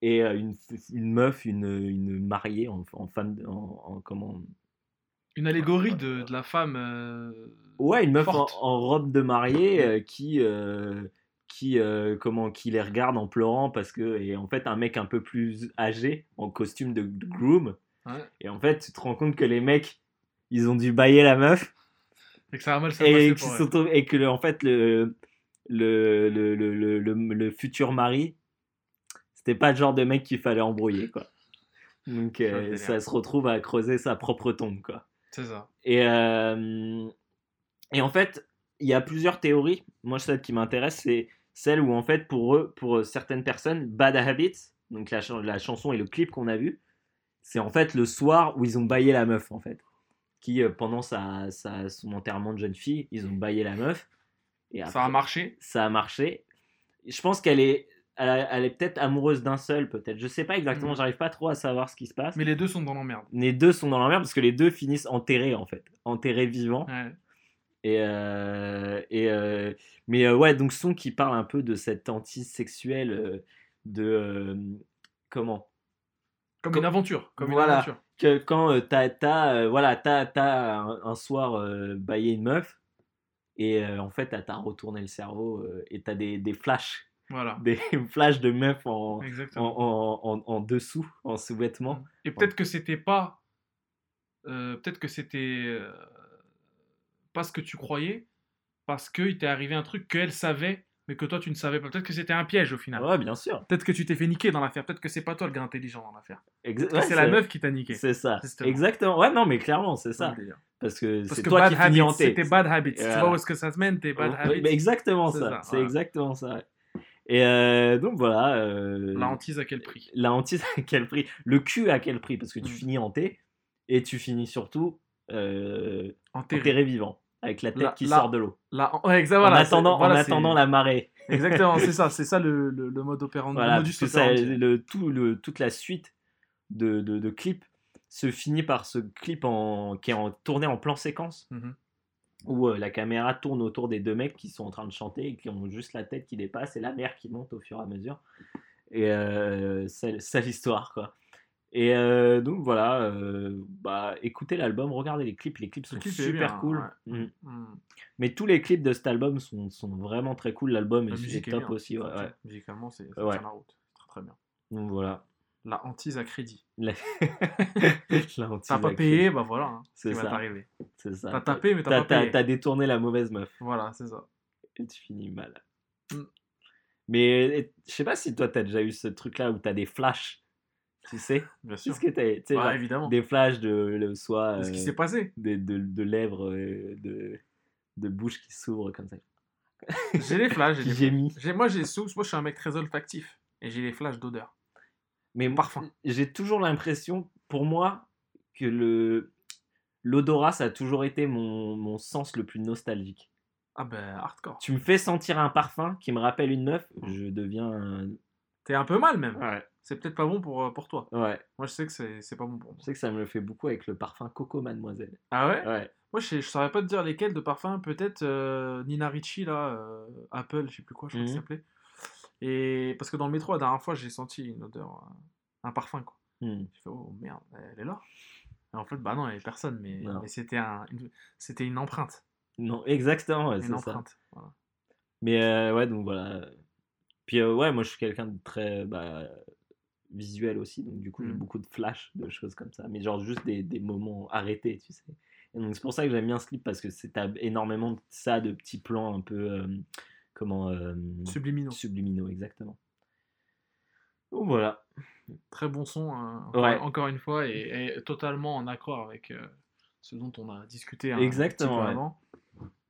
Speaker 3: Et une, une meuf, une, une mariée en, en femme... En, en- comment
Speaker 2: Une allégorie de, de la femme.
Speaker 3: Ouais, une meuf en, robe de mariée qui, qui, euh, comment, qui les regarde en pleurant parce que, et en fait, un mec un peu plus âgé en costume de, de groom.
Speaker 2: Ouais.
Speaker 3: Et en fait, tu te rends compte que les mecs, ils ont dû bailler la meuf
Speaker 2: Et que ça va mal
Speaker 3: et, sont- et que, en fait, le, le, le, le, le, futur mari, c'était pas le genre de mec qu'il fallait embrouiller, quoi. Donc, euh, ça se retrouve à creuser sa propre tombe, quoi.
Speaker 2: C'est ça.
Speaker 3: Et, euh, et en fait, il y a plusieurs théories. Moi, celle qui m'intéresse, c'est celle où, en fait, pour eux, pour certaines personnes, Bad Habits, donc la, la chanson et le clip qu'on a vu, c'est en fait le soir où ils ont baillé la meuf, en fait. Qui, euh, pendant sa, sa- son enterrement de jeune fille, ils ont baillé la meuf. Et
Speaker 2: Ça a marché.
Speaker 3: ça a marché. Je pense qu'elle est, elle, a- elle est peut-être amoureuse d'un seul, peut-être. Je sais pas exactement,
Speaker 2: Mhm.
Speaker 3: j'arrive pas trop à savoir ce qui se passe.
Speaker 2: Mais les deux sont dans l'emmerde.
Speaker 3: Les deux sont dans la merde parce que les deux finissent enterrés en fait, enterrés vivants.
Speaker 2: Ouais.
Speaker 3: Et, euh, et euh, mais euh, ouais, donc son qui parle un peu de cette hantise sexuelle euh, de comment?
Speaker 2: Comme
Speaker 3: Comme-
Speaker 2: une aventure. Comme
Speaker 3: Voilà.
Speaker 2: une aventure.
Speaker 3: que quand t'as t'as, voilà t'as t'as un, un soir baillé une meuf et en fait elle t'a retourné le cerveau et t'as des, des flashs
Speaker 2: Voilà.
Speaker 3: des flashs de meufs en, en, en, dessous en sous-vêtements
Speaker 2: Et peut-être que c'était pas. peut-être que c'était. Euh, pas ce que tu croyais. Parce qu'il t'est arrivé un truc qu'elle savait, mais que toi tu ne savais pas. Peut-être que c'était un piège au final.
Speaker 3: ouais bien sûr
Speaker 2: Peut-être que tu t'es fait niquer dans l'affaire. Peut-être que c'est pas toi le gars intelligent dans l'affaire.
Speaker 3: Exa- ouais,
Speaker 2: c'est la meuf qui t'a niqué.
Speaker 3: C'est ça,
Speaker 2: Justement.
Speaker 3: exactement. Ouais, non, mais clairement, c'est
Speaker 2: Ça.
Speaker 3: Parce que
Speaker 2: Parce
Speaker 3: c'est
Speaker 2: que
Speaker 3: toi
Speaker 2: bad
Speaker 3: qui finis
Speaker 2: habits,
Speaker 3: hanté.
Speaker 2: c'était bad habits. Tu
Speaker 3: Voilà.
Speaker 2: vois où est-ce que ça se mène, tes bad
Speaker 3: Oui,
Speaker 2: habits.
Speaker 3: mais exactement
Speaker 2: C'est
Speaker 3: ça.
Speaker 2: ça,
Speaker 3: C'est
Speaker 2: voilà.
Speaker 3: exactement ça. Et euh, donc voilà. euh,
Speaker 2: La hantise à quel prix?
Speaker 3: la hantise à quel prix? Le cul à quel prix? Parce que tu
Speaker 2: Mm.
Speaker 3: finis hanté et tu finis surtout euh,
Speaker 2: Enterré.
Speaker 3: enterré vivant, avec la tête
Speaker 2: La-
Speaker 3: qui
Speaker 2: la-
Speaker 3: sort de l'eau.
Speaker 2: Ouais,
Speaker 3: En attendant,
Speaker 2: c'est- voilà,
Speaker 3: en
Speaker 2: c'est-
Speaker 3: attendant la marée.
Speaker 2: Exactement, c'est ça. C'est ça le, le, le mode opérandi.
Speaker 3: Voilà,
Speaker 2: le modus
Speaker 3: ça, tout, le, toute la suite de, de, de clips se finit par ce clip en, qui est en, tourné en plan séquence.
Speaker 2: Mhm.
Speaker 3: où euh, la caméra tourne autour des deux mecs qui sont en train de chanter et qui ont juste la tête qui dépasse et la mer qui monte au fur et à mesure. Et euh, c'est c'est l'histoire, quoi. Et euh, donc voilà, euh, bah, écoutez l'album, regardez les clips, les clips sont
Speaker 2: clip
Speaker 3: super
Speaker 2: bien,
Speaker 3: cool.
Speaker 2: ouais.
Speaker 3: Mm.
Speaker 2: Hmm.
Speaker 3: Mais tous les clips de cet album sont, sont vraiment très cool. L'album
Speaker 2: La
Speaker 3: est, est top
Speaker 2: bien.
Speaker 3: aussi. Ouais, ouais.
Speaker 2: Musicalement, c'est la route. Très très bien.
Speaker 3: Donc voilà.
Speaker 2: La hantise à crédit.
Speaker 3: La... La hantise
Speaker 2: T'as pas payé, bah voilà. hein, ce
Speaker 3: C'est
Speaker 2: qui va
Speaker 3: ça.
Speaker 2: t'arriver.
Speaker 3: C'est ça.
Speaker 2: T'as tapé, mais t'as pas payé.
Speaker 3: t'as détourné la mauvaise meuf.
Speaker 2: Voilà, c'est ça.
Speaker 3: Et tu finis mal.
Speaker 2: Mm.
Speaker 3: Mais je sais pas si toi, t'as déjà eu ce truc-là où t'as des flashs. Tu sais
Speaker 2: Bien sûr.
Speaker 3: Est-ce que t'as tu
Speaker 2: Ouais,
Speaker 3: genre,
Speaker 2: évidemment.
Speaker 3: des flashs de le- soit
Speaker 2: Ce qui
Speaker 3: euh,
Speaker 2: s'est passé.
Speaker 3: de, de, de lèvres, euh, de, de bouche qui s'ouvrent comme ça.
Speaker 2: J'ai les flashs. j'ai. J'ai- Moi, j'ai sous- moi, je suis un mec très olfactif. Et j'ai les flashs d'odeur.
Speaker 3: Mais
Speaker 2: Parfum.
Speaker 3: J'ai toujours l'impression, pour moi, que le l'odorat, ça a toujours été mon, mon sens le plus nostalgique.
Speaker 2: Ah ben, hardcore.
Speaker 3: Tu me fais sentir un parfum qui me rappelle une meuf, je deviens. un-
Speaker 2: T'es un peu mal, même.
Speaker 3: Ouais.
Speaker 2: C'est peut-être pas bon pour, euh, pour toi.
Speaker 3: Ouais.
Speaker 2: Moi, je sais que c'est pas bon pour
Speaker 3: Je
Speaker 2: moi.
Speaker 3: sais que ça me le fait beaucoup avec le parfum Coco Mademoiselle.
Speaker 2: Ah ouais?
Speaker 3: Ouais.
Speaker 2: Moi, je, je saurais pas te dire lesquels de parfums. Peut-être euh, Nina Ricci, là, euh, Apple, je sais plus quoi, je crois que
Speaker 3: Mhm.
Speaker 2: ça s'appelait. Et parce que dans le métro, la dernière fois, j'ai senti une odeur, un parfum, quoi.
Speaker 3: Hmm.
Speaker 2: J'ai fait, oh merde, elle est là. Et en fait, bah non, il n'y avait personne, mais, mais c'était un, une, c'était une empreinte.
Speaker 3: Non, exactement, ouais,
Speaker 2: Une
Speaker 3: c'est ça.
Speaker 2: empreinte. Voilà.
Speaker 3: Mais euh, ouais, donc voilà. Puis ouais, moi je suis quelqu'un de très bah, visuel aussi, donc du coup j'ai
Speaker 2: Mhm.
Speaker 3: beaucoup de flash de choses comme ça, mais genre juste des, des moments arrêtés, tu sais. Et donc c'est pour ça que j'aime bien Sleep parce que c'est énormément de ça, de petits plans un peu euh, comment euh,
Speaker 2: Subliminaux.
Speaker 3: subliminaux, exactement. Donc voilà.
Speaker 2: Très bon son, hein, encore,
Speaker 3: Ouais.
Speaker 2: encore une fois, et, et totalement en accord avec euh, ce dont on a discuté un
Speaker 3: Exactement,
Speaker 2: petit peu
Speaker 3: ouais.
Speaker 2: avant.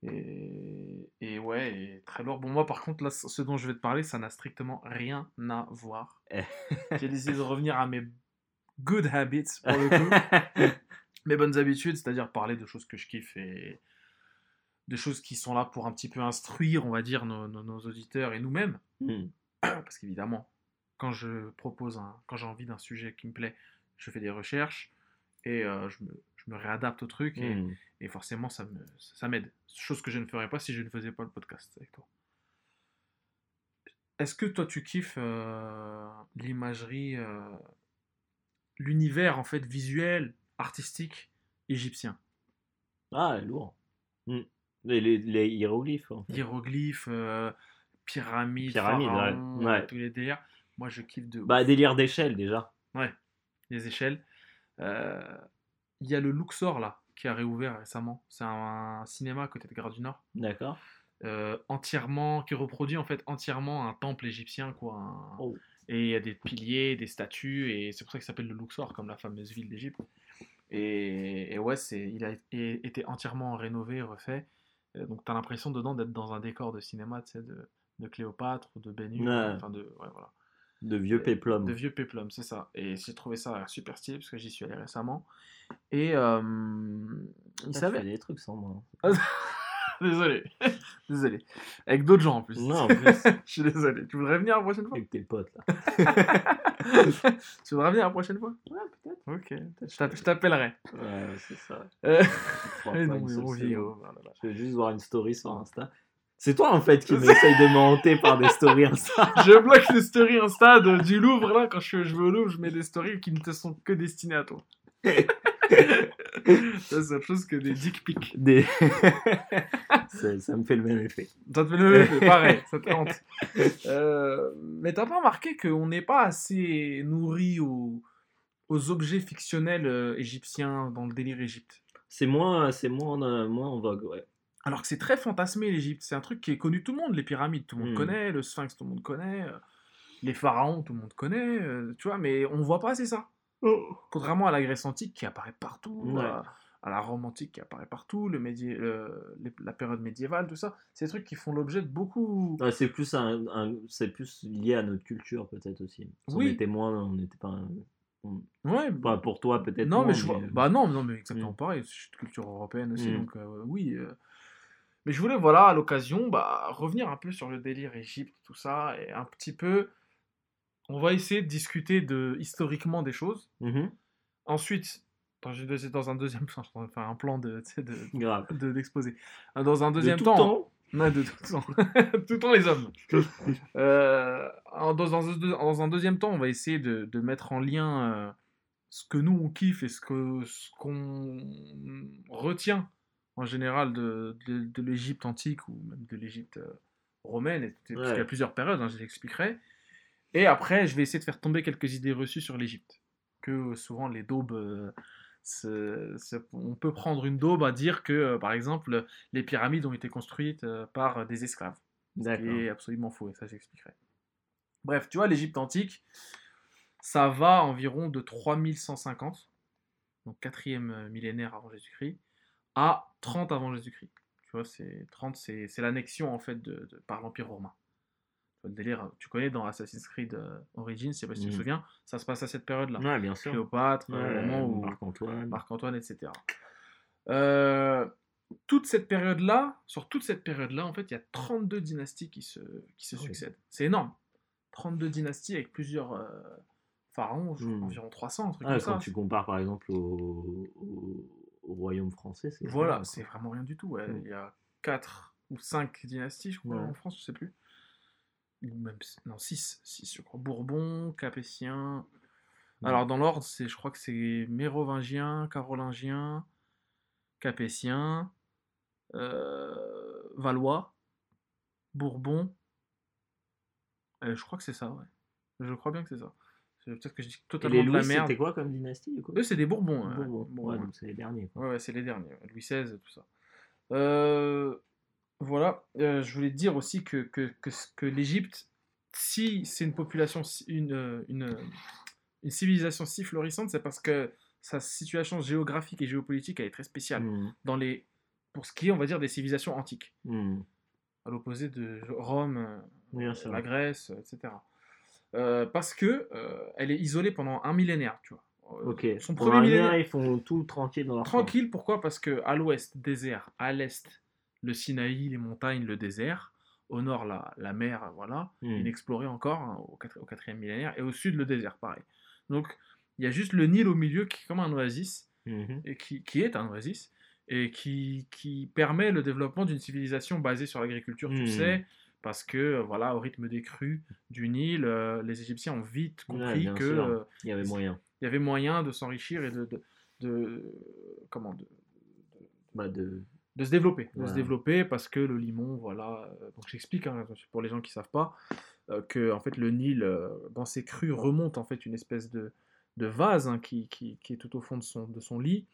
Speaker 2: Et, et ouais, et très lourd. Bon, moi, par contre, là, ce dont je vais te parler, ça n'a strictement rien à voir. J'ai décidé de revenir à mes good habits, pour le coup. mes bonnes habitudes, c'est-à-dire parler de choses que je kiffe et de choses qui sont là pour un petit peu instruire, on va dire, nos, nos- nos auditeurs et nous-mêmes.
Speaker 3: Hmm.
Speaker 2: Parce qu'évidemment, quand je propose un, quand j'ai envie d'un sujet qui me plaît, je fais des recherches et euh, je, me, je me réadapte au truc et,
Speaker 3: Hmm.
Speaker 2: et forcément ça me, ça m'aide. Chose que je ne ferais pas si je ne faisais pas le podcast avec toi. Est-ce que toi tu kiffes euh, l'imagerie, euh, l'univers en fait visuel, artistique égyptien?
Speaker 3: Ah, lourd. Hmm. Les, les, les hiéroglyphes. en fait.
Speaker 2: Hiéroglyphes, euh, pyramides,
Speaker 3: Pyramides, ouais.
Speaker 2: pharaons,
Speaker 3: Ouais.
Speaker 2: tous les délires. Moi je kiffe de
Speaker 3: Bah, délire d'échelle déjà.
Speaker 2: les échelles. Euh, Il y a le Luxor là qui a réouvert récemment. C'est un, un cinéma à côté de Gare du Nord,
Speaker 3: D'accord.
Speaker 2: euh, entièrement qui reproduit en fait entièrement un temple égyptien quoi. un-
Speaker 3: Oh.
Speaker 2: Et il y a des piliers, des statues et c'est pour ça qu'il s'appelle le Luxor comme la fameuse ville d'Égypte. Et, et ouais, c'est il a été, entièrement rénové, refait. Euh, donc t'as l'impression dedans d'être dans un décor de cinéma, tu sais, de, de Cléopâtre ou de
Speaker 3: Ouais.
Speaker 2: enfin de ouais, voilà.
Speaker 3: De vieux péplum.
Speaker 2: De vieux péplum, c'est ça. Et j'ai trouvé ça super stylé parce que j'y suis allé récemment. Et euh, il
Speaker 3: Ça, tu
Speaker 2: savait.
Speaker 3: fais des trucs sans moi.
Speaker 2: Désolé. désolé. Avec d'autres gens en plus.
Speaker 3: Non, en plus.
Speaker 2: Je suis désolé. Tu voudrais venir la prochaine fois?
Speaker 3: Avec tes potes là.
Speaker 2: Tu voudrais venir la prochaine fois?
Speaker 3: Ouais, peut-être.
Speaker 2: Ok. Je t'app- je t'appellerai.
Speaker 3: Ouais, c'est ça.
Speaker 2: Euh,
Speaker 3: Je
Speaker 2: non, mais vieux. oh.
Speaker 3: Je vais juste voir une story sur Insta. C'est toi en fait qui m'essaye de me hanter par des stories Insta.
Speaker 2: Je bloque les stories Insta de- du Louvre là. Quand je, je vais au Louvre, je mets des stories qui ne te sont que destinées à toi. ça, c'est autre chose que des dick pics.
Speaker 3: Des... ça, ça me fait le même effet.
Speaker 2: Ça te fait le même effet, pareil, ça te hante. Euh, mais t'as pas remarqué qu'on n'est pas assez nourri aux, aux objets fictionnels euh, égyptiens dans le délire Égypte?
Speaker 3: C'est moins, c'est moins, euh, moins en vogue, ouais.
Speaker 2: Alors que c'est très fantasmé l'Égypte, c'est un truc qui est connu de tout le monde, les pyramides, tout le monde
Speaker 3: Hmm.
Speaker 2: connaît, le sphinx, tout le monde connaît, euh, les pharaons, tout le monde connaît, euh, tu vois, mais on voit pas assez ça. Contrairement à la Grèce antique qui apparaît partout,
Speaker 3: Ouais.
Speaker 2: à, à la Rome antique qui apparaît partout, le médi- le- les- la période médiévale, tout ça, c'est des trucs qui font l'objet de beaucoup...
Speaker 3: Ouais, c'est plus un, un- c'est plus lié à notre culture peut-être aussi. On
Speaker 2: Oui.
Speaker 3: était moins, on n'était pas, un- on-
Speaker 2: Ouais,
Speaker 3: pas pour toi peut-être.
Speaker 2: Non, mais je vois. Bah non, non, mais exactement
Speaker 3: Mm.
Speaker 2: pareil. C'est une culture européenne aussi,
Speaker 3: Mm.
Speaker 2: donc euh, oui. euh. Mais je voulais, voilà, à l'occasion, bah, revenir un peu sur le délire Égypte, tout ça, et un petit peu. On va essayer de discuter de, historiquement des choses.
Speaker 3: Mhm.
Speaker 2: Ensuite, dans, dans un deuxième vais faire un plan de, de,
Speaker 3: Grave.
Speaker 2: de-. Euh, Dans un deuxième
Speaker 3: de tout
Speaker 2: temps.
Speaker 3: temps,
Speaker 2: de tout temps. tout le temps les hommes. Euh, dans, un, dans un deuxième temps, on va essayer de, de mettre en lien euh, ce que nous on kiffe et ce que ce qu'on retient en général de, de, de l'Égypte antique ou même de l'Égypte euh, romaine, et, parce
Speaker 3: Ouais.
Speaker 2: qu'il y a plusieurs périodes, hein, je l'expliquerai. Et après, je vais essayer de faire tomber quelques idées reçues sur l'Égypte. Que euh, souvent les daubes. euh, se- se- on peut prendre une daube à dire que, par exemple, les pyramides ont été construites par des esclaves. Ce qui est absolument faux, et ça j'expliquerai. Bref, tu vois, l'Égypte antique, ça va environ de 3150, donc 4e millénaire avant Jésus-Christ, à 30 avant Jésus-Christ. Tu vois, c'est 30, c'est l'annexion en fait de, de- par l'Empire romain. Le délire, tu connais dans Assassin's Creed euh, Origins, je sais pas si tu te
Speaker 3: Mhm.
Speaker 2: souviens, ça se passe à cette période-là.
Speaker 3: Ouais, bien sûr.
Speaker 2: Cléopâtre,
Speaker 3: Ouais,
Speaker 2: euh, moment où
Speaker 3: Marc-Antoine.
Speaker 2: Marc-Antoine, etc. Euh, toute cette période-là, sur toute cette période-là, en fait, il y a 32 dynasties qui se, qui se
Speaker 3: Ah oui.
Speaker 2: succèdent. C'est énorme. 32 dynasties avec plusieurs euh, pharaons,
Speaker 3: Hmm.
Speaker 2: environ 300, un truc
Speaker 3: Ah,
Speaker 2: comme
Speaker 3: quand
Speaker 2: ça.
Speaker 3: tu compares par exemple au, au- au royaume français, c'est
Speaker 2: Voilà, c'est vraiment rien du tout. ouais.
Speaker 3: Mm.
Speaker 2: Il y a 4 ou 5 dynasties, je crois,
Speaker 3: Ouais.
Speaker 2: en France, je sais plus. Même, non, 6, 6, je crois. Bourbon, Capétien.
Speaker 3: Mm.
Speaker 2: Alors, dans l'ordre, c'est, je crois que c'est mérovingien, carolingien, capétien, euh, valois, bourbon. Euh, je crois que c'est ça, ouais. Je crois bien que c'est ça. Peut-être que je dis totalement
Speaker 3: les
Speaker 2: de la merde.
Speaker 3: c'était quoi comme dynastie du coup
Speaker 2: Eux, c'est des Bourbons.
Speaker 3: Bourbon.
Speaker 2: Bourbons,
Speaker 3: Ouais,
Speaker 2: ouais.
Speaker 3: donc c'est les derniers. Quoi.
Speaker 2: Ouais, ouais, c'est les derniers. Louis XVI, tout ça. Euh, voilà. Euh, je voulais te dire aussi que, que, que, ce- que l'Égypte, si c'est une population, une, euh, une, une civilisation si florissante, c'est parce que sa situation géographique et géopolitique elle est très spéciale
Speaker 3: Mm,
Speaker 2: dans les, pour ce qui est, on va dire, des civilisations antiques,
Speaker 3: mm.
Speaker 2: à l'opposé de Rome, la Grèce, etc. Euh, parce que euh, elle est isolée pendant un millénaire, tu vois. Euh,
Speaker 3: Ok.
Speaker 2: Son premier millénaire,
Speaker 3: ils font tout tranquille dans leur coin.
Speaker 2: Tranquille, pourquoi? Parce que à l'ouest, désert, à l'est, le Sinaï, les montagnes, le désert, au nord, la, la mer, voilà,
Speaker 3: Mm.
Speaker 2: inexplorée encore, hein, au, quatri- au quatrième millénaire, et au sud, le désert, pareil. Donc, il y a juste le Nil au milieu qui est comme un oasis,
Speaker 3: Mhm.
Speaker 2: et qui, qui est un oasis, et qui, qui permet le développement d'une civilisation basée sur l'agriculture, tu
Speaker 3: Mm.
Speaker 2: le sais, parce que, euh, voilà, au rythme des crues du Nil, euh, les Égyptiens ont vite
Speaker 3: Ouais,
Speaker 2: compris que...
Speaker 3: sûr.
Speaker 2: euh,
Speaker 3: Il y avait moyen.
Speaker 2: il y avait moyen de s'enrichir et de, de, de- comment de,
Speaker 3: Bah, de...
Speaker 2: de se développer, de se
Speaker 3: Ouais.
Speaker 2: développer parce que le limon, voilà. Donc j'explique hein, pour les gens qui savent pas euh, que en fait le Nil dans ses crues remonte en fait une espèce de, de vase hein, qui, qui, qui est tout au fond de son, de son lit,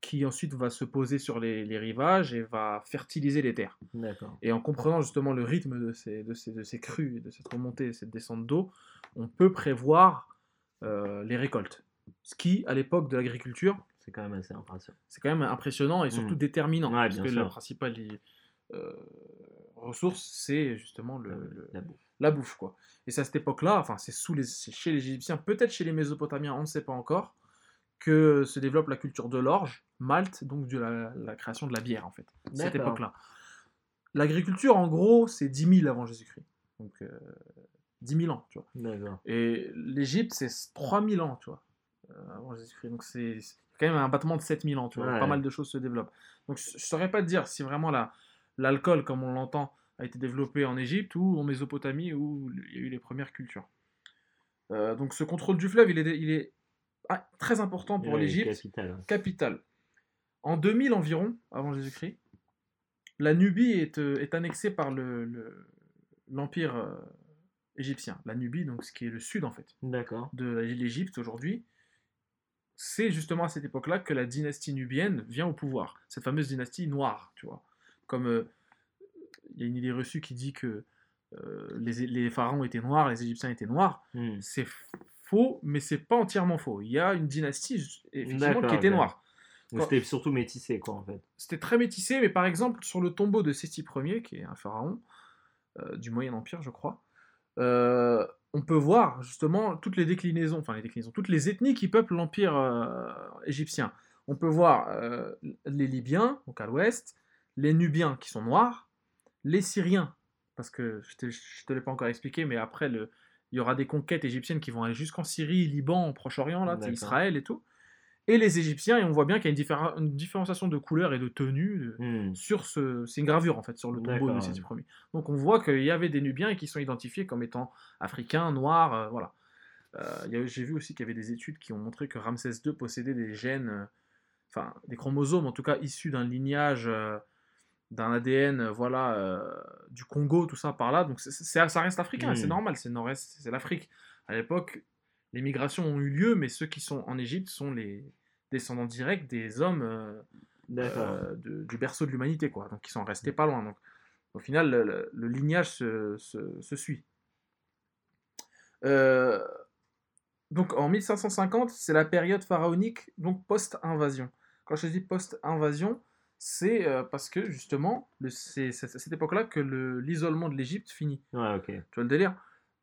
Speaker 2: qui ensuite va se poser sur les, les rivages et va fertiliser les terres. Et en comprenant justement le rythme de ces, de ces, de ces crues, et de cette remontée, cette descente d'eau, on peut prévoir euh, les récoltes. Ce qui, à l'époque de l'agriculture,
Speaker 3: C'est quand même assez impressionnant.
Speaker 2: c'est quand même impressionnant et surtout
Speaker 3: Mm.
Speaker 2: déterminant.
Speaker 3: Ouais,
Speaker 2: parce que
Speaker 3: sûr.
Speaker 2: la principale euh, ressource, c'est justement le, le-
Speaker 3: La bouffe.
Speaker 2: la bouffe. Quoi. Et c'est à cette époque-là, enfin c'est sous les, c'est chez les Égyptiens, peut-être chez les Mésopotamiens, on ne sait pas encore, que se développe la culture de l'orge, Malte, donc de la, la création de la bière en fait. à Cette époque-là. L'agriculture, en gros, c'est 10 000 avant Jésus-Christ. Donc euh, 10 000 ans, tu vois. Et l'Égypte, c'est 3000 ans, tu vois, euh, avant Jésus-Christ. Donc c'est quand même un battement de 7000 ans, tu vois.
Speaker 3: Ouais.
Speaker 2: Pas mal de choses se développent. Donc je ne saurais pas te dire si vraiment la- l'alcool, comme on l'entend, a été développé en Égypte ou en Mésopotamie où il y a eu les premières cultures. Euh, donc ce contrôle du fleuve, il est, il est très important pour
Speaker 3: Ouais,
Speaker 2: l'Égypte
Speaker 3: Capitale.
Speaker 2: capitale. En 2000 environ, avant Jésus-Christ, la Nubie est, euh, est annexée par le- le- l'Empire euh, égyptien. La Nubie, donc ce qui est le sud en fait
Speaker 3: D'accord.
Speaker 2: de l'Égypte aujourd'hui. C'est justement à cette époque-là que la dynastie nubienne vient au pouvoir. Cette fameuse dynastie noire, tu vois. Comme euh, il y a une idée reçue qui dit que euh, les, les pharaons étaient noirs, les Égyptiens étaient noirs.
Speaker 3: Hmm.
Speaker 2: C'est faux, mais c'est pas entièrement faux. Il y a une dynastie effectivement qui était noire.
Speaker 3: C'était surtout métissé, quoi, en fait.
Speaker 2: C'était très métissé, mais par exemple, sur le tombeau de Séti Ier, qui est un pharaon euh, du Moyen Empire, je crois, euh, on peut voir justement toutes les déclinaisons, enfin les déclinaisons, toutes les ethnies qui peuplent l'Empire euh, égyptien. On peut voir les Libyens, donc à l'ouest, les Nubiens qui sont noirs, les Syriens, parce que je ne te l'ai pas encore expliqué, mais après, le, il y aura des conquêtes égyptiennes qui vont aller jusqu'en Syrie, Liban, Proche-Orient, là. Israël et tout. Et les Égyptiens, et on voit bien qu'il y a une, différen- une différenciation de couleurs et de tenues de-
Speaker 3: Hmm.
Speaker 2: sur ce. C'est une gravure en fait sur le tombeau de Séti. Ier. Donc on voit qu'il y avait des Nubiens et qui sont identifiés comme étant africains, noirs, euh, voilà. Euh, il y a- J'ai vu aussi qu'il y avait des études qui ont montré que Ramsès II possédait des gènes, euh, enfin des chromosomes en tout cas issus d'un lignage, euh, d'un ADN, euh, voilà, euh, du Congo, tout ça par là. Donc ça reste africain, c'est normal, c'est nord-est, c'est l'Afrique. À l'époque, les migrations ont eu lieu, mais ceux qui sont en Égypte sont les descendants directs des hommes. euh, euh, de- du berceau de l'humanité, quoi. Donc ils sont restés pas loin. Donc au final, le, le- le lignage se, se- se suit. Donc en 1550, c'est la période pharaonique, donc post-invasion. Quand je dis post-invasion, c'est euh, parce que justement, c'est à cette époque-là que le- l'isolement de l'Égypte finit.
Speaker 3: Ouais, ok.
Speaker 2: Tu vois le délire?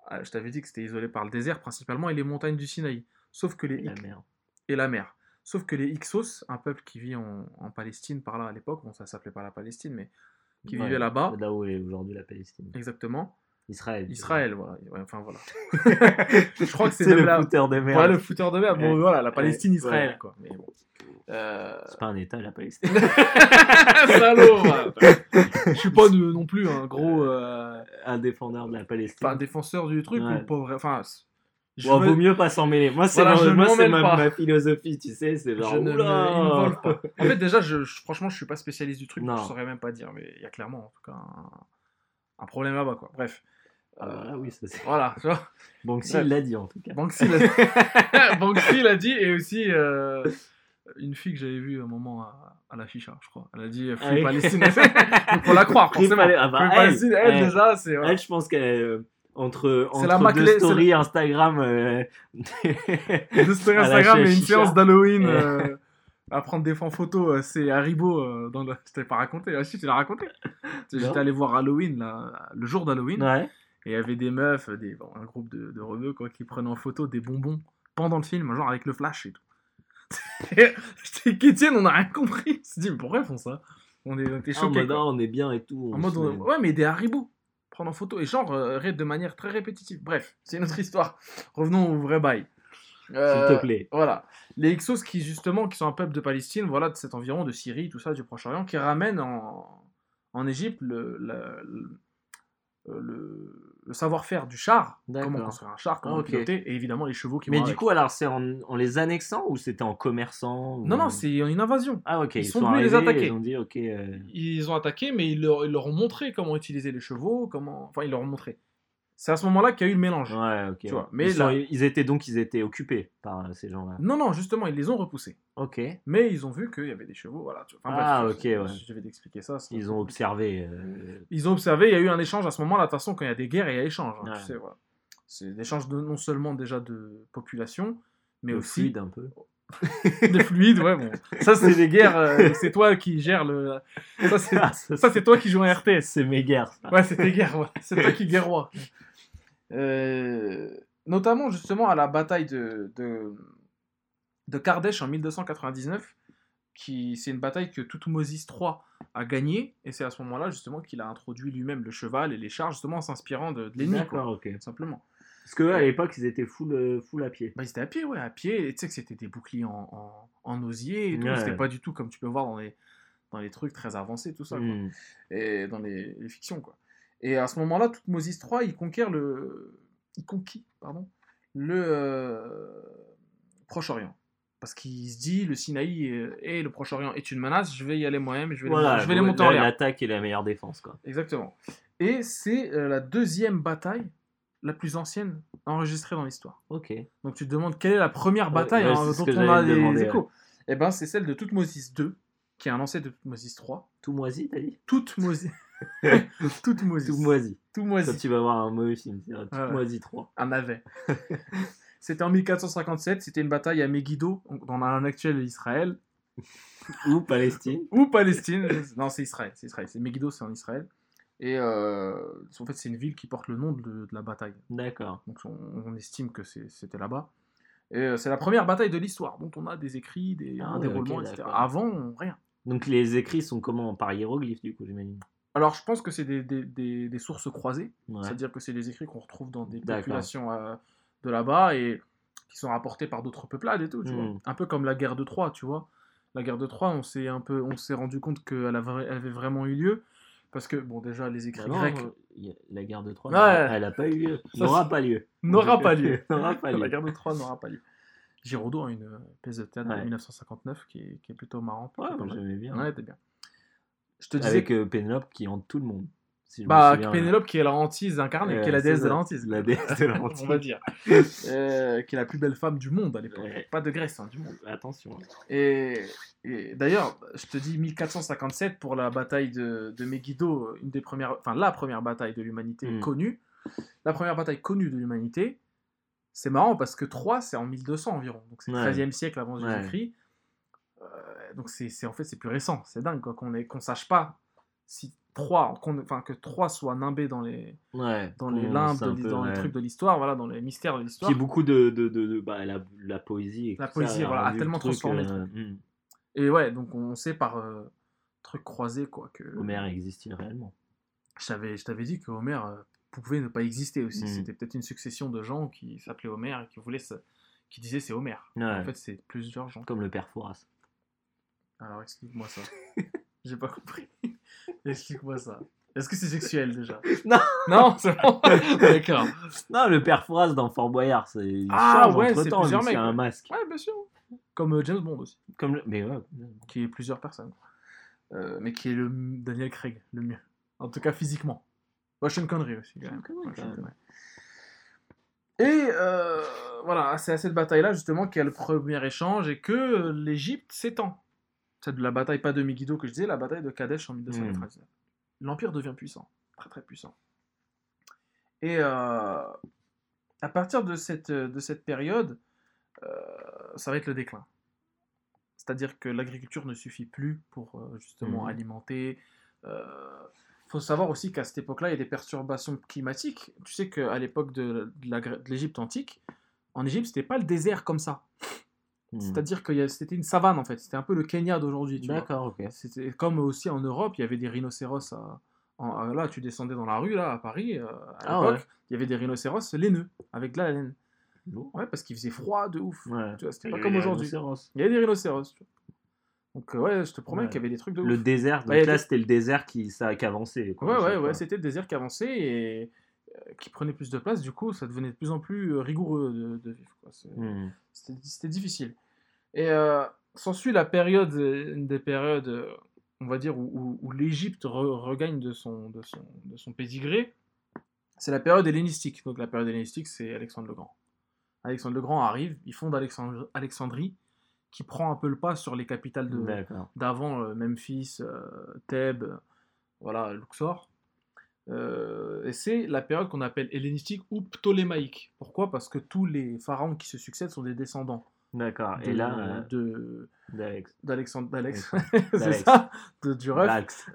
Speaker 2: Ah, Je t'avais dit que c'était isolé par le désert principalement et les montagnes du Sinaï. Sauf que les
Speaker 3: La
Speaker 2: Hik-
Speaker 3: merde.
Speaker 2: et la mer. Sauf que les Hyksos, un peuple qui vit en, en Palestine par là à l'époque, bon ça s'appelait pas la Palestine, mais qui
Speaker 3: Ouais,
Speaker 2: vivait là-bas,
Speaker 3: Là où est aujourd'hui la Palestine.
Speaker 2: exactement,
Speaker 3: Israël.
Speaker 2: Israël, voilà. Enfin voilà. je crois que c'est
Speaker 3: le
Speaker 2: la...
Speaker 3: fouteur de merde.
Speaker 2: Ouais, le fouteur de merde. Bon, voilà, la Palestine. Israël,
Speaker 3: Ouais.
Speaker 2: quoi. Mais bon. Euh...
Speaker 3: C'est pas un état, la Palestine.
Speaker 2: Salaud voilà. Je suis pas de- non plus un gros euh,
Speaker 3: un défendeur de la Palestine.
Speaker 2: enfin, défenseur du truc
Speaker 3: Ouais.
Speaker 2: ou pas vrai. Enfin, je
Speaker 3: Bon,
Speaker 2: me-
Speaker 3: vaut mieux pas s'en mêler. Moi, c'est
Speaker 2: Voilà,
Speaker 3: ma,
Speaker 2: pas.
Speaker 3: ma philosophie, tu sais. C'est genre.
Speaker 2: je ne me pas. En fait, déjà, je, je- franchement, je suis pas spécialiste du truc,
Speaker 3: Non.
Speaker 2: je saurais même pas dire, mais il y a clairement, en tout cas, un, un problème là-bas, quoi. Bref.
Speaker 3: Ah, voilà, oui, ça c'est.
Speaker 2: Voilà, tu vois.
Speaker 3: Il l'a dit en tout cas.
Speaker 2: Banksy l'a Banksy l'a dit, et aussi euh, une fille que j'avais vue un moment à, à la chicha, je crois. Elle a dit euh,
Speaker 3: Ah
Speaker 2: Free
Speaker 3: oui.
Speaker 2: Palestine. Faut la croire, forcément.
Speaker 3: Ah bah, elle,
Speaker 2: Palestine, elle,
Speaker 3: elle.
Speaker 2: déjà, c'est. voilà.
Speaker 3: Elle, je pense qu'elle. euh, entre
Speaker 2: C'est
Speaker 3: entre
Speaker 2: la
Speaker 3: deux
Speaker 2: c'est
Speaker 3: stories Instagram. euh,
Speaker 2: de story
Speaker 3: à la
Speaker 2: Instagram et une
Speaker 3: chicha.
Speaker 2: séance d'Halloween
Speaker 3: Ouais.
Speaker 2: euh, à prendre des fonds photos. euh, c'est Haribo. Euh, dans le... Je t'avais pas raconté. Ah si, tu l'as raconté. J'étais allé voir Halloween, là, le jour d'Halloween.
Speaker 3: ouais.
Speaker 2: Et il y avait des meufs, des, bon, un groupe de, de rebeux quoi, qui prenaient en photo des bonbons pendant le film, genre avec le flash et tout. J'étais qu'Étienne, on n'a rien compris. On s'est dit, mais pourquoi ils font ça? On est- on était
Speaker 3: Ah,
Speaker 2: choqués.
Speaker 3: on est bien et tout.
Speaker 2: En mode, on- ouais, mais des Haribo. Prendre en photo. Et genre, euh, de manière très répétitive. Bref, c'est une autre histoire. Revenons au vrai bail.
Speaker 3: S'il
Speaker 2: Euh,
Speaker 3: te plaît.
Speaker 2: Voilà. Les Hyksos qui, justement, qui sont un peuple de Palestine, voilà, de cet environ, de Syrie, tout ça, du Proche-Orient, qui ramènent en, en Égypte le, euh, le- le savoir-faire du char, comment construire un char, comment
Speaker 3: Ah,
Speaker 2: le
Speaker 3: ok.
Speaker 2: piloter, et évidemment les chevaux qui
Speaker 3: Mais
Speaker 2: vont
Speaker 3: du
Speaker 2: avec.
Speaker 3: coup, alors, c'est en, en les annexant ou c'était en commerçant ou-
Speaker 2: Non, non, c'est une invasion.
Speaker 3: Ah, ok.
Speaker 2: ils
Speaker 3: Ils,
Speaker 2: sont
Speaker 3: sont,
Speaker 2: venus les attaquer.
Speaker 3: Ils ont dit, ok. euh,
Speaker 2: Ils ont attaqué, mais ils leur, ils leur ont montré comment utiliser les chevaux, comment... Enfin, ils leur ont montré. C'est à ce moment-là qu'il y a eu le mélange.
Speaker 3: Ouais, ok.
Speaker 2: Tu vois, mais
Speaker 3: ils,
Speaker 2: là-
Speaker 3: sont- ils étaient donc ils étaient occupés par euh, ces gens-là.
Speaker 2: Non, non, justement, ils les ont repoussés.
Speaker 3: Ok.
Speaker 2: Mais ils ont vu qu'il y avait des chevaux, voilà. tu vois. Enfin,
Speaker 3: Ah,
Speaker 2: bref,
Speaker 3: ok,
Speaker 2: je-
Speaker 3: ouais.
Speaker 2: Je vais t'expliquer ça.
Speaker 3: Ils ont observé. euh,
Speaker 2: Ils ont observé, il y a eu un échange à ce moment-là. De toute façon, quand il y a des guerres, il y a échange. hein,
Speaker 3: Ouais.
Speaker 2: tu sais, voilà. C'est l'échange de, non seulement déjà de population, mais
Speaker 3: le
Speaker 2: aussi
Speaker 3: fluide un peu.
Speaker 2: de fluide. Ouais, bon. Ça, c'est des guerres. euh, c'est toi qui gères le. Ça, c'est,
Speaker 3: Ah, ça,
Speaker 2: ça, c'est toi qui joues un RTS.
Speaker 3: C'est mes guerres. ça.
Speaker 2: Ouais, c'est tes guerres. ouais. C'est toi qui guerrois. Euh, notamment, justement, à la bataille de, de, de Kardesh en 1299. Qui, c'est une bataille que Toutmoses III a gagnée, et c'est à ce moment-là justement qu'il a introduit lui-même le cheval et les chars, justement en s'inspirant de, de l'ennemi, quoi,
Speaker 3: D'accord, ok.
Speaker 2: tout simplement.
Speaker 3: Parce que à l'époque, ils étaient full, euh, full à pied.
Speaker 2: Bah, ils étaient à pied, ouais, à pied. Et tu sais que c'était des boucliers en, en, en osier et tout.
Speaker 3: Ouais.
Speaker 2: C'était pas du tout comme tu peux voir dans les, dans les trucs très avancés, tout ça. quoi.
Speaker 3: Hmm.
Speaker 2: Et dans les, les fictions, quoi. Et à ce moment-là, Toutmoses III, il conquiert le. Il conquit, pardon, le euh, Proche-Orient. Parce qu'il se dit, le Sinaï et, et le Proche-Orient est une menace, je vais y aller moi-même je vais,
Speaker 3: Voilà,
Speaker 2: les, je vais les monter en
Speaker 3: la-
Speaker 2: l'air.
Speaker 3: L'attaque est la meilleure défense, quoi.
Speaker 2: Exactement. Et c'est euh, la deuxième bataille la plus ancienne enregistrée dans l'histoire.
Speaker 3: Ok.
Speaker 2: Donc tu te demandes quelle est la première bataille
Speaker 3: ouais,
Speaker 2: hein, dont on a des
Speaker 3: demander,
Speaker 2: échos. Et ben c'est celle de Toutmoses II, qui est un ancêtre de Toutmoses III.
Speaker 3: Tout moisi, t'as dit?
Speaker 2: Toutmoses. Toutmoses.
Speaker 3: Tout moisi. Quand tu vas voir un mauvais film, c'est tout
Speaker 2: Ouais.
Speaker 3: moisi 3.
Speaker 2: Un navet. C'était en 1457, c'était une bataille à Megiddo, dans un actuel Israël,
Speaker 3: Ou Palestine.
Speaker 2: ou Palestine. non, c'est Israël, c'est Israël. C'est Megiddo, c'est en Israël. Et euh, en fait, c'est une ville qui porte le nom de, de la bataille.
Speaker 3: D'accord.
Speaker 2: Donc on, on estime que c'était là-bas. Et euh, c'est la première bataille de l'histoire, dont on a des écrits, des,
Speaker 3: Ah
Speaker 2: un déroulement, etc. Avant, on- rien.
Speaker 3: Donc les écrits sont comment? Par hiéroglyphe, du coup, j'imagine?
Speaker 2: Alors je pense que c'est des, des- des- des sources croisées,
Speaker 3: Ouais.
Speaker 2: c'est-à-dire que c'est des écrits qu'on retrouve dans des populations euh, de là-bas et qui sont rapportés par d'autres peuplades et tout, tu
Speaker 3: Hmm.
Speaker 2: vois. Un peu comme la guerre de Troie, tu vois. La guerre de Troie, on s'est un peu, on s'est rendu compte qu'elle avait, elle avait vraiment eu lieu parce que bon déjà les écrits
Speaker 3: Bah non,
Speaker 2: grecs
Speaker 3: euh, la guerre de Troie,
Speaker 2: Ouais.
Speaker 3: elle a pas eu lieu. N'aura pas lieu.
Speaker 2: n'aura pas lieu.
Speaker 3: N'aura pas
Speaker 2: la
Speaker 3: lieu.
Speaker 2: guerre de Troie n'aura pas lieu. Giraudot a une euh, pièce de théâtre de
Speaker 3: Ouais.
Speaker 2: 1959 qui est, qui est plutôt marrante.
Speaker 3: Ouais, j'aimais bien.
Speaker 2: Ouais, t'es bien. Je te disais
Speaker 3: Avec
Speaker 2: que
Speaker 3: euh, Pénélope qui hante tout le monde. Si je me
Speaker 2: bah,
Speaker 3: souviens.
Speaker 2: Pénélope qui est la hantise incarnée, qui est la déesse de la hantise.
Speaker 3: La déesse de la hantise.
Speaker 2: On va dire. Euh, qui est la plus belle femme du monde à l'époque.
Speaker 3: Ouais.
Speaker 2: Pas de Grèce, hein, du monde.
Speaker 3: Attention.
Speaker 2: Et, et d'ailleurs, je te dis 1457 pour la bataille de, de Megiddo, une des premières, enfin la première bataille de l'humanité
Speaker 3: Mm.
Speaker 2: connue. La première bataille connue de l'humanité, c'est marrant parce que 3, c'est en 1200 environ. Donc c'est le
Speaker 3: Ouais.
Speaker 2: 13e siècle avant
Speaker 3: Ouais.
Speaker 2: Jésus-Christ. Euh, donc c'est en fait c'est plus récent. C'est dingue quoi qu'on qu'on sache pas si 3, qu'on- enfin que 3 soit nimbé dans les
Speaker 3: Ouais.
Speaker 2: dans les limbes, de dans les
Speaker 3: ouais.
Speaker 2: trucs de l'histoire, voilà, dans les mystères de l'histoire.
Speaker 3: Qui est beaucoup de, de, de, de- bah, la, la poésie. et
Speaker 2: La poésie,
Speaker 3: ça,
Speaker 2: voilà, a tellement
Speaker 3: le truc,
Speaker 2: transformé
Speaker 3: euh, hmm.
Speaker 2: Et ouais, donc on sait par euh, truc croisé quoi que.
Speaker 3: Homère existe-t-il réellement?
Speaker 2: Je t'avais, je t'avais dit que Homer euh, pouvait ne pas exister aussi.
Speaker 3: Mhm.
Speaker 2: C'était peut-être une succession de gens qui s'appelaient Homer et qui voulaient se- qui disaient c'est Homer.
Speaker 3: Ouais.
Speaker 2: En fait, c'est plusieurs gens.
Speaker 3: Comme le père Fouras.
Speaker 2: Alors explique-moi ça. J'ai pas compris. explique-moi ça. Est-ce que c'est sexuel déjà
Speaker 3: Non.
Speaker 2: Non, c'est bon. D'accord.
Speaker 3: Non, le père Fouras dans Fort Boyard, c'est. il
Speaker 2: Ah,
Speaker 3: change
Speaker 2: ouais,
Speaker 3: entre
Speaker 2: c'est
Speaker 3: temps,
Speaker 2: plusieurs
Speaker 3: lui,
Speaker 2: mecs,
Speaker 3: C'est un
Speaker 2: ouais.
Speaker 3: masque.
Speaker 2: Ouais, bien sûr. Comme euh, James Bond aussi,
Speaker 3: Comme le... Mais ouais.
Speaker 2: qui est plusieurs personnes. Euh, mais qui est le Daniel Craig, le mieux. En tout cas, physiquement. Sean Connery aussi. quand
Speaker 3: Sean
Speaker 2: même.
Speaker 3: Connery,
Speaker 2: Ouais,
Speaker 3: quand
Speaker 2: Sean
Speaker 3: même.
Speaker 2: Connery. Et euh, voilà, c'est à cette bataille-là justement qu'il y a le premier échange et que euh, l'Égypte s'étend. C'est de la bataille pas de Megiddo que je disais, la bataille de Kadesh en 1299. L'Empire devient puissant, très très puissant. Et euh, à partir de cette, de cette période, euh, ça va être le déclin. C'est-à-dire que l'agriculture ne suffit plus pour euh, justement
Speaker 3: Mhm.
Speaker 2: alimenter. Il faut savoir aussi qu'à cette époque-là, il y a des perturbations climatiques. Tu sais qu'à l'époque de, de l'Égypte antique, en Égypte, c'était pas le désert comme ça.
Speaker 3: Hmm.
Speaker 2: C'est-à-dire que c'était une savane en fait. C'était un peu le Kenya d'aujourd'hui.
Speaker 3: D'accord, ok.
Speaker 2: C'était comme aussi en Europe, il y avait des rhinocéros. à- en- à- là, tu descendais dans la rue là à Paris euh, à
Speaker 3: Ah
Speaker 2: l'époque,
Speaker 3: ouais.
Speaker 2: il y avait des rhinocéros laineux avec de la laine. Ouais, parce qu'il faisait froid de ouf.
Speaker 3: Ouais.
Speaker 2: C'était pas
Speaker 3: a
Speaker 2: comme aujourd'hui. Il y avait des rhinocéros. tu vois. Donc euh, ouais, je te promets
Speaker 3: Ouais.
Speaker 2: qu'il y avait des trucs de ouf.
Speaker 3: Le désert, donc
Speaker 2: Bah,
Speaker 3: là
Speaker 2: des-
Speaker 3: c'était le désert qui, ça, qui avançait. quoi,
Speaker 2: Ouais, ouais, ouais, c'était le désert qui avançait et euh, qui prenait plus de place. Du coup, ça devenait de plus en plus euh, rigoureux de, de vivre. C'était c'était difficile. Et euh, s'ensuit la période, euh, une des périodes, euh, on va dire, où, où- où l'Égypte re- regagne de son, de, son, de son pédigré. C'est la période hellénistique. Donc la période hellénistique, c'est Alexandre le Grand. Alexandre le Grand arrive, il fonde Alexandre- Alexandrie, qui prend un peu le pas sur les capitales d'avant, euh, Memphis, euh, Thèbes, voilà, Luxor. Euh, et c'est la période qu'on appelle hellénistique ou ptolémaïque. Pourquoi? Parce que tous les pharaons qui se succèdent sont des descendants
Speaker 3: D'accord. Et là, euh,
Speaker 2: de-
Speaker 3: d'Alex.
Speaker 2: d'Alexandre, d'Alex, c'est ça, de du ref,
Speaker 3: Dax,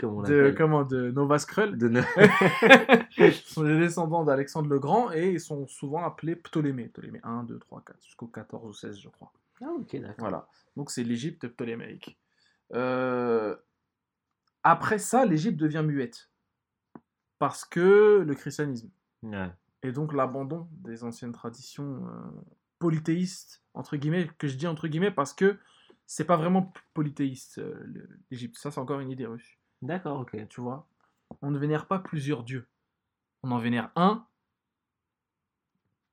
Speaker 3: comme on
Speaker 2: de comment, de Nova Skrull,
Speaker 3: De
Speaker 2: sont des descendants d'Alexandre le Grand et ils sont souvent appelés Ptolémée. Ptolémée 1, 2, 3, 4, jusqu'au 14 ou 16, je crois.
Speaker 3: Ah, ok, d'accord.
Speaker 2: Voilà. Donc c'est l'Égypte ptolémaïque. Euh, Après ça, l'Égypte devient muette. Parce que le christianisme.
Speaker 3: Ouais.
Speaker 2: Et donc l'abandon des anciennes traditions euh, polythéistes, entre guillemets, que je dis entre guillemets parce que c'est pas vraiment polythéiste, euh, l'Égypte. Ça, c'est encore une idée reçue.
Speaker 3: D'accord, ok.
Speaker 2: Tu vois? On ne vénère pas plusieurs dieux. On en vénère un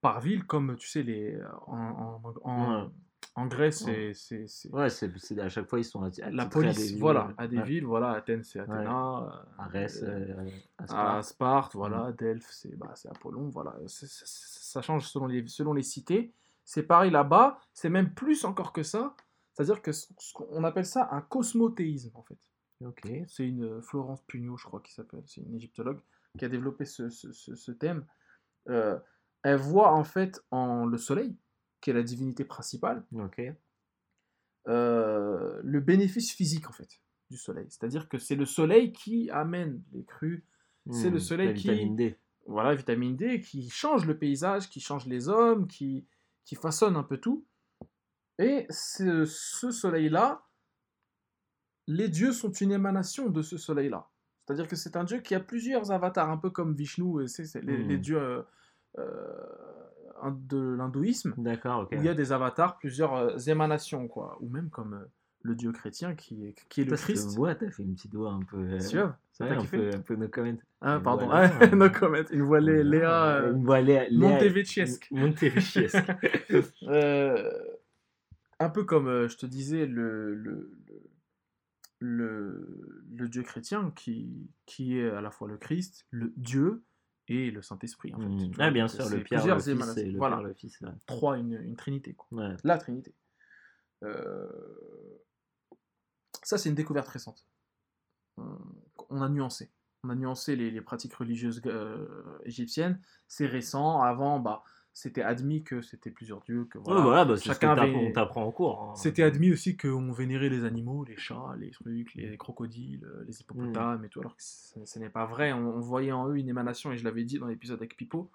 Speaker 2: par ville, comme tu sais, les, en, en, en-
Speaker 3: Ouais.
Speaker 2: en Grèce,
Speaker 3: Ouais.
Speaker 2: c'est-
Speaker 3: Ouais, c'est, à chaque fois ils sont
Speaker 2: la
Speaker 3: attitrés à
Speaker 2: police,
Speaker 3: des villes,
Speaker 2: voilà,
Speaker 3: euh,
Speaker 2: à des
Speaker 3: ouais.
Speaker 2: villes, voilà, Athènes c'est Athéna, euh,
Speaker 3: Arès,
Speaker 2: euh,
Speaker 3: euh, à
Speaker 2: à
Speaker 3: Sparte.
Speaker 2: Sparte, voilà, Delphes c'est bah, Apollon, voilà, ça change selon les, selon les cités. C'est pareil là-bas, c'est même plus encore que ça, c'est-à-dire que ce- ce qu'on- on appelle ça un cosmothéisme en fait.
Speaker 3: Ok.
Speaker 2: C'est une euh, Florence Pugnot, je crois, qui s'appelle, c'est une égyptologue qui a développé ce, ce- ce- ce thème. Euh, elle voit en fait en le soleil, qui est la divinité principale, euh, le bénéfice physique en fait du soleil. C'est-à-dire que c'est le soleil qui amène les crues, C'est le
Speaker 3: Hmm,
Speaker 2: soleil
Speaker 3: la
Speaker 2: qui-
Speaker 3: vitamine D.
Speaker 2: voilà, vitamine D, qui change le paysage, qui change les hommes, qui, qui façonne un peu tout. Et ce, ce soleil-là, les dieux sont une émanation de ce soleil-là. C'est-à-dire que c'est un dieu qui a plusieurs avatars, un peu comme Vishnu, et c'est, c'est les,
Speaker 3: Hmm.
Speaker 2: les dieux euh, euh, de l'hindouisme,
Speaker 3: D'accord, ok.
Speaker 2: où il y a des avatars, plusieurs euh, émanations, quoi. Ou même comme le dieu chrétien qui est, qui est le
Speaker 3: Toi, je te
Speaker 2: Christ.
Speaker 3: vois, t'as fait une petite voix un peu. euh,
Speaker 2: Suave, ça
Speaker 3: un, peu, un peu no comment.
Speaker 2: Ah,
Speaker 3: Une
Speaker 2: pardon,
Speaker 3: voix Léa,
Speaker 2: no
Speaker 3: euh,
Speaker 2: comment. Une voix Lé- Léa euh,
Speaker 3: Une voix Léa. Léa-
Speaker 2: Montevecchiesque. Euh, un peu comme euh, je te disais, le, le, le, Dieu chrétien qui, qui est à la fois le Christ, le Dieu et le Saint-Esprit. En fait, tu vois.
Speaker 3: Ah, bien sûr, le Pierre, le Fils et le
Speaker 2: Voilà,
Speaker 3: Père, le Fils. ouais.
Speaker 2: trois, une, une trinité. Quoi.
Speaker 3: Ouais.
Speaker 2: La trinité. Euh, Ça, c'est une découverte récente. On- a nuancé. on a nuancé les, les pratiques religieuses euh, égyptiennes. C'est récent. Avant, bah, c'était admis que c'était plusieurs dieux. Que,
Speaker 3: Ouais,
Speaker 2: voilà.
Speaker 3: voilà, bah, ce
Speaker 2: Chacun
Speaker 3: t'apprends-
Speaker 2: avait-
Speaker 3: t'apprend en cours. hein.
Speaker 2: C'était admis aussi qu'on vénérait les animaux, les chats, les trucs, les crocodiles, euh, les hippopotames et tout, alors que ce, ce n'est pas vrai. On, on voyait en eux une émanation, et je l'avais dit dans l'épisode avec Pipo,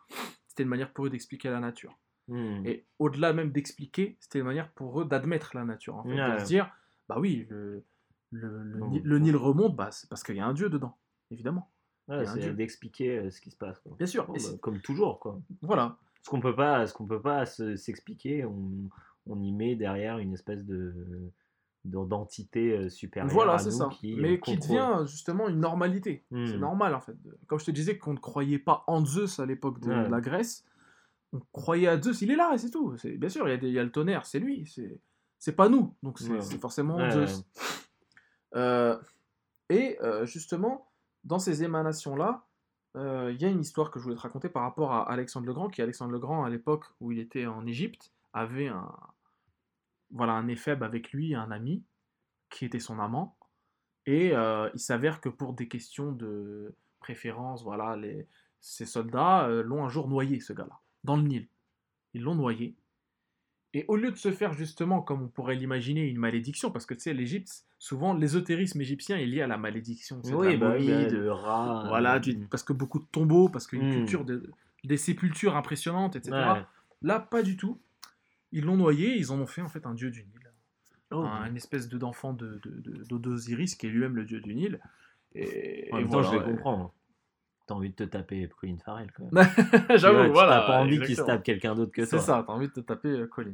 Speaker 2: c'était une manière pour eux d'expliquer la nature.
Speaker 3: Hmm.
Speaker 2: Et au-delà même d'expliquer, c'était une manière pour eux d'admettre la nature. En fait,
Speaker 3: Ouais.
Speaker 2: De se dire, bah oui, le, le, Nil remonte, bah, c'est parce qu'il y a un dieu dedans, évidemment.
Speaker 3: Ouais, c'est
Speaker 2: dieu.
Speaker 3: d'expliquer euh, ce qui se passe. quoi.
Speaker 2: Bien sûr.
Speaker 3: Bon, bah, comme toujours, quoi.
Speaker 2: voilà.
Speaker 3: Ce qu'on peut pas, ce qu'on peut pas se- s'expliquer, on, on y met derrière une espèce de de- d'entité euh, supérieure
Speaker 2: Voilà,
Speaker 3: à
Speaker 2: c'est
Speaker 3: nous
Speaker 2: ça.
Speaker 3: qui
Speaker 2: Mais
Speaker 3: euh,
Speaker 2: qui
Speaker 3: contrôle.
Speaker 2: devient justement une normalité.
Speaker 3: Hmm.
Speaker 2: C'est normal en fait. Comme je te disais qu'on ne croyait pas en Zeus à l'époque de
Speaker 3: Ouais.
Speaker 2: la Grèce, on croyait à Zeus, il est là et c'est tout. Bien sûr, il y, a des- il y a le tonnerre, c'est lui. C'est pas nous. Donc c'est
Speaker 3: Ouais.
Speaker 2: forcément Zeus. Euh, et euh, justement, dans ces émanations-là, euh, il y a une histoire que je voulais te raconter par rapport à Alexandre le Grand, qui Alexandre le Grand, à l'époque où il était en Égypte, avait un, voilà, un éphèbe avec lui, un ami, qui était son amant. Et il s'avère que pour des questions de préférence, voilà, les, ces soldats l'ont un jour noyé, ce gars-là, dans le Nil. Ils l'ont noyé. Et au lieu de se faire justement, comme on pourrait l'imaginer, une malédiction, parce que tu sais, l'Égypte, souvent l'ésotérisme égyptien est lié à la malédiction. c'est de
Speaker 3: Oui,
Speaker 2: la
Speaker 3: bah, oui,
Speaker 2: momie,
Speaker 3: bah,
Speaker 2: de-
Speaker 3: de rats.
Speaker 2: voilà,
Speaker 3: euh,
Speaker 2: du- parce que beaucoup de tombeaux, parce qu'une
Speaker 3: Mm.
Speaker 2: culture, de, des sépultures impressionnantes, etc.
Speaker 3: ouais.
Speaker 2: Là, pas du tout. Ils l'ont noyé, ils en ont fait en fait un dieu du Nil.
Speaker 3: Oh,
Speaker 2: Un- une espèce de- d'enfant de, qui est lui-même le dieu du Nil. Et,
Speaker 3: En
Speaker 2: et
Speaker 3: même temps, je
Speaker 2: voilà,
Speaker 3: les
Speaker 2: et-
Speaker 3: comprends. T'as envie de te taper Colin Farrell quand même.
Speaker 2: J'avoue, voilà.
Speaker 3: T'as pas envie qu'il se tape quelqu'un d'autre que
Speaker 2: C'est
Speaker 3: toi.
Speaker 2: ça, t'as envie de te taper euh, Colin.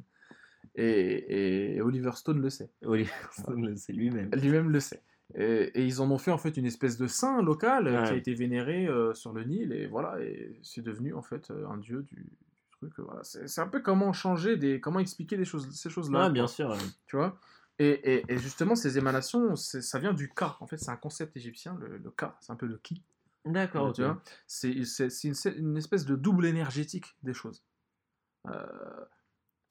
Speaker 2: Et, et Oliver Stone le sait.
Speaker 3: Oliver Stone, c'est lui-même.
Speaker 2: Lui-même le sait. Et, et ils en ont fait en fait une espèce de saint local euh, qui a été vénéré euh, sur le Nil et voilà et c'est devenu en fait euh, un dieu du, du truc. Voilà. C'est, un peu comment changer des, comment expliquer des choses, ces choses-là.
Speaker 3: Ouais, bien sûr. ouais.
Speaker 2: Tu vois? Et, et- justement ces émanations, ça vient du ka. En fait, c'est un concept égyptien, le, le ka. C'est un peu le ki.
Speaker 3: D'accord,
Speaker 2: Tu vois? C'est, une, une espèce de double énergétique des choses. Euh,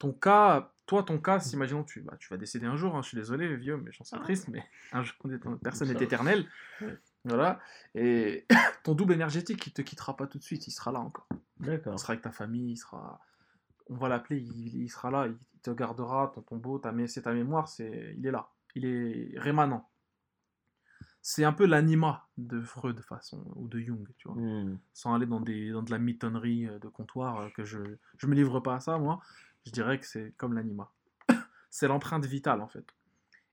Speaker 2: ton cas, toi, ton cas, si imaginons tu, bah, tu vas décéder un jour, hein, je suis désolé, vieux, mais j'en suis triste, mais un jour, personne n'est éternel.
Speaker 3: Ouais.
Speaker 2: Voilà. Et ton double énergétique, il te quittera pas tout de suite, il sera là encore.
Speaker 3: D'accord.
Speaker 2: Il sera avec ta famille, il sera. On va l'appeler, il, il sera là, il te gardera, ton tombeau, ta, mé- c'est ta mémoire, c'est, il est là. Il est rémanent. C'est un peu l'anima de Freud, de façon, ou de Jung, tu vois
Speaker 3: Hmm.
Speaker 2: sans aller dans, des, dans de la mitonnerie euh, de comptoir, euh, que je je me livre pas à ça, moi, je dirais que c'est comme l'anima. c'est l'empreinte vitale, en fait.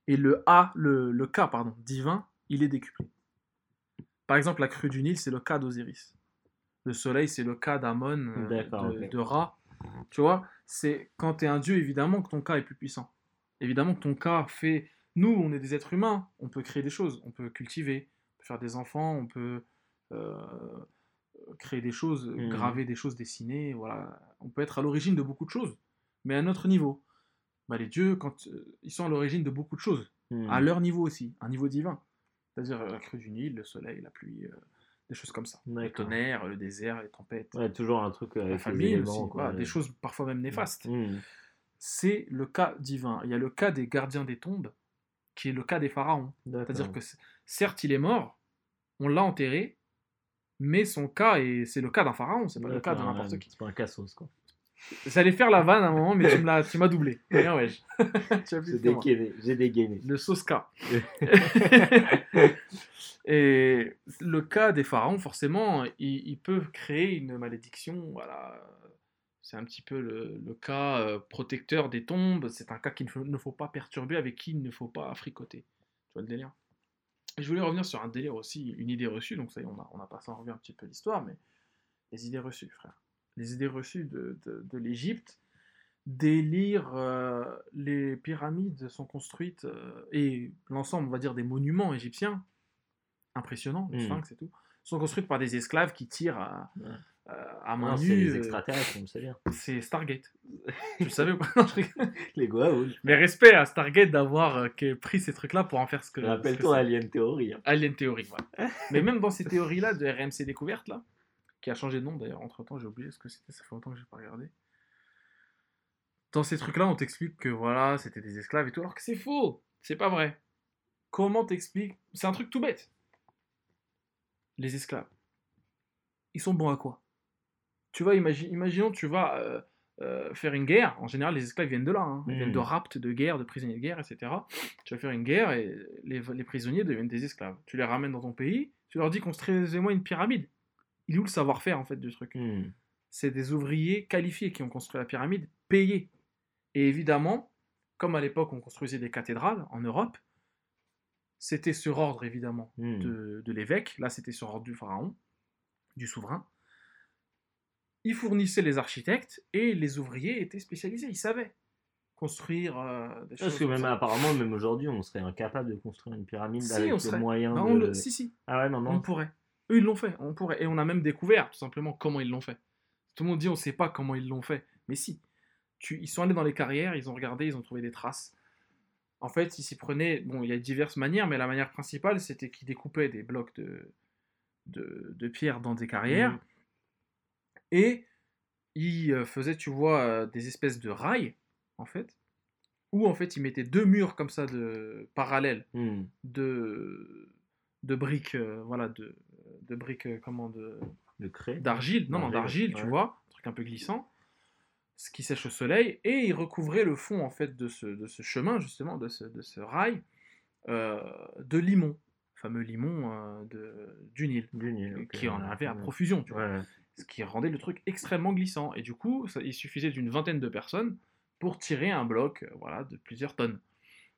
Speaker 2: Et le A, le, le K, pardon, divin, il est décuplé. Par exemple, la crue du Nil, c'est le K d'Osiris. Le soleil, c'est le K d'Amon, euh, de,
Speaker 3: ok.
Speaker 2: de Ra. Tu vois, c'est quand tu es un dieu, évidemment que ton K est plus puissant. Évidemment que ton K fait... Nous, on est des êtres humains, on peut créer des choses, on peut cultiver, on peut faire des enfants, on peut... euh, créer des choses,
Speaker 3: Mhm.
Speaker 2: graver des choses, dessiner, voilà. On peut être à l'origine de beaucoup de choses, mais à notre niveau. Bah, les dieux, quand euh, ils sont à l'origine de beaucoup de choses,
Speaker 3: Hmm.
Speaker 2: à leur niveau aussi, un niveau divin. C'est-à-dire euh, la crue du Nil, le soleil, la pluie, euh, des choses comme ça. Le tonnerre, le désert, les tempêtes,
Speaker 3: Ouais, toujours un truc
Speaker 2: la
Speaker 3: les
Speaker 2: famille
Speaker 3: éléments,
Speaker 2: aussi,
Speaker 3: quoi,
Speaker 2: voilà,
Speaker 3: ouais.
Speaker 2: des choses parfois même néfastes.
Speaker 3: Hmm.
Speaker 2: C'est le cas divin. Il y a le cas des gardiens des tombes, qui est le cas des pharaons. C'est-à-dire que certes, il est mort, on l'a enterré, mais son cas, est... c'est le cas d'un pharaon, c'est pas le cas de n'importe
Speaker 3: ouais,
Speaker 2: qui.
Speaker 3: C'est pas un cassos, quoi.
Speaker 2: J'allais faire la vanne à un moment, mais tu m'as doublé. Bien, ouais. tu as plus
Speaker 3: J'ai dégainé. J'ai dégainé.
Speaker 2: Le sauce K. Et le cas des pharaons, forcément, il, il peut créer une malédiction. Voilà. C'est un petit peu le, le cas euh, protecteur des tombes. C'est un cas qu'il ne faut, ne faut pas perturber, avec qui il ne faut pas fricoter. Tu vois le délire? Et Je voulais revenir sur un délire aussi, une idée reçue. Donc, ça y est, on a, on a passé en revue un petit peu l'histoire, mais les idées reçues, frère. Les idées reçues de, de, de l'Égypte. Délire, euh, les pyramides sont construites, euh, et l'ensemble, on va dire, des monuments égyptiens, impressionnants, les
Speaker 3: Mm.
Speaker 2: sphinx et tout, sont construites par des esclaves qui tirent à,
Speaker 3: Ouais.
Speaker 2: à- à main
Speaker 3: c'est
Speaker 2: nue.
Speaker 3: les
Speaker 2: euh,
Speaker 3: extraterrestres, on le sait bien.
Speaker 2: C'est Stargate. tu le savais ou pas? Non, je.
Speaker 3: Les Goa'uld.
Speaker 2: Mais respect à Stargate d'avoir euh, pris ces trucs-là pour en faire ce que.
Speaker 3: Rappelle-toi
Speaker 2: c'est.
Speaker 3: Alien Theory. hein.
Speaker 2: Alien Theory, voilà. Mais même dans ces théories-là de RMC Découverte, là, qui a changé de nom d'ailleurs, entre temps, j'ai oublié ce que c'était, ça fait longtemps que j'ai pas regardé. Dans ces trucs-là, on t'explique que voilà, c'était des esclaves et tout, alors que c'est faux, c'est pas vrai. Comment t'expliques C'est un truc tout bête. les esclaves, ils sont bons à quoi? Tu vois, imagi- imaginons, tu vas euh, euh, faire une guerre. En général, les esclaves viennent de là. hein. Ils viennent de raptes, de guerre, de prisonniers de guerre, etc. Tu vas faire une guerre et les, les prisonniers deviennent des esclaves. Tu les ramènes dans ton pays, tu leur dis construisez-moi une pyramide. Il est où le savoir-faire en fait du truc?
Speaker 3: Hmm.
Speaker 2: c'est des ouvriers qualifiés qui ont construit la pyramide, payés. Et évidemment, comme à l'époque on construisait des cathédrales en Europe, c'était sur ordre évidemment
Speaker 3: Hmm.
Speaker 2: de, de l'évêque, là c'était sur ordre du pharaon, du souverain. Ils fournissaient les architectes et les ouvriers étaient spécialisés, ils savaient construire euh, des choses.
Speaker 3: Parce que même
Speaker 2: ça.
Speaker 3: apparemment, même aujourd'hui, on serait incapable de construire une pyramide
Speaker 2: Si,
Speaker 3: avec
Speaker 2: on
Speaker 3: les moyens
Speaker 2: Non,
Speaker 3: de...
Speaker 2: le- Si, si,
Speaker 3: Ah ouais, non,
Speaker 2: on pourrait. Eux, ils l'ont fait, on pourrait. Et on a même découvert, tout simplement, comment ils l'ont fait. Tout le monde dit, on ne sait pas comment ils l'ont fait. Mais si. Tu, ils sont allés dans les carrières, ils ont regardé, ils ont trouvé des traces. En fait, ils s'y prenaient... Bon, il y a diverses manières, mais la manière principale, c'était qu'ils découpaient des blocs de, de, de pierre dans des carrières.
Speaker 3: Mhm.
Speaker 2: Et ils euh, faisaient, tu vois, euh, des espèces de rails, en fait. Où, en fait, ils mettaient deux murs comme ça, de parallèles
Speaker 3: Hmm.
Speaker 2: de, de briques, euh, voilà, de, de briques, euh, comment, de,
Speaker 3: Le craie.
Speaker 2: d'argile, non, non,
Speaker 3: D'argile,
Speaker 2: tu vois, un truc un peu glissant, ce qui sèche au soleil, et ils recouvraient le fond, en fait, de ce, de ce chemin, justement, de ce, de ce rail, euh, de limon, le fameux limon euh, de, du Nil,
Speaker 3: Du Nil, ok,
Speaker 2: qui en avait à profusion, tu vois
Speaker 3: Ouais.
Speaker 2: ce qui rendait le truc extrêmement glissant. Et du coup, ça- il suffisait d'une vingtaine de personnes pour tirer un bloc voilà, de plusieurs tonnes.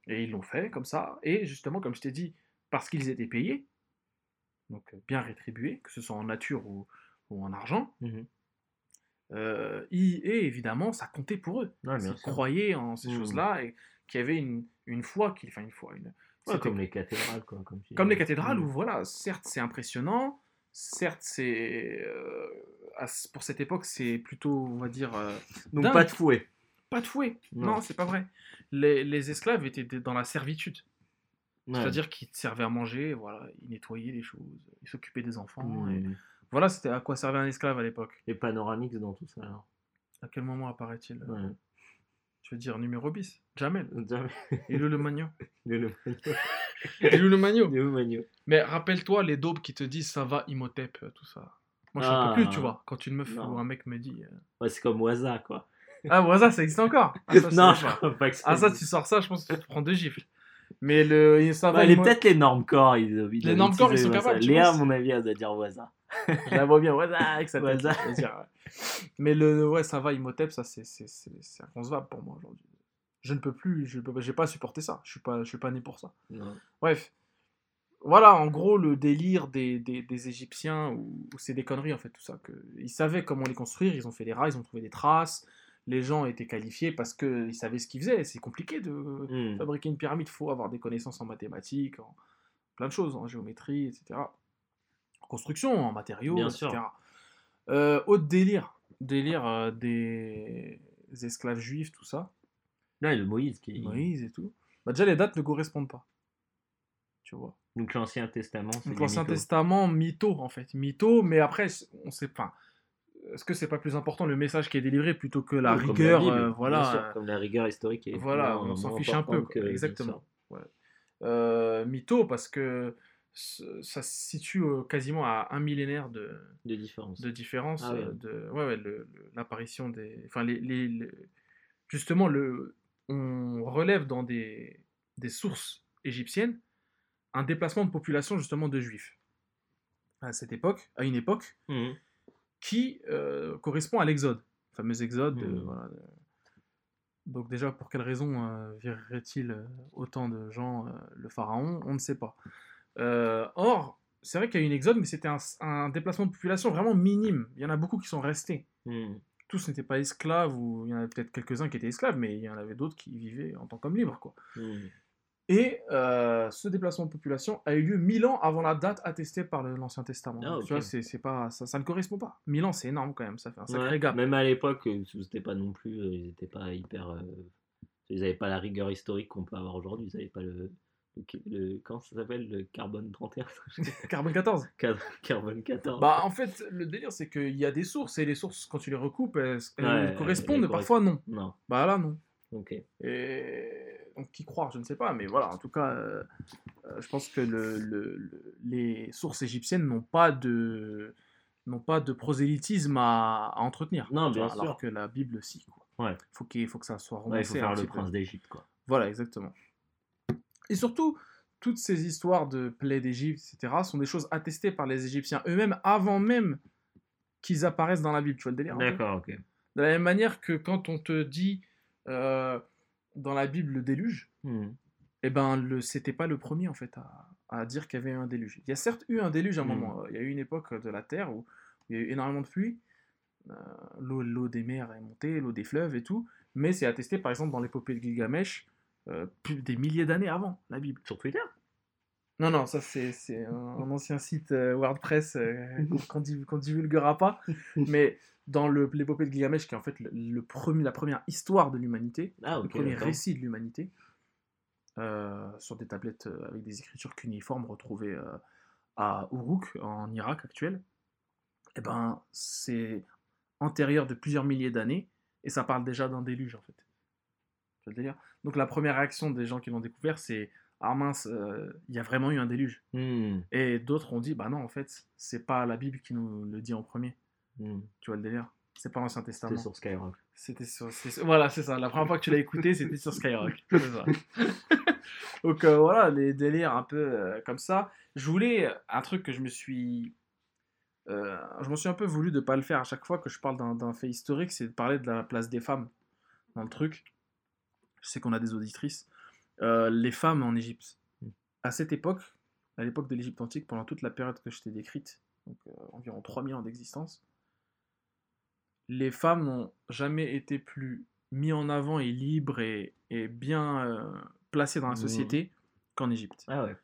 Speaker 2: Et ils l'ont fait comme ça. Et justement, comme je t'ai dit, parce qu'ils étaient payés, donc euh, bien rétribués, que ce soit en nature ou, ou en argent, euh, ils- et évidemment, ça comptait pour eux.
Speaker 3: Ouais,
Speaker 2: Ils croyaient en ces
Speaker 3: Mhm.
Speaker 2: choses-là et qu'il y avait une, une foi, enfin une foi, une,
Speaker 3: Ouais,
Speaker 2: c'était
Speaker 3: comme les cathédrales, quoi. Comme,
Speaker 2: comme les cathédrales
Speaker 3: Hmm.
Speaker 2: où voilà, certes c'est impressionnant, certes c'est euh, pour cette époque c'est plutôt on va dire euh,
Speaker 3: Donc
Speaker 2: dingue.
Speaker 3: pas de fouet.
Speaker 2: pas de fouet. Non,
Speaker 3: Non.
Speaker 2: c'est pas vrai. Les, les esclaves étaient dans la servitude,
Speaker 3: Ouais.
Speaker 2: c'est-à-dire qu'ils servaient à manger, voilà, ils nettoyaient les choses, ils s'occupaient des enfants. et
Speaker 3: Hmm.
Speaker 2: Voilà, c'était à quoi servait un esclave à l'époque.
Speaker 3: Et Panoramix dans tout ça, alors?
Speaker 2: À quel moment apparaît-il
Speaker 3: Ouais.
Speaker 2: Tu veux dire numéro bis? Jamel.
Speaker 3: Jamais.
Speaker 2: Et le Magno.
Speaker 3: Le
Speaker 2: Magno.
Speaker 3: le Magno.
Speaker 2: Mais rappelle-toi les daubes qui te disent ça va Imhotep, euh, tout ça. Moi je ne
Speaker 3: Ah.
Speaker 2: peux plus, tu vois. Quand une meuf
Speaker 3: Non.
Speaker 2: ou un mec me dit. euh,
Speaker 3: Ouais, c'est comme Waza, quoi.
Speaker 2: Ah, bon, ça, existe encore. Ah, ça,
Speaker 3: non, je
Speaker 2: pas.
Speaker 3: pas que ça
Speaker 2: Ah, ça, tu sors ça, je pense que tu te prends deux gifles. Mais le. Ça va
Speaker 3: Ouais, les-
Speaker 2: Imhotep-
Speaker 3: peut-être les normes corps. Ils, ils
Speaker 2: Les normes corps, ils sont capables,
Speaker 3: Léa, à mon avis, elle doit dire.
Speaker 2: Je la vois bien, ça, avec sa tête. Mais le, ouais, ça va, Imhotep, ça, c'est inconcevable pour moi aujourd'hui. Je ne peux plus, je j'ai pas supporté ça. Je suis pas, je suis pas né pour ça.
Speaker 3: Non.
Speaker 2: Bref. Voilà, en gros, le délire des, des, des Égyptiens, où, où c'est des conneries, en fait, tout ça. Que, ils savaient comment les construire, ils ont fait des rails, ils ont trouvé des traces. Les gens étaient qualifiés parce qu'ils savaient ce qu'ils faisaient. C'est compliqué de
Speaker 3: Hmm.
Speaker 2: fabriquer une pyramide, il faut avoir des connaissances en mathématiques, en plein de choses, en géométrie, etc. En construction, en matériaux,
Speaker 3: Bien
Speaker 2: etc.
Speaker 3: sûr.
Speaker 2: Euh, autre délire, délire euh, des esclaves juifs, tout ça,
Speaker 3: Là, le Moïse qui.
Speaker 2: Moïse et tout. Bah déjà, les dates ne correspondent pas. Tu vois.
Speaker 3: Donc l'Ancien Testament, c'est
Speaker 2: Donc l'Ancien. Testament, mytho, en fait. Mytho, mais après, on sait pas. Est-ce que c'est pas plus important le message qui est délivré plutôt que la
Speaker 3: comme
Speaker 2: rigueur
Speaker 3: Bible,
Speaker 2: euh,
Speaker 3: bien
Speaker 2: Voilà.
Speaker 3: sûr,
Speaker 2: euh,
Speaker 3: comme la rigueur historique est
Speaker 2: Voilà, on s'en fiche un peu, quoi, exactement. Ouais. Euh, mytho, parce que ça se situe quasiment à un millénaire de,
Speaker 3: de différence.
Speaker 2: de différence
Speaker 3: Ah ouais.
Speaker 2: de ouais, ouais, l'apparition des enfin les, les- les- justement le on relève dans des, des sources égyptiennes un déplacement de population justement de juifs à cette époque à une époque
Speaker 3: Mhm.
Speaker 2: Qui euh, correspond à l'exode le fameux exode de-
Speaker 3: Mhm.
Speaker 2: voilà, donc déjà pour quelle raison euh, virerait-il euh, autant de gens euh, le pharaon? On ne sait pas euh, or, c'est vrai qu'il y a eu une exode, mais c'était un, un déplacement de population vraiment minime. Il y en a beaucoup qui sont restés.
Speaker 3: Mhm.
Speaker 2: Tous n'étaient pas esclaves, ou il y en avait peut-être quelques-uns qui étaient esclaves, mais il y en avait d'autres qui vivaient en tant qu'hommes libres. Quoi.
Speaker 3: Mhm.
Speaker 2: Et euh, ce déplacement de population a eu lieu mille ans avant la date attestée par l'Ancien Testament.
Speaker 3: Ah.
Speaker 2: Tu vois, c'est pas, ça, ça ne correspond pas. Mille ans, c'est énorme quand même, ça fait un sacré
Speaker 3: Ouais,
Speaker 2: gap.
Speaker 3: Même à l'époque, euh, c'était pas non plus, euh, ils étaient pas hyper, euh, ils n'avaient pas la rigueur historique qu'on peut avoir aujourd'hui. Ils n'avaient pas le, le, le- comment ça s'appelle, le carbone 31,
Speaker 2: Carbone 14.
Speaker 3: Car- carbone 14.
Speaker 2: Bah, en fait, le délire, c'est qu'il y a des sources, et les sources, quand tu les recoupes, elles, elles
Speaker 3: Ouais,
Speaker 2: correspondent,
Speaker 3: elles
Speaker 2: parfois non.
Speaker 3: Non,
Speaker 2: Bah là, non.
Speaker 3: ok.
Speaker 2: Et qui croire, je ne sais pas, mais voilà, en tout cas, euh, euh, je pense que le, le- le- les sources égyptiennes n'ont pas de n'ont pas de prosélytisme à, à entretenir.
Speaker 3: Non, bien
Speaker 2: vois, Alors
Speaker 3: sûr.
Speaker 2: que la Bible, si. Quoi.
Speaker 3: Ouais.
Speaker 2: Faut qu'il faut que ça soit
Speaker 3: Ouais, il faut faire le prince d'Égypte, quoi.
Speaker 2: Voilà, exactement. Et surtout, toutes ces histoires de plaies d'Égypte, etc., sont des choses attestées par les Égyptiens eux-mêmes avant même qu'ils apparaissent dans la Bible. Tu vois le délire
Speaker 3: D'accord, ok.
Speaker 2: De la même manière que quand on te dit euh, dans la Bible le déluge,
Speaker 3: Hmm.
Speaker 2: eh ben, le, c'était pas le premier en fait à, à dire qu'il y avait eu un déluge. Il y a certes eu un déluge à un
Speaker 3: Mm.
Speaker 2: moment. Il y a eu une époque de la Terre où il y a eu énormément de pluie. Euh, l'eau, l'eau des mers est montée, l'eau des fleuves et tout. Mais c'est attesté par exemple dans l'épopée de Gilgamesh euh, plus des milliers d'années avant la Bible.
Speaker 3: Sur Twitter?
Speaker 2: Non, non, ça c'est, c'est un, un ancien site euh, WordPress euh, qu'on, div- divulguera pas. Mais dans le, l'épopée de Gilgamesh, qui est en fait le, le premier, la première histoire de l'humanité,
Speaker 3: Ah,
Speaker 2: le premier récit de l'humanité, euh, sur des tablettes avec des écritures cuniformes retrouvées à Uruk, en Irak actuel, eh ben, c'est antérieur de plusieurs milliers d'années, et ça parle déjà d'un déluge, en fait. Délire Donc la première réaction des gens qui l'ont découvert, c'est « Ah mince, euh, il y a vraiment eu un déluge
Speaker 3: Hmm. ».
Speaker 2: Et d'autres ont dit « Bah non, en fait, c'est pas la Bible qui nous le dit en premier.
Speaker 3: Hmm.
Speaker 2: Tu vois le délire? C'est pas l'Ancien Testament.
Speaker 3: C'était sur Skyrock.
Speaker 2: C'était sur. Voilà, c'est ça. La première fois que tu l'as écouté, c'était sur Skyrock. Ça. Donc euh, voilà, les délires un peu euh, comme ça. Je voulais un truc que je me suis. je m'en suis un peu voulu de pas le faire à chaque fois que je parle d'un fait historique, c'est de parler de la place des femmes dans le truc. Je sais qu'on a des auditrices. Euh, les femmes en Égypte.
Speaker 3: Mm.
Speaker 2: À cette époque, à l'époque de l'Égypte antique, pendant toute la période que je t'ai décrite, donc euh, environ 3000 ans d'existence, les femmes n'ont jamais été plus mis en avant et libres et, et bien euh, placées dans la
Speaker 3: Mhm.
Speaker 2: société qu'en Égypte.
Speaker 3: Ah ouais.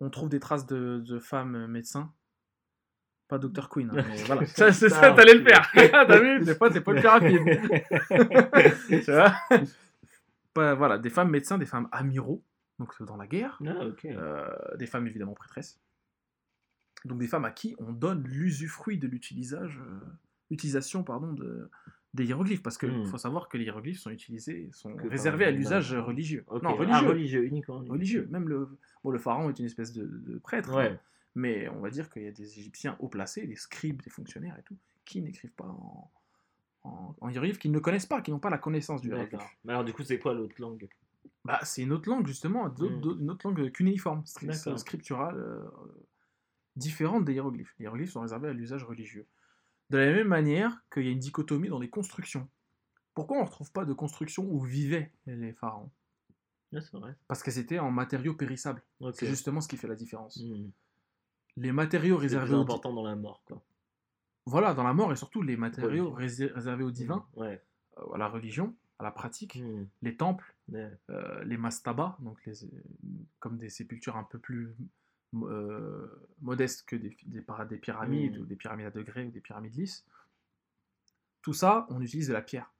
Speaker 2: On trouve des traces de, de femmes médecins. Pas Dr. Queen, hein, mais voilà.
Speaker 3: Ça,
Speaker 2: c'est ça,
Speaker 3: ok.
Speaker 2: t'allais le faire. T'as vu Des fois, t'es pas le plus rapide. tu vois? Pas- Voilà, des femmes médecins, des femmes amiraux, donc dans la guerre.
Speaker 3: Ah.
Speaker 2: Euh, des femmes évidemment prêtresses. Donc des femmes à qui on donne l'usufruit de euh, l'utilisation pardon de des hiéroglyphes parce qu'il
Speaker 3: Hmm.
Speaker 2: faut savoir que les hiéroglyphes sont utilisés, sont
Speaker 3: Que
Speaker 2: réservés à l'usage religieux. Non
Speaker 3: Ah,
Speaker 2: religieux,
Speaker 3: religieux uniquement.
Speaker 2: religieux. Même le bon le pharaon est une espèce de, de prêtre,
Speaker 3: Ouais.
Speaker 2: hein, mais on va dire qu'il y a des Égyptiens haut placés, des scribes, des fonctionnaires et tout, qui n'écrivent pas en, en, en hiéroglyphes, qui ne connaissent pas, qui n'ont pas la connaissance du hiéroglyphe.
Speaker 3: Mais alors, du coup, c'est quoi l'autre langue?
Speaker 2: Bah, c'est une autre langue, justement,
Speaker 3: Mm.
Speaker 2: d'autres- une autre langue cunéiforme,
Speaker 3: D'accord.
Speaker 2: scripturale, euh, différente des hiéroglyphes. Les hiéroglyphes sont réservés à l'usage religieux. De la même manière qu'il y a une dichotomie dans les constructions. Pourquoi on ne retrouve pas de construction où vivaient les pharaons?
Speaker 3: Ah, c'est vrai.
Speaker 2: Parce que c'était en matériaux périssables. C'est justement ce qui fait la différence.
Speaker 3: Hmm.
Speaker 2: Les matériaux
Speaker 3: C'est
Speaker 2: réservés aux...
Speaker 3: important dans la mort, quoi.
Speaker 2: Voilà, dans la mort, et surtout les matériaux réservés au divin,
Speaker 3: Ouais.
Speaker 2: euh, à la religion, à la pratique,
Speaker 3: Hmm.
Speaker 2: les temples, euh, les mastabas, donc les, comme des sépultures un peu plus euh, modestes que des, des, des pyramides,
Speaker 3: Mm.
Speaker 2: ou des pyramides à degrés, ou des pyramides lisses. Tout ça, on utilise de la pierre.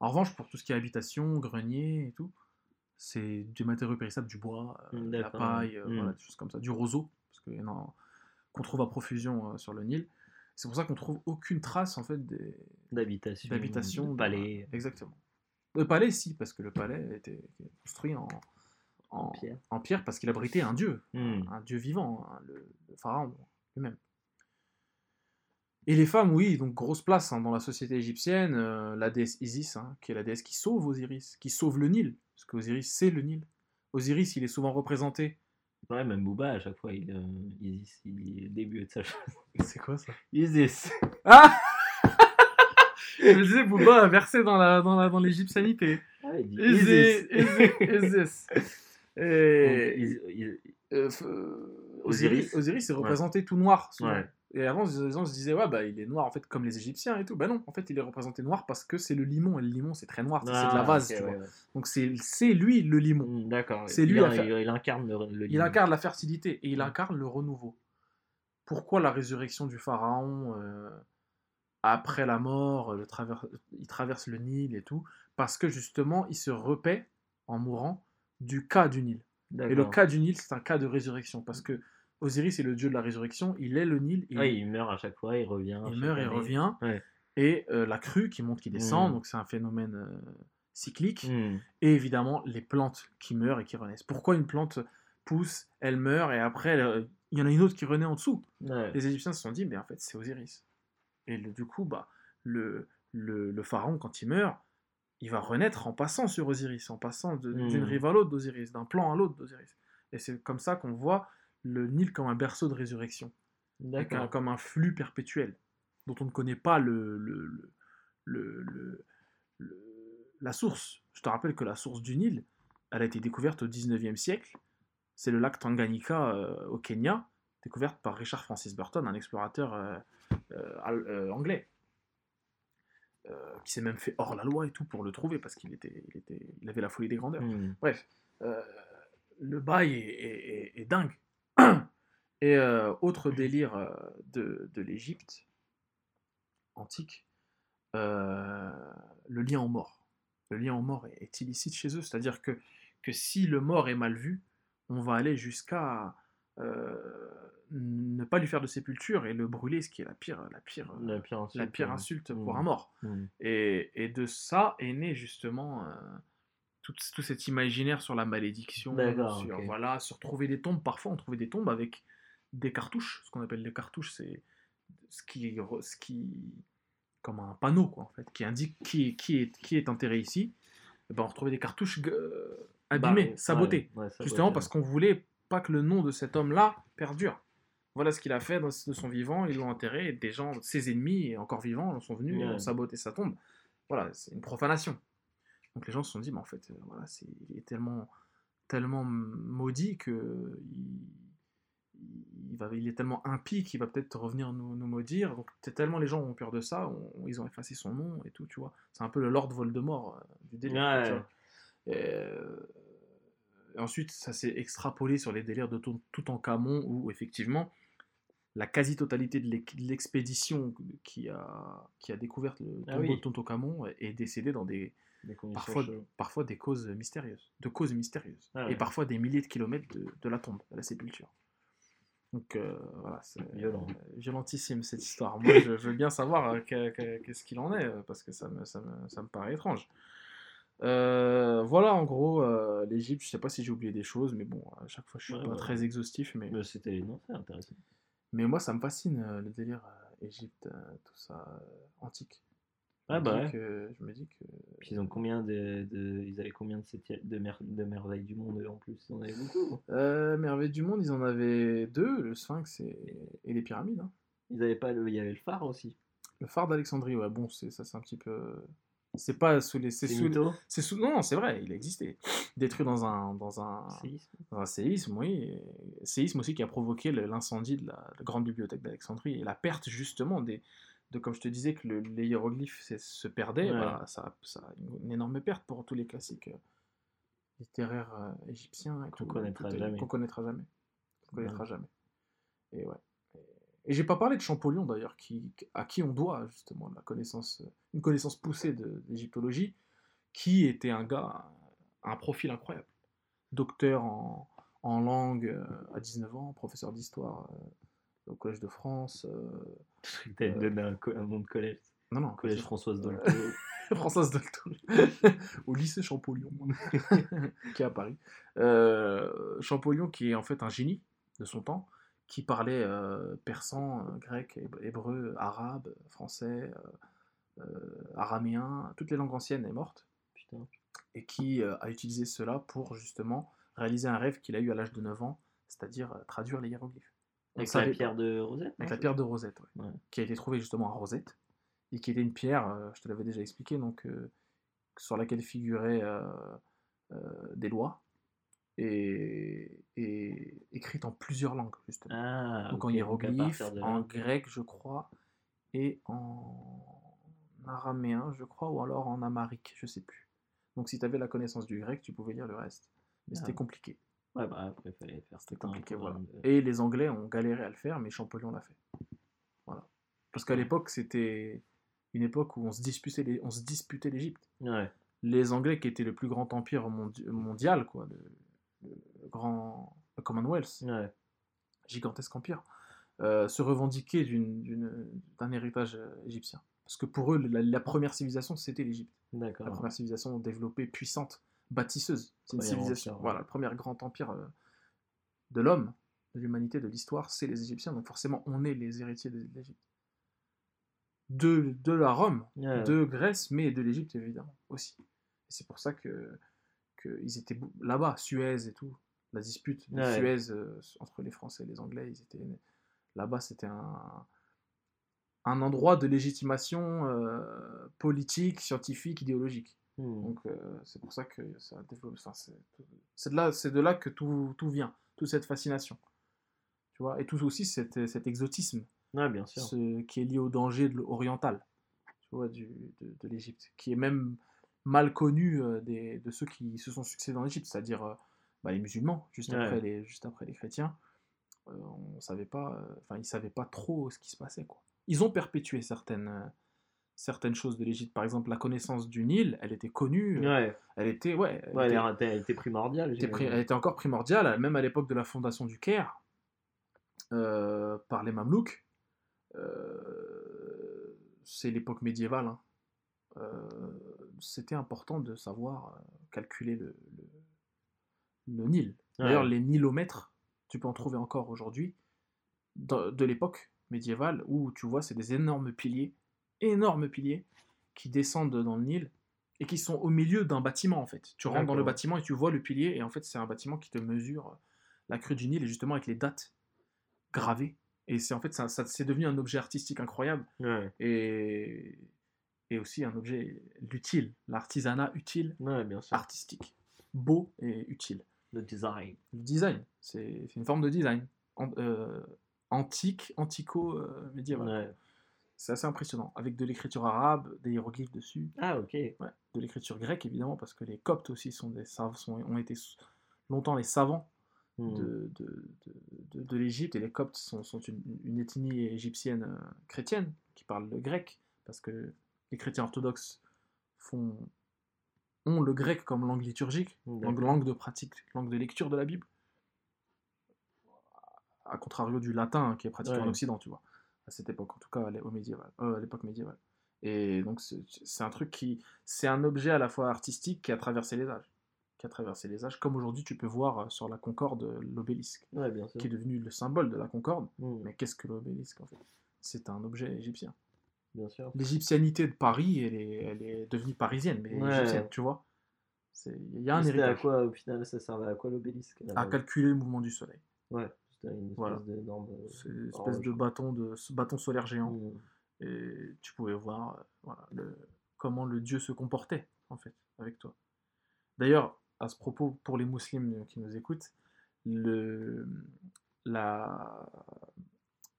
Speaker 2: En revanche, pour tout ce qui est habitation, grenier et tout, c'est du matériau périssable, du bois, de la paille, voilà, des choses comme ça, du roseau, parce que, non, qu'on trouve à profusion sur le Nil. C'est pour ça qu'on trouve aucune trace en fait des,
Speaker 3: D'habitation.
Speaker 2: d'habitation.
Speaker 3: de palais.
Speaker 2: Exactement. Le palais, si, parce que le palais était construit en, en,
Speaker 3: pierre.
Speaker 2: en pierre parce qu'il abritait un dieu,
Speaker 3: Hmm.
Speaker 2: un, un dieu vivant, hein, le, le pharaon lui-même. Et les femmes, oui, donc grosse place hein, dans la société égyptienne, euh, la déesse Isis, hein, qui est la déesse qui sauve Osiris, qui sauve le Nil, parce qu'Osiris, c'est le Nil. Osiris, il est souvent représenté.
Speaker 3: Ouais, même Booba, à chaque fois, il, euh, Isis, il dit début de sa chose.
Speaker 2: C'est quoi ça?
Speaker 3: Isis.
Speaker 2: Ah Je me disais, Booba a versé dans la dans la- dans l'égyptianité.
Speaker 3: Ah, il dit
Speaker 2: Isis,
Speaker 3: Isis.
Speaker 2: Isis, Isis.
Speaker 3: Donc,
Speaker 2: Et
Speaker 3: Is- Is-
Speaker 2: euh, f- euh,
Speaker 3: Osiris.
Speaker 2: Est représenté tout noir. souvent.
Speaker 3: Ouais.
Speaker 2: Et avant, les gens se disaient, ouais, bah, il est noir en fait comme les Égyptiens et tout. Bah non, en fait, il est représenté noir parce que c'est le limon. Et le limon, c'est très noir. c'est- c'est de la
Speaker 3: Ah,
Speaker 2: vase,
Speaker 3: ok,
Speaker 2: tu
Speaker 3: ouais,
Speaker 2: vois.
Speaker 3: ouais.
Speaker 2: Donc c'est lui le limon.
Speaker 3: Hmm, D'accord.
Speaker 2: C'est lui
Speaker 3: il, incarne le, le
Speaker 2: Il
Speaker 3: limon.
Speaker 2: incarne la fertilité et il
Speaker 3: Mm.
Speaker 2: incarne le renouveau. Pourquoi la résurrection du pharaon euh, après la mort, le il traverse le Nil et tout? Parce que justement, il se repaît en mourant du cas du Nil. Et le cas du Nil, c'est un cas de résurrection parce que Osiris est le dieu de la résurrection, il est le Nil, il,
Speaker 3: meurt à chaque fois, il revient.
Speaker 2: il meurt et revient.
Speaker 3: Ouais.
Speaker 2: Et euh, la crue qui monte, qui descend,
Speaker 3: Mm.
Speaker 2: donc c'est un phénomène euh, cyclique.
Speaker 3: Hmm.
Speaker 2: Et évidemment, les plantes qui meurent et qui renaissent. Pourquoi une plante pousse, elle meurt, et après, elle- il y en a une autre qui renaît en dessous?
Speaker 3: Ouais.
Speaker 2: Les Égyptiens se sont dit, mais en fait, c'est Osiris. Et le- du coup, bah, le, le, le pharaon, quand il meurt, il va renaître en passant sur Osiris, en passant de- d'une rive à l'autre d'Osiris, d'un plan à l'autre d'Osiris. Et c'est comme ça qu'on voit le Nil comme un berceau de résurrection, un- comme un flux perpétuel, dont on ne connaît pas le, la source. Je te rappelle que la source du Nil, elle a été découverte au 19e siècle. C'est le lac Tanganyika euh, au Kenya, découverte par Richard Francis Burton, un explorateur euh, euh, anglais, euh, qui s'est même fait hors la loi et tout pour le trouver parce qu'il était, il était, il avait la folie des grandeurs.
Speaker 3: Hmm.
Speaker 2: Bref, euh, le bail est, est- est- est dingue. Et euh, autre délire euh, de, de l'Égypte antique, euh, le lien au mort. Le lien au mort est, est illicite chez eux, c'est-à-dire que, que si le mort est mal vu, on va aller jusqu'à euh, ne pas lui faire de sépulture et le brûler, ce qui est la pire, la pire,
Speaker 3: La pire insulte.
Speaker 2: la pire
Speaker 3: ouais.
Speaker 2: insulte pour un mort.
Speaker 3: Hmm.
Speaker 2: Et, et de ça est né justement euh, tout, tout cet imaginaire sur la malédiction, sur, voilà, sur trouver des tombes. Parfois, on trouvait des tombes avec des cartouches. Ce qu'on appelle les cartouches, c'est ce qui, ce qui, comme un panneau, quoi, en fait, qui indique qui est, qui est, qui est enterré ici. Et ben, on retrouvait des cartouches euh, abîmées,
Speaker 3: Bah,
Speaker 2: sabotées.
Speaker 3: ouais, ouais, sabotées,
Speaker 2: Justement
Speaker 3: ouais.
Speaker 2: parce qu'on voulait pas que le nom de cet homme-là perdure. Voilà ce qu'il a fait de son vivant, ils l'ont enterré, et des gens, ses ennemis, encore vivants, sont venus ont saboté sa tombe. Voilà, c'est une profanation. Donc les gens se sont dit, mais en fait, euh, voilà, c'est, il est tellement, tellement maudit que il, il va, il est tellement impie qu'il va peut-être revenir nous, nous maudire. Donc tellement les gens ont peur de ça, on- ils ont effacé son nom et tout, tu vois. C'est un peu le Lord Voldemort euh, du délire.
Speaker 3: Ouais.
Speaker 2: tu vois. Et, euh, et ensuite, ça s'est extrapolé sur les délires de tout, Toutankhamon, où effectivement, la quasi-totalité de l'ex- de l'expédition qui a, qui a découvert le
Speaker 3: Ah
Speaker 2: tombeau
Speaker 3: oui.
Speaker 2: de Toutankhamon est décédée dans des, parfois,
Speaker 3: chaudes.
Speaker 2: parfois des causes mystérieuses, de causes mystérieuses,
Speaker 3: Ah
Speaker 2: et parfois des milliers de kilomètres de, de la tombe, de la sépulture. Donc euh, voilà, c'est
Speaker 3: Violent.
Speaker 2: violentissime cette histoire. Moi, je, veux bien savoir euh, que- que- qu'est-ce qu'il en est, euh, parce que ça me, ça me, ça me paraît étrange. Euh, voilà, en gros, euh, l'Égypte, je sais pas si j'ai oublié des choses, mais bon, à chaque fois, je suis
Speaker 3: Ouais,
Speaker 2: pas
Speaker 3: ouais.
Speaker 2: très exhaustif, mais,
Speaker 3: Mais c'était non, intéressant.
Speaker 2: mais moi, ça me fascine, euh, le délire Égypte, tout ça, antique.
Speaker 3: Ah bah ouais.
Speaker 2: que- je me dis que...
Speaker 3: Puis ils ont combien de, de ils avaient combien de, septiè- de, mer- de merveilles du monde en plus? Ils en avaient beaucoup.
Speaker 2: Euh, Merveille du monde, ils en avaient deux, le Sphinx et, et les pyramides. hein.
Speaker 3: Ils avaient pas le, il y avait le phare aussi.
Speaker 2: Le phare d'Alexandrie, ouais, bon, c'est ça, c'est un petit peu. C'est pas sous les. C'est sous.
Speaker 3: mytho?
Speaker 2: C'est sous. Non, c'est vrai, il existait. Détruit dans un dans un
Speaker 3: Séisme.
Speaker 2: dans un séisme, oui. et- Séisme aussi qui a provoqué l'incendie de la, la grande bibliothèque d'Alexandrie et la perte justement des. De, comme je te disais que le- les hiéroglyphes se perdaient,
Speaker 3: Ouais.
Speaker 2: bah, ça, ça a une, énorme perte pour tous les classiques euh, littéraires euh, égyptiens
Speaker 3: Qu'on connaîtra jamais.
Speaker 2: Qu'on connaîtra jamais. Qu'on
Speaker 3: Ouais.
Speaker 2: connaîtra jamais. Et ouais. Et, et j'ai pas parlé de Champollion d'ailleurs, qui, à qui on doit justement la connaissance, une connaissance poussée de l'égyptologie, qui était un gars, un profil incroyable. Docteur en, en langue euh, à 19 ans, professeur d'histoire euh, au Collège de France. euh,
Speaker 3: T'as donné un, co- un nom de collège.
Speaker 2: non, non,
Speaker 3: Collège Françoise Dolto.
Speaker 2: Françoise Dolto, au lycée Champollion, qui est à Paris. Euh, Champollion, qui est en fait un génie de son temps, qui parlait euh, persan, euh, grec, héb- hébreu, arabe, français, euh, euh, araméen, toutes les langues anciennes est morte,
Speaker 3: Putain.
Speaker 2: et qui euh, a utilisé cela pour justement réaliser un rêve qu'il a eu à l'âge de 9 ans, c'est-à-dire euh, traduire les hiéroglyphes.
Speaker 3: Avec la pierre de Rosette.
Speaker 2: Avec la pierre de Rosette, ouais.
Speaker 3: Ouais.
Speaker 2: qui a été trouvée justement à Rosette, et qui était une pierre, euh, je te l'avais déjà expliqué, donc, euh, sur laquelle figuraient euh, des lois, et, et écrites en plusieurs langues, justement.
Speaker 3: Ah,
Speaker 2: donc en hiéroglyphe, en grec, je crois, et en araméen, je crois, ou alors en amarique, je sais plus. Donc si tu avais la connaissance du grec, tu pouvais lire le reste. Mais c'était
Speaker 3: Ah.
Speaker 2: compliqué.
Speaker 3: Ouais, bah après, il fallait faire
Speaker 2: C'était
Speaker 3: tout un
Speaker 2: compliqué, voilà.
Speaker 3: programme de-
Speaker 2: Et les Anglais ont galéré à le faire, mais Champollion l'a fait. Voilà. Parce qu'à l'époque, c'était une époque où on se disputait les- on se disputait l'Égypte.
Speaker 3: Ouais.
Speaker 2: Les Anglais, qui étaient le plus grand empire mondi- mondial, quoi, le, le grand le Commonwealth,
Speaker 3: Ouais.
Speaker 2: gigantesque empire, euh, se revendiquaient d'un héritage euh, égyptien. Parce que pour eux, la, la première civilisation, c'était l'Égypte. La première civilisation développée, puissante, bâtisseuse. C'est une civilisation.
Speaker 3: empire, ouais.
Speaker 2: Voilà, le premier grand empire euh, de l'homme, de l'humanité, de l'histoire, c'est les Égyptiens. Donc forcément, on est les héritiers de l'Égypte. De, de la Rome, de Grèce, mais de l'Égypte évidemment aussi. Et c'est pour ça que qu'ils étaient là-bas, Suez et tout, la dispute de. Suez euh, entre les Français et les Anglais, ils étaient là-bas, c'était un un endroit de légitimation euh, politique, scientifique, idéologique.
Speaker 3: Hmm.
Speaker 2: Donc euh, c'est pour ça que ça développe. Enfin, c'est c'est de là, c'est de là que tout, tout vient, toute cette fascination. Tu vois, et tout aussi cet, cet exotisme
Speaker 3: Ouais, bien sûr.
Speaker 2: ce, qui est lié au danger de oriental, tu vois, du, de, de l'Égypte, qui est même mal connu euh, des, de ceux qui se sont succédés dans l'Égypte, c'est-à-dire euh, bah, les musulmans, juste,
Speaker 3: Ouais.
Speaker 2: après les, juste après les chrétiens. On savait pas, enfin, ils savaient pas trop ce qui se passait, quoi. Ils ont perpétué certaines, certaines choses de l'Égypte. Par exemple, la connaissance du Nil, elle était connue, euh,
Speaker 3: Ouais,
Speaker 2: elle était, ouais, elle
Speaker 3: ouais elle,
Speaker 2: était-
Speaker 3: était, elle était primordiale.
Speaker 2: était pri-
Speaker 3: j'imagine.
Speaker 2: elle était encore primordiale, même à l'époque de la fondation du Caire, euh, par les Mamelouks. Euh, c'est l'époque médiévale. hein. Euh, C'était important de savoir calculer le, le- le Nil. D'ailleurs,
Speaker 3: Ouais.
Speaker 2: les nilomètres, tu peux en trouver encore aujourd'hui, de, de l'époque médiévale, où tu vois, c'est des énormes piliers, énormes piliers, qui descendent dans le Nil et qui sont au milieu d'un bâtiment, en fait. Tu rentres dans le bâtiment et tu vois le pilier, et en fait, c'est un bâtiment qui te mesure la crue du Nil, et justement avec les dates gravées. Et c'est en fait, ça, ça- c'est devenu un objet artistique incroyable,
Speaker 3: Ouais,
Speaker 2: et, et aussi un objet utile, l'artisanat utile,
Speaker 3: ouais, bien sûr.
Speaker 2: artistique, beau et utile
Speaker 3: Le design.
Speaker 2: le design. C'est une forme de design. Euh, antique, antico-médiéval.
Speaker 3: Ouais.
Speaker 2: C'est assez impressionnant. Avec de l'écriture arabe, des hiéroglyphes dessus.
Speaker 3: Ah, ok.
Speaker 2: Ouais. De l'écriture grecque, évidemment, parce que les Coptes aussi sont des sont, ont été longtemps les savants
Speaker 3: Hmm.
Speaker 2: de, de, de, de- de l'Égypte. Et les Coptes sont, sont une, une ethnie égyptienne euh, chrétienne qui parle le grec, parce que les chrétiens orthodoxes font, ont le grec comme langue liturgique, langue,
Speaker 3: D'accord.
Speaker 2: langue de pratique, langue de lecture de la Bible. À contrario du latin hein, qui est pratiqué en. Occident, tu vois. À cette époque, en tout cas, au médiéval, euh, à l'époque médiévale. Et donc, c'est un truc qui. C'est un objet à la fois artistique qui a traversé les âges. Qui a traversé les âges. Comme aujourd'hui, tu peux voir euh, sur la Concorde euh, l'obélisque,
Speaker 3: Ouais, bien sûr.
Speaker 2: qui est devenu le symbole de la Concorde.
Speaker 3: Hmm,
Speaker 2: Mais qu'est-ce que l'obélisque, en fait? C'est un objet égyptien.
Speaker 3: Bien sûr.
Speaker 2: L'égyptianité de Paris, elle est, elle est devenue parisienne, mais
Speaker 3: Ouais.
Speaker 2: égyptienne, tu vois. Il y a un
Speaker 3: C'était à
Speaker 2: héritage.
Speaker 3: quoi, au final, ça servait à quoi l'obélisque à
Speaker 2: calculer le mouvement du soleil.
Speaker 3: Ouais, c'était une espèce
Speaker 2: Voilà.
Speaker 3: d'énorme. euh,
Speaker 2: C'est une espèce de bâton, de, bâton solaire géant.
Speaker 3: Hmm.
Speaker 2: Et tu pouvais voir euh, voilà, le- comment le dieu se comportait, en fait, avec toi. D'ailleurs, à ce propos, pour les musulmans qui nous écoutent, le, la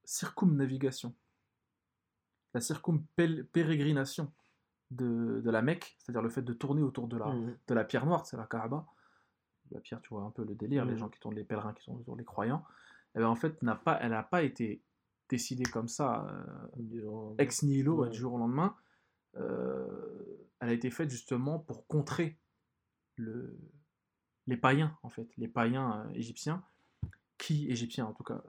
Speaker 2: circumnavigation, la circumpérégrination de, de la Mecque, c'est-à-dire le fait de tourner autour de la,
Speaker 3: Hmm.
Speaker 2: de la pierre noire, c'est la Kaaba. La pierre, tu vois un peu le délire, les
Speaker 3: Mhm.
Speaker 2: gens qui tournent les pèlerins, qui sont autour les croyants. Eh ben, en fait, n'a pas, elle n'a pas été décidée comme ça, euh, ex nihilo,
Speaker 3: Ouais.
Speaker 2: du jour au lendemain. Euh, elle a été faite justement pour contrer le, les païens, en fait, les païens euh, égyptiens, qui, égyptiens en tout cas,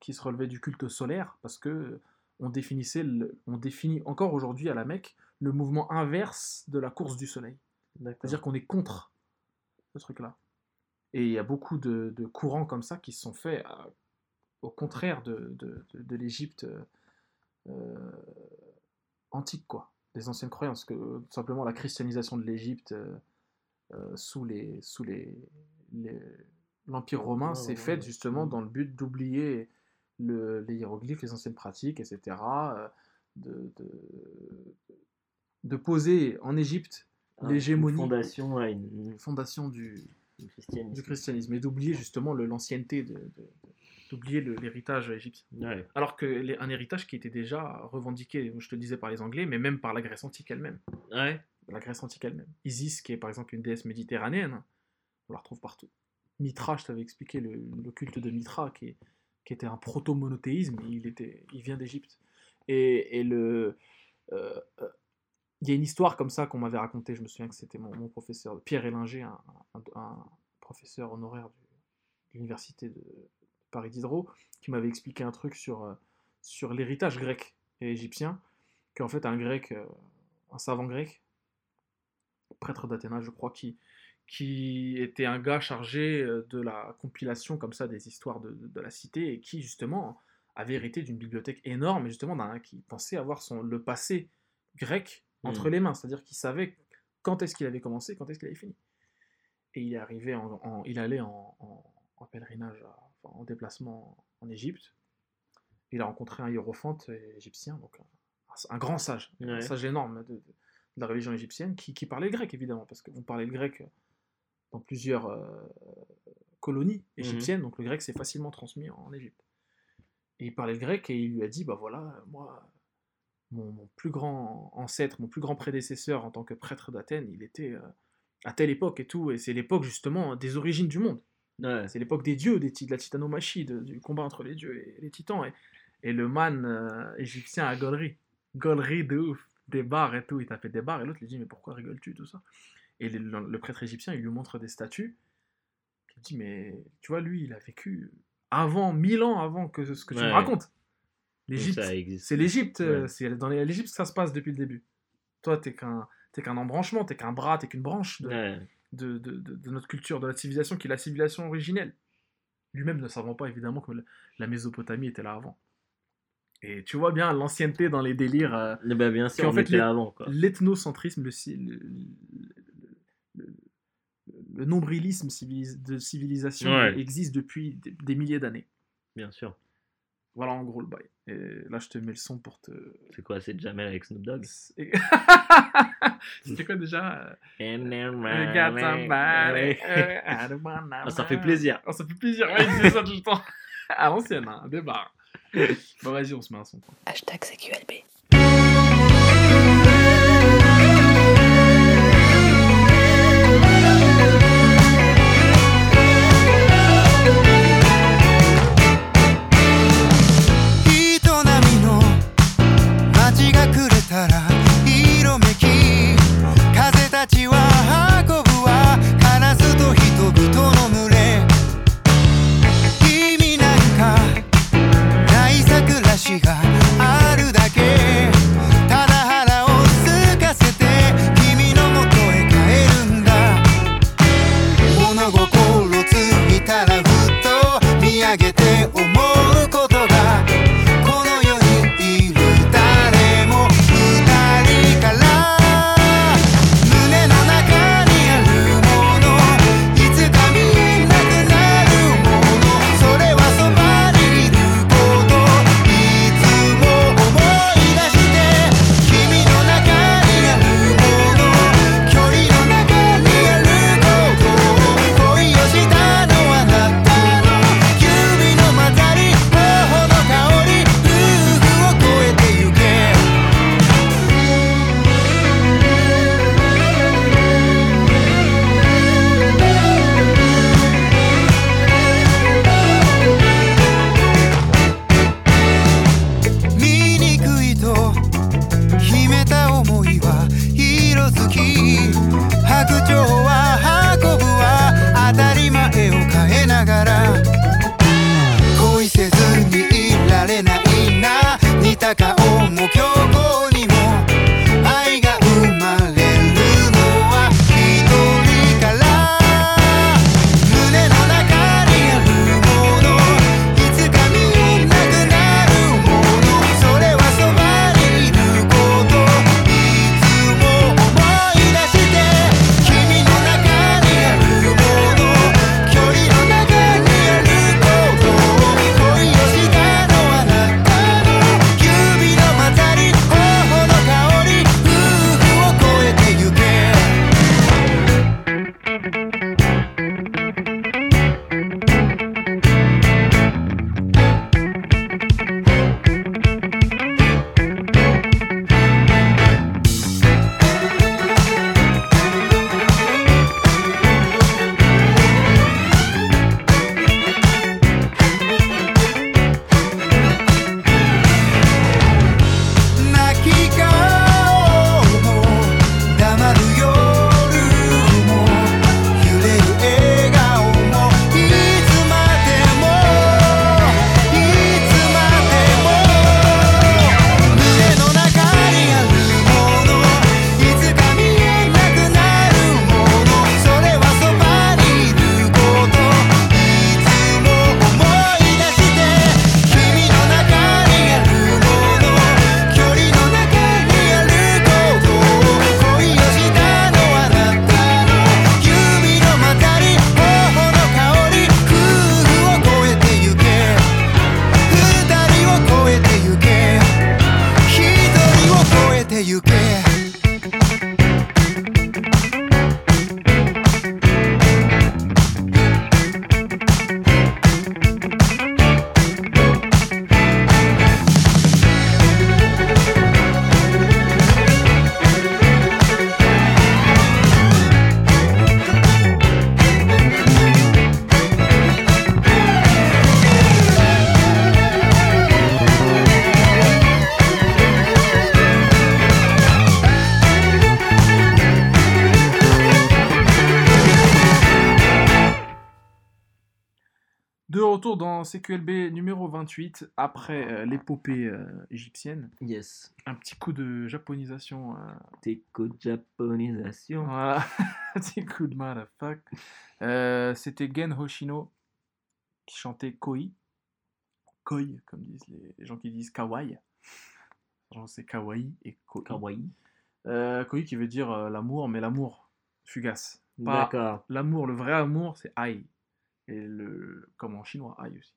Speaker 2: qui se relevaient du culte solaire, parce que on définissait, le- on définit encore aujourd'hui à la Mecque le mouvement inverse de la course du soleil. C'est-à-dire qu'on est contre ce truc-là. Et il y a beaucoup de, de courants comme ça qui se sont faits à- au contraire de, de, l'Égypte euh, euh, antique, quoi, des anciennes croyances. Que, euh, tout simplement la christianisation de l'Égypte euh, euh, sous les sous les, les- l'Empire romain s'est
Speaker 3: ouais,
Speaker 2: faite
Speaker 3: ouais.
Speaker 2: justement
Speaker 3: Mm.
Speaker 2: dans le but d'oublier le- les hiéroglyphes, les anciennes pratiques, etc. euh, de, poser en Égypte
Speaker 3: une
Speaker 2: l'hégémonie
Speaker 3: Fondation, une-
Speaker 2: fondation du,
Speaker 3: une christianisme.
Speaker 2: du christianisme et d'oublier justement l'ancienneté, de, de- de- d'oublier le- l'héritage égyptien.
Speaker 3: Ouais.
Speaker 2: Alors que les- un héritage qui était déjà revendiqué, je te le disais, par les Anglais, mais même par la Grèce antique elle-même.
Speaker 3: Ouais.
Speaker 2: La Grèce antique elle-même. Isis, qui est par exemple une déesse méditerranéenne, on la retrouve partout. Mitra, je t'avais expliqué le, le culte de Mitra, qui, est- qui était un proto-monothéisme, il, était, il vient d'Égypte. Et, et le... euh, euh, il y a une histoire comme ça qu'on m'avait racontée, je me souviens que c'était mon, professeur, Pierre Élinger, un, professeur honoraire de l'université de Paris Diderot, qui m'avait expliqué un truc sur, euh, sur l'héritage grec et égyptien, qu'en fait un grec, euh, un savant grec, prêtre d'Athéna je crois, qui, qui était un gars chargé euh, de la compilation comme ça des histoires de, de- de la cité et qui justement avait hérité d'une bibliothèque énorme et justement d'un qui pensait avoir son, le passé grec entre
Speaker 3: Mhm.
Speaker 2: les mains, c'est-à-dire qu'il savait quand est-ce qu'il avait commencé, quand est-ce qu'il avait fini. Et il est arrivé, en, en- il allait en, en- en pèlerinage, à- en déplacement en Égypte. Il a rencontré un hiérophante égyptien, donc un, un grand sage, un sage énorme de, de- de la religion égyptienne, qui, qui parlait le grec évidemment, parce qu'on parlait le grec dans plusieurs euh, colonies égyptiennes, donc le grec s'est facilement transmis en Égypte. Et il parlait le grec et il lui a dit, bah voilà, moi, mon, mon plus grand ancêtre, mon plus grand prédécesseur en tant que prêtre d'Athènes, il était euh, à telle époque et tout, et c'est l'époque justement des origines du monde.
Speaker 3: Ouais.
Speaker 2: C'est l'époque des dieux, des de la titanomachie, de- du combat entre les dieux et les titans. Et, et le man euh, égyptien a gaulerie. Gaulerie de ouf. Des barres et tout. Il tapait des barres et l'autre lui dit Mais pourquoi rigoles-tu, tout ça? Et le, le- le prêtre égyptien, il lui montre des statues. Il dit Mais tu vois, lui, il a vécu avant, mille ans avant que ce que tu me racontes. L'Égypte, c'est l'Égypte. euh,
Speaker 3: Ouais.
Speaker 2: C'est dans l'Égypte que ça se passe depuis le début. Toi, t'es qu'un t'es qu'un embranchement, t'es qu'un bras, t'es qu'une branche de,
Speaker 3: Ouais.
Speaker 2: de, de- de- notre culture, de notre civilisation, qui est la civilisation originelle. Lui-même ne savant pas évidemment que la Mésopotamie était là avant. Et tu vois bien l'ancienneté dans les délires, euh,
Speaker 3: Eh ben, bien sûr,
Speaker 2: en
Speaker 3: on
Speaker 2: fait,
Speaker 3: était avant.
Speaker 2: L'ethnocentrisme, le, ci- le, le- le- le nombrilisme civilis- de civilisation
Speaker 3: Ouais.
Speaker 2: existe depuis des, des milliers d'années.
Speaker 3: Bien sûr.
Speaker 2: Voilà en gros le bail. Et là je te mets le son pour te...
Speaker 3: C'est quoi C'est Jamel avec Snoop Dogg
Speaker 2: C'était quoi déjà euh, uh,
Speaker 3: Ah, ça fait plaisir.
Speaker 2: Oh, ça fait plaisir, ouais, il ça tout le temps. À l'ancienne, hein, des barres. Bon, vas-y, on se met un son. quoi.
Speaker 1: Hashtag CQLB.
Speaker 2: CQLB numéro 28, après euh, l'épopée euh, égyptienne,
Speaker 3: Yes.
Speaker 2: un petit coup de japonisation. euh,
Speaker 3: Teco japonisation.
Speaker 2: voilà, un petit coup de motherfuck. C'était Gen Hoshino qui chantait Koi. Koi, comme disent les, les gens qui disent kawaii. C'est kawaii et koi.
Speaker 3: Kawaii.
Speaker 2: Koi qui veut dire l'amour, mais l'amour fugace.
Speaker 3: D'accord.
Speaker 2: l'amour, le vrai amour, c'est ai. Et le, comme en chinois, ai aussi.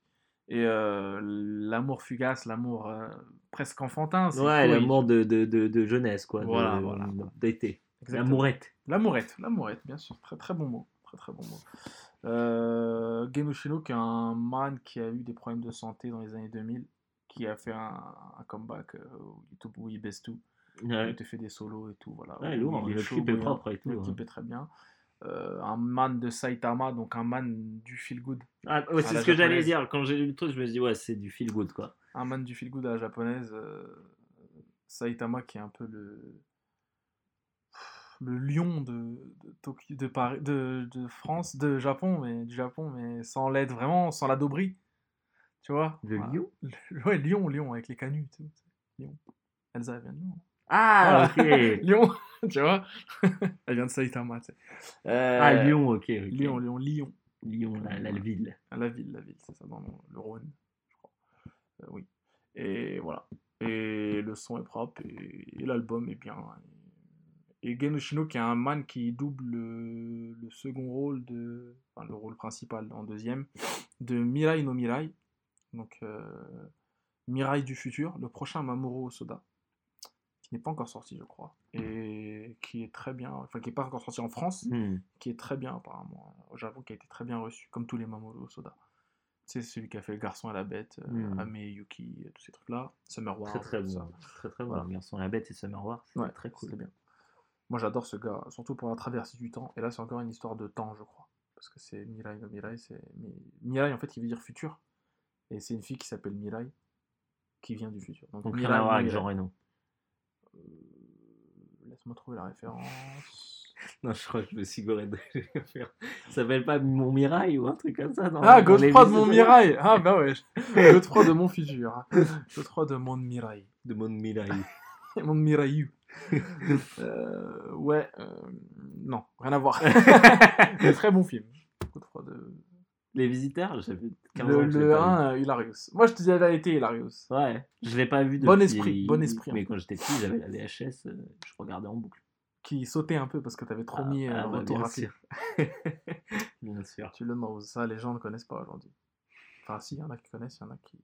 Speaker 2: Et euh, l'amour fugace, l'amour euh, presque enfantin, c'est
Speaker 3: Ouais, l'amour de, de, de, de jeunesse, quoi.
Speaker 2: Voilà, voilà.
Speaker 3: D'été. L'amourette.
Speaker 2: L'amourette, l'amourette, bien sûr. Très très bon mot. Très très bon mot. Euh, Gen Hoshino, qui est un man qui a eu des problèmes de santé dans les années 2000, qui a fait un, un comeback euh, au YouTube où il baisse tout. Il
Speaker 3: Ouais.
Speaker 2: te fait des solos et tout. Voilà,
Speaker 3: Ouais,
Speaker 2: où
Speaker 3: lourd,
Speaker 2: il
Speaker 3: le
Speaker 2: chaud,
Speaker 3: clip est propre et tout,
Speaker 2: Le
Speaker 3: hein.
Speaker 2: clip est très bien. Euh, un man de Saitama, donc un man du feel good.
Speaker 3: Ah, ouais, c'est ce que j'allais dire. Quand j'ai lu le truc, je me suis dit, ouais, c'est du feel good, quoi.
Speaker 2: Un man du feel good à la japonaise. euh, Saitama qui est un peu le le lion de, de, Tokyo, de, Paris, de, de France, de Japon, mais du Japon, mais sans l'aide vraiment, sans la dobrie. Tu vois?
Speaker 3: Le
Speaker 2: Voilà.
Speaker 3: lion?
Speaker 2: Le- Ouais, lion, lion, avec les canuts. Tu sais. Lion. Elsa, vient de Lyon.
Speaker 3: Ah,
Speaker 2: Voilà.
Speaker 3: ok.
Speaker 2: Lyon, tu vois Elle vient de Saitama, tu sais. Euh,
Speaker 3: Ah, Lyon, ok. ok.
Speaker 2: Lyon, Lyon, Lyon.
Speaker 3: Lyon, la, la ville.
Speaker 2: À la ville, la ville, c'est ça, dans le, Rhône, je crois. Euh, oui. Et voilà. Et le son est propre, et, et l'album est bien. Et, et Gen Hoshino, qui est un man qui double le, le second rôle de. Enfin, le rôle principal en deuxième, de Mirai no Mirai. Donc, euh, Mirai du futur, le prochain Mamoru Osoda, qui n'est pas encore sorti, je crois. Et qui est très bien. Enfin, qui n'est pas encore sorti en France,
Speaker 3: Hmm.
Speaker 2: qui est très bien apparemment au Japon, qui a été très bien reçu, comme tous les Mamoru Soda. C'est celui qui a fait le garçon à la bête,
Speaker 3: Mm.
Speaker 2: Ame Yuki, euh, tous ces trucs-là. Summer War.
Speaker 3: Très, très
Speaker 2: ça.
Speaker 3: bon. Très, très bon.
Speaker 2: Voilà.
Speaker 3: Garçon la bête et Summer War, c'est
Speaker 2: Ouais,
Speaker 3: très cool.
Speaker 2: bien. Moi j'adore ce gars, surtout pour la traversée du temps. Et là c'est encore une histoire de temps, je crois. Parce que c'est Mirai no Mirai, c'est. Mi- Mirai en fait qui veut dire futur. Et c'est une fille qui s'appelle Mirai, qui vient du futur.
Speaker 3: Donc, rien
Speaker 2: Mirai
Speaker 3: à voir avec. Jean Reno.
Speaker 2: Euh, Laisse-moi trouver la référence.
Speaker 3: Non, je crois que je me suis goré de faire. Ça s'appelle pas Mon Mirail ou un truc comme ça dans-
Speaker 2: Ah,
Speaker 3: les
Speaker 2: Godefroy de
Speaker 3: vidéos
Speaker 2: mon Mirai Ah bah ouais, Godefroy de mon futur. Godefroy de mon Mirai.
Speaker 3: De Mon Mirail.
Speaker 2: Mon Mirayu. Euh, ouais, euh, non, rien à voir. Très bon film. Godefroy de...
Speaker 3: Les visiteurs, j'avais 15
Speaker 2: Le,
Speaker 3: ans.
Speaker 2: le
Speaker 3: pas
Speaker 2: 1, euh, Hilarious. Moi je te dis la vérité, Hilarious.
Speaker 3: Ouais, je l'ai pas vu depuis.
Speaker 2: Bon esprit, bon esprit,
Speaker 3: Mais
Speaker 2: en
Speaker 3: quand j'étais petit, j'avais la VHS, euh, je regardais en boucle.
Speaker 2: Qui sautait un peu parce que t'avais trop
Speaker 3: Ah,
Speaker 2: mis euh,
Speaker 3: ah, bah,
Speaker 2: retour
Speaker 3: bien
Speaker 2: rapide.
Speaker 3: sûr. bien sûr.
Speaker 2: Tu le knows. Ça, les gens ne connaissent pas aujourd'hui. Enfin, si, il y en a qui connaissent, il y en a qui,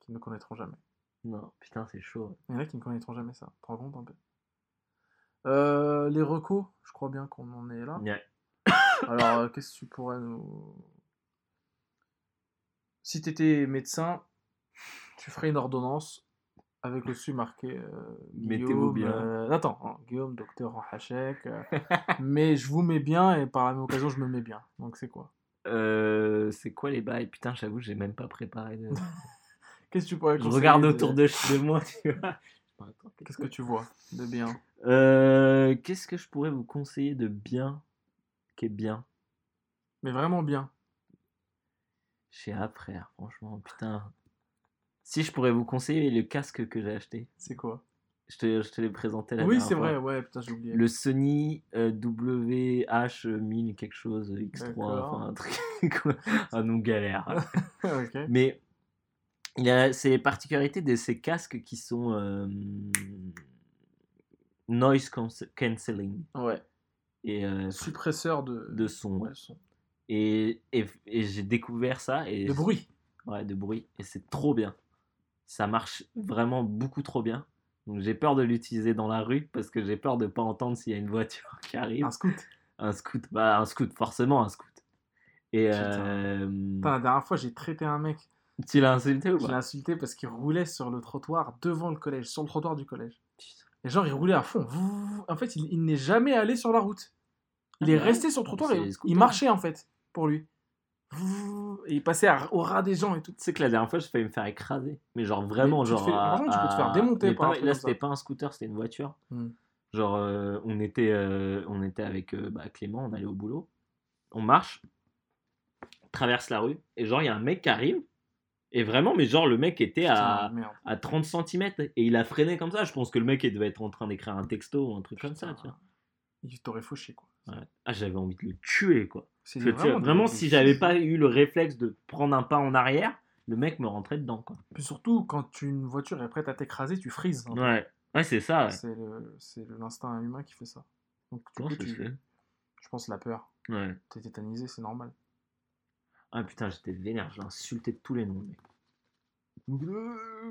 Speaker 2: qui ne connaîtront jamais.
Speaker 3: Non, putain, c'est chaud.
Speaker 2: Il y en a qui ne connaîtront jamais ça. Te rends compte un peu Euh, Les recos, je crois bien qu'on en est là.
Speaker 3: Ouais.
Speaker 2: Alors, qu'est-ce que tu pourrais nous. Si tu étais médecin, tu ferais une ordonnance avec au-dessus marqué euh,
Speaker 3: Mettez-vous
Speaker 2: Guillaume,
Speaker 3: bien.
Speaker 2: euh, attends, hein, Guillaume, docteur en hachek. euh, mais je vous mets bien et par la même occasion, je me mets bien. Donc, c'est quoi?
Speaker 3: Euh, c'est quoi les bails? Putain, j'avoue, j'ai même pas préparé. De...
Speaker 2: Qu'est-ce que tu pourrais
Speaker 3: je regarde
Speaker 2: de-
Speaker 3: autour de, de moi, tu vois.
Speaker 2: Qu'est-ce que tu vois de bien?
Speaker 3: Qu'est-ce que je pourrais vous conseiller de bien qui est bien?
Speaker 2: Mais vraiment bien.
Speaker 3: Chez A, frère, franchement, putain. Si je pourrais vous conseiller le casque que j'ai acheté,
Speaker 2: C'est quoi?
Speaker 3: Je te, je te l'ai présenté la
Speaker 2: Oui, c'est vrai, ouais, putain, j'ai oublié.
Speaker 3: Le Sony euh, WH1000 quelque chose X3,
Speaker 2: D'accord.
Speaker 3: enfin un truc, un nom galère.
Speaker 2: ok.
Speaker 3: Mais il y a ces particularités de ces casques qui sont euh, noise cance- cancelling
Speaker 2: Ouais.
Speaker 3: et euh,
Speaker 2: Suppresseur de,
Speaker 3: de son. ouais.
Speaker 2: de son.
Speaker 3: Et, et, et j'ai découvert ça et
Speaker 2: De bruit.
Speaker 3: Ouais, de bruit. Et c'est trop bien. Ça marche vraiment beaucoup trop bien. Donc j'ai peur de l'utiliser dans la rue parce que j'ai peur de pas entendre s'il y a une voiture qui arrive.
Speaker 2: Un scout.
Speaker 3: Un scout, bah un scout, forcément un scout. Et
Speaker 2: Putain.
Speaker 3: euh,
Speaker 2: Putain, la dernière fois, j'ai traité un mec.
Speaker 3: tu l'as insulté ou
Speaker 2: Je l'ai
Speaker 3: pas?
Speaker 2: insulté parce qu'il roulait sur le trottoir devant le collège, sur le trottoir du collège.
Speaker 3: Putain.
Speaker 2: Et genre, il roulait à fond. En fait, il, il n'est jamais allé sur la route. Il
Speaker 3: Ah
Speaker 2: est
Speaker 3: ouais
Speaker 2: resté sur le trottoir et il marchait en fait, pour lui. Et il passait à- au ras des gens et tout.
Speaker 3: Tu sais que la dernière fois, j'ai failli me faire écraser. Mais genre vraiment,
Speaker 2: Mais tu te
Speaker 3: genre.
Speaker 2: fais-
Speaker 3: à-
Speaker 2: tu peux te faire démonter par
Speaker 3: pas- Là, c'était pas un scooter, c'était une voiture.
Speaker 2: Hmm.
Speaker 3: Genre, euh, on, était, euh, on était avec euh, bah, Clément, on allait au boulot. On marche. traverse la rue, et genre, il y a un mec qui arrive, et vraiment, mais genre, le mec était à,
Speaker 2: Putain,
Speaker 3: à 30 cm, et il a freiné comme ça. Je pense que le mec, il devait être en train d'écrire un texto ou un truc comme ça, tu vois.
Speaker 2: Il t'aurait fauché, quoi.
Speaker 3: Ouais. Ah, j'avais envie de le tuer, quoi.
Speaker 2: C'est
Speaker 3: vraiment,
Speaker 2: des-
Speaker 3: si j'avais pas eu le réflexe de prendre un pas en arrière, le mec me rentrait dedans, quoi.
Speaker 2: Puis surtout, quand une voiture est prête à t'écraser, tu frises.
Speaker 3: Ouais, ouais c'est ça. ouais.
Speaker 2: C'est le- c'est le- l'instinct humain qui fait ça. Donc,
Speaker 3: Comment
Speaker 2: coup,
Speaker 3: ça se
Speaker 2: tu-
Speaker 3: fait?
Speaker 2: Je pense la peur.
Speaker 3: Ouais.
Speaker 2: T'es tétanisé, c'est normal.
Speaker 3: Ah putain, j'étais vénère, je l'ai insulté de tous les noms. mec.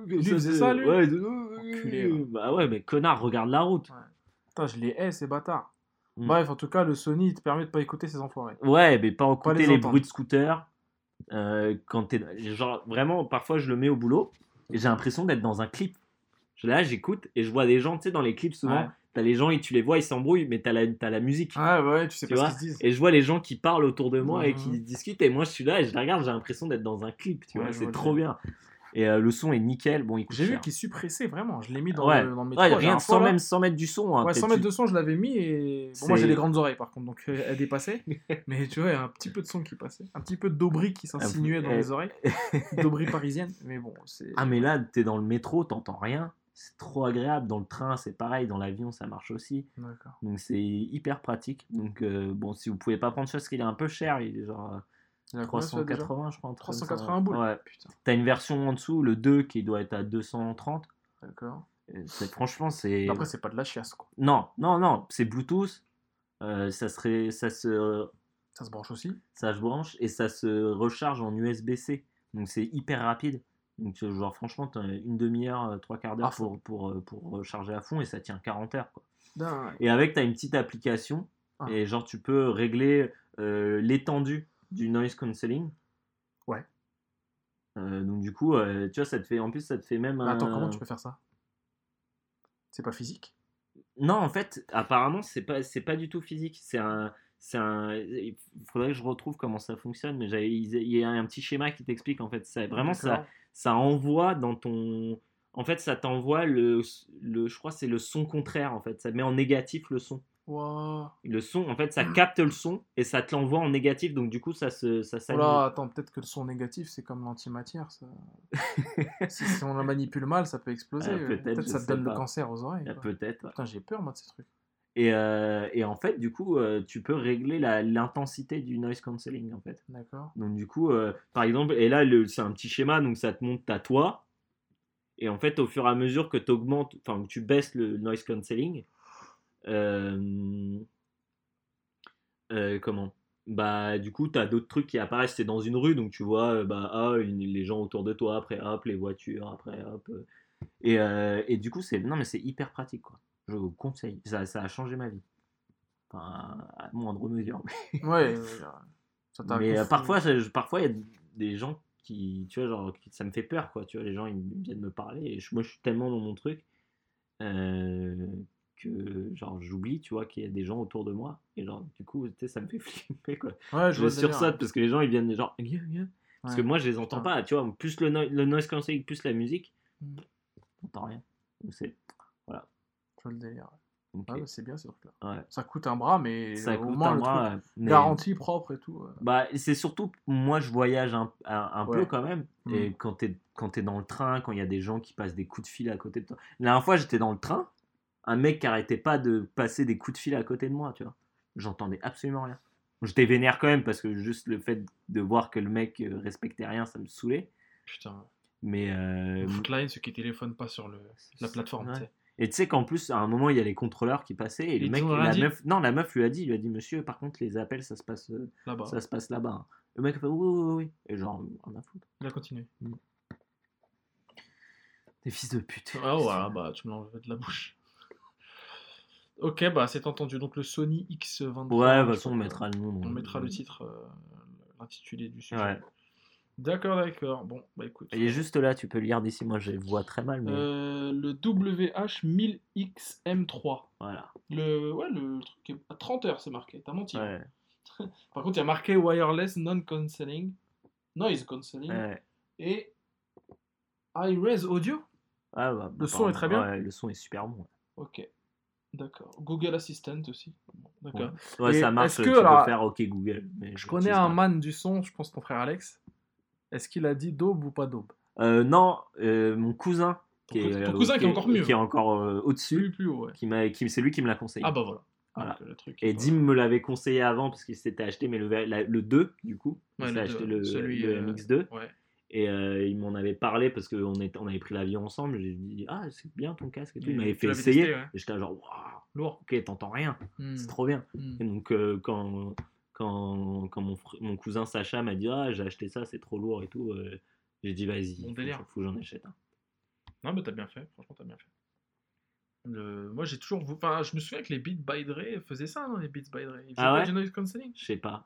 Speaker 2: Lui, faisait ça, lui?
Speaker 3: Ouais,
Speaker 2: Enculé, ouais.
Speaker 3: Bah ouais, mais connard, regarde la route.
Speaker 2: Putain, je les hais, ces bâtards.
Speaker 3: Mm.
Speaker 2: Bref, en tout cas, le Sony, il te permet de pas écouter ces enfoirés.
Speaker 3: Ouais, mais pas écouter
Speaker 2: les
Speaker 3: les, bruits de scooter. euh, quand t'es. Genre, vraiment, parfois, je le mets au boulot et j'ai l'impression d'être dans un clip. Là, j'écoute et je vois des gens, tu sais, dans les clips, souvent,
Speaker 2: Ouais.
Speaker 3: t'as les gens et tu les vois, ils s'embrouillent, mais t'as la, t'as la musique.
Speaker 2: Ouais, ouais, tu sais
Speaker 3: Tu
Speaker 2: pas
Speaker 3: vois
Speaker 2: ce qu'ils se disent.
Speaker 3: Et je vois les gens qui parlent autour de moi et
Speaker 2: Mhm.
Speaker 3: qui discutent, et moi je suis là et je les regarde, j'ai l'impression d'être dans un clip, tu
Speaker 2: Ouais,
Speaker 3: vois, c'est trop bien. Et euh, le son est nickel, bon,
Speaker 2: J'ai vu qu'il suppressait vraiment. Je l'ai mis dans,
Speaker 3: ouais,
Speaker 2: le, dans le métro.
Speaker 3: ouais rien
Speaker 2: fois, là.
Speaker 3: même, sans mettre du son. hein,
Speaker 2: Ouais,
Speaker 3: peut-être
Speaker 2: 100 mètres
Speaker 3: tu-
Speaker 2: de son, je l'avais mis et. Bon, moi, j'ai des grandes oreilles par contre, donc euh, elle dépassait. Mais tu vois, il y a un petit peu de son qui passait. Un petit peu d'Aubry qui s'insinuait dans
Speaker 3: eh.
Speaker 2: les oreilles. D'Aubry parisienne. Mais bon, c'est.
Speaker 3: Ah, mais là, t'es dans le métro, t'entends rien. C'est trop agréable. Dans le train, c'est pareil. Dans l'avion, ça marche aussi. Donc, c'est hyper pratique. Donc, euh, bon, si vous pouvez pas prendre ça, parce qu'il est un peu cher, il est genre euh,
Speaker 2: Il a combien, celui-là, déjà
Speaker 3: 380, je crois. un truc comme ça.
Speaker 2: 380 boules.
Speaker 3: Ouais.
Speaker 2: Putain,
Speaker 3: T'as une version en dessous, le 2, qui doit être à 230.
Speaker 2: d'accord.
Speaker 3: Franchement, c'est.
Speaker 2: Après, c'est pas de la chiasse, quoi.
Speaker 3: Non, non, non, c'est Bluetooth. Euh, ça, serait, ça, se,
Speaker 2: Ça se branche aussi.
Speaker 3: ça se branche et ça se recharge en USB-C. Donc c'est hyper rapide. Donc genre franchement, t'as une demi-heure, euh, trois quarts d'heure pour, pour, euh, pour recharger à fond et ça tient 40 heures. Quoi. Et avec, tu as une petite application
Speaker 2: Ah.
Speaker 3: et genre tu peux régler euh, l'étendue du noise cancelling.
Speaker 2: Ouais.
Speaker 3: Euh, donc du coup, euh, tu vois, ça te fait, en plus ça te fait même
Speaker 2: attends, comment tu peux faire ça? C'est pas physique?
Speaker 3: Non, en fait, apparemment, c'est pas, c'est pas du tout physique. C'est un, c'est un. Il faudrait que je retrouve comment ça fonctionne, mais il y a un petit schéma qui t'explique en fait. Ça, vraiment, ça, ça envoie dans ton. En fait, ça t'envoie le, le, je crois, c'est le son contraire en fait. Ça met en négatif le son. Le son, en fait, ça capte le son et ça te l'envoie en négatif. Donc du coup, ça se, ça
Speaker 2: Oh
Speaker 3: s'annule.
Speaker 2: là, attends, peut-être que le son négatif, c'est comme l'antimatière. Ça... si, si on la manipule mal, ça peut exploser.
Speaker 3: Ah, peut-être, je
Speaker 2: ça te donne
Speaker 3: pas.
Speaker 2: le cancer aux oreilles.
Speaker 3: Ah. Peut-être.
Speaker 2: Putain, j'ai peur, moi, de ces trucs.
Speaker 3: Et, euh, et en fait, du coup, euh, tu peux régler la- l'intensité du noise cancelling en fait.
Speaker 2: D'accord.
Speaker 3: Donc du coup, euh, par exemple, et là c'est un petit schéma, donc ça te montre ta toi. Et en fait, au fur et à mesure que tu augmentes, enfin que tu baisses le noise cancelling, comment? Bah du coup, tu as d'autres trucs qui apparaissent. C'est dans une rue, donc tu vois, euh, bah ah, une- les gens autour de toi, après hop, les voitures, après hop. euh. Et, euh, et du coup, c'est non mais c'est hyper pratique quoi. Je vous conseille. Ça, ça a changé ma vie. Enfin, à moindre mesure.
Speaker 2: Ouais, euh,
Speaker 3: Mais euh,
Speaker 2: confu-
Speaker 3: parfois, je- parfois il y a des gens qui, tu vois, genre, qui- ça me fait peur, quoi. Tu vois, les gens, ils viennent me parler et je- moi, je suis tellement dans mon truc euh, que, genre, j'oublie, tu vois, qu'il y a des gens autour de moi et genre, du coup, tu sais, ça me fait flipper, quoi.
Speaker 2: Ouais, je
Speaker 3: Je sursaute parce que les gens, ils viennent genre, Guillaume, Guillaume parce que moi, je les entends
Speaker 2: Putain.
Speaker 3: pas, tu vois. Plus le, no- le noise cancelling, plus la musique,
Speaker 2: Mm.
Speaker 3: t'entends rien. C'est,
Speaker 2: Je vois le délire. Ah, bah, c'est bien ce truc-là.
Speaker 3: Ouais.
Speaker 2: Ça coûte un bras, mais
Speaker 3: Ça
Speaker 2: au
Speaker 3: coûte
Speaker 2: moins
Speaker 3: un
Speaker 2: le
Speaker 3: bras,
Speaker 2: truc
Speaker 3: mais-
Speaker 2: garanti, propre et tout.
Speaker 3: Bah, c'est surtout, moi je voyage un, un, un peu quand même.
Speaker 2: Mm.
Speaker 3: Et quand t'es quand t'es dans le train, quand il y a des gens qui passent des coups de fil à côté de toi. La dernière fois, j'étais dans le train, un mec qui arrêtait pas de passer des coups de fil à côté de moi, tu vois. J'entendais absolument rien. J'étais vénère quand même parce que juste le fait de voir que le mec euh, respectait rien, ça me saoulait.
Speaker 2: Putain.
Speaker 3: Mais. euh,
Speaker 2: Footline, ceux qui téléphonent pas sur le, la plateforme.
Speaker 3: Ouais. Et tu sais qu'en plus, à un moment, il y a les contrôleurs qui passaient et le mec, la meuf, non, la meuf lui a dit, il lui a dit, monsieur, par contre, les appels, ça se passe, euh,
Speaker 2: Là-bas.
Speaker 3: ça se passe là-bas. hein. Le mec a fait, oui, oui, oui. Et genre, on a foutre.
Speaker 2: Il a continué.
Speaker 3: Des fils de pute.
Speaker 2: Ah voilà, bah tu me l'enlèves de la bouche. Ok, bah c'est entendu. Donc le Sony X23.
Speaker 3: Ouais, de toute façon, on mettra le nom.
Speaker 2: On mettra le titre, euh, l'intitulé du sujet.
Speaker 3: Ouais.
Speaker 2: D'accord, d'accord. Bon, bah écoute.
Speaker 3: Il est juste là, tu peux lire d'ici. Moi, je vois très mal, mais
Speaker 2: Euh, le WH1000XM3.
Speaker 3: voilà.
Speaker 2: Le, ouais, le truc est à 30 heures, c'est marqué. T'as menti.
Speaker 3: Ouais,
Speaker 2: Par contre, il y a marqué wireless non-cancelling, noise cancelling
Speaker 3: ouais.
Speaker 2: et high res audio.
Speaker 3: Ah, bah,
Speaker 2: Le son est très bien.
Speaker 3: Ouais, le son est super bon.
Speaker 2: Ok. D'accord. Google Assistant aussi. Bon, D'accord.
Speaker 3: Ouais,
Speaker 2: Et
Speaker 3: ça marche,
Speaker 2: est-ce
Speaker 3: tu
Speaker 2: que,
Speaker 3: peux faire OK Google. mais
Speaker 2: Je connais un man du son, je pense ton frère Alex. Est-ce qu'il a dit daube ou pas daube?
Speaker 3: Euh, non, euh, mon cousin, qui
Speaker 2: Ton
Speaker 3: est,
Speaker 2: ton cousin qui est encore mieux.
Speaker 3: qui est encore euh, au-dessus,
Speaker 2: Plus, plus haut, ouais.
Speaker 3: qui m'a, qui, c'est lui qui me l'a conseillé.
Speaker 2: Ah bah voilà.
Speaker 3: Voilà.
Speaker 2: Donc, le truc,
Speaker 3: Et. Dim me l'avait conseillé avant parce qu'il s'était acheté mais le, la- le 2 du coup. Il
Speaker 2: Ouais,
Speaker 3: s'est
Speaker 2: le
Speaker 3: acheté
Speaker 2: deux,
Speaker 3: le,
Speaker 2: celui,
Speaker 3: le
Speaker 2: euh,
Speaker 3: MX2
Speaker 2: Ouais.
Speaker 3: Et euh, il m'en avait parlé parce qu'on on avait pris l'avion ensemble. J'ai dit ah c'est bien ton casque et tout. Il m'avait fait essayer
Speaker 2: testé, ouais.
Speaker 3: et j'étais genre waouh
Speaker 2: Lourd.
Speaker 3: ok t'entends rien
Speaker 2: Hmm.
Speaker 3: c'est trop bien.
Speaker 2: Hmm.
Speaker 3: Et donc euh, quand quand, quand mon, cousin Sacha m'a dit ah j'ai acheté ça c'est trop lourd et tout euh, j'ai dit vas-y
Speaker 2: Bon délire.
Speaker 3: faut que j'en achète un.
Speaker 2: Non, mais t'as bien fait. Franchement, t'as bien fait. Le- Moi, j'ai toujours. Enfin, je me souviens que les Beats by Dre faisaient ça, non, les Beats by Dre. Ils faisaient
Speaker 3: Ah
Speaker 2: pas
Speaker 3: ouais?
Speaker 2: du noise cancelling
Speaker 3: Je sais pas.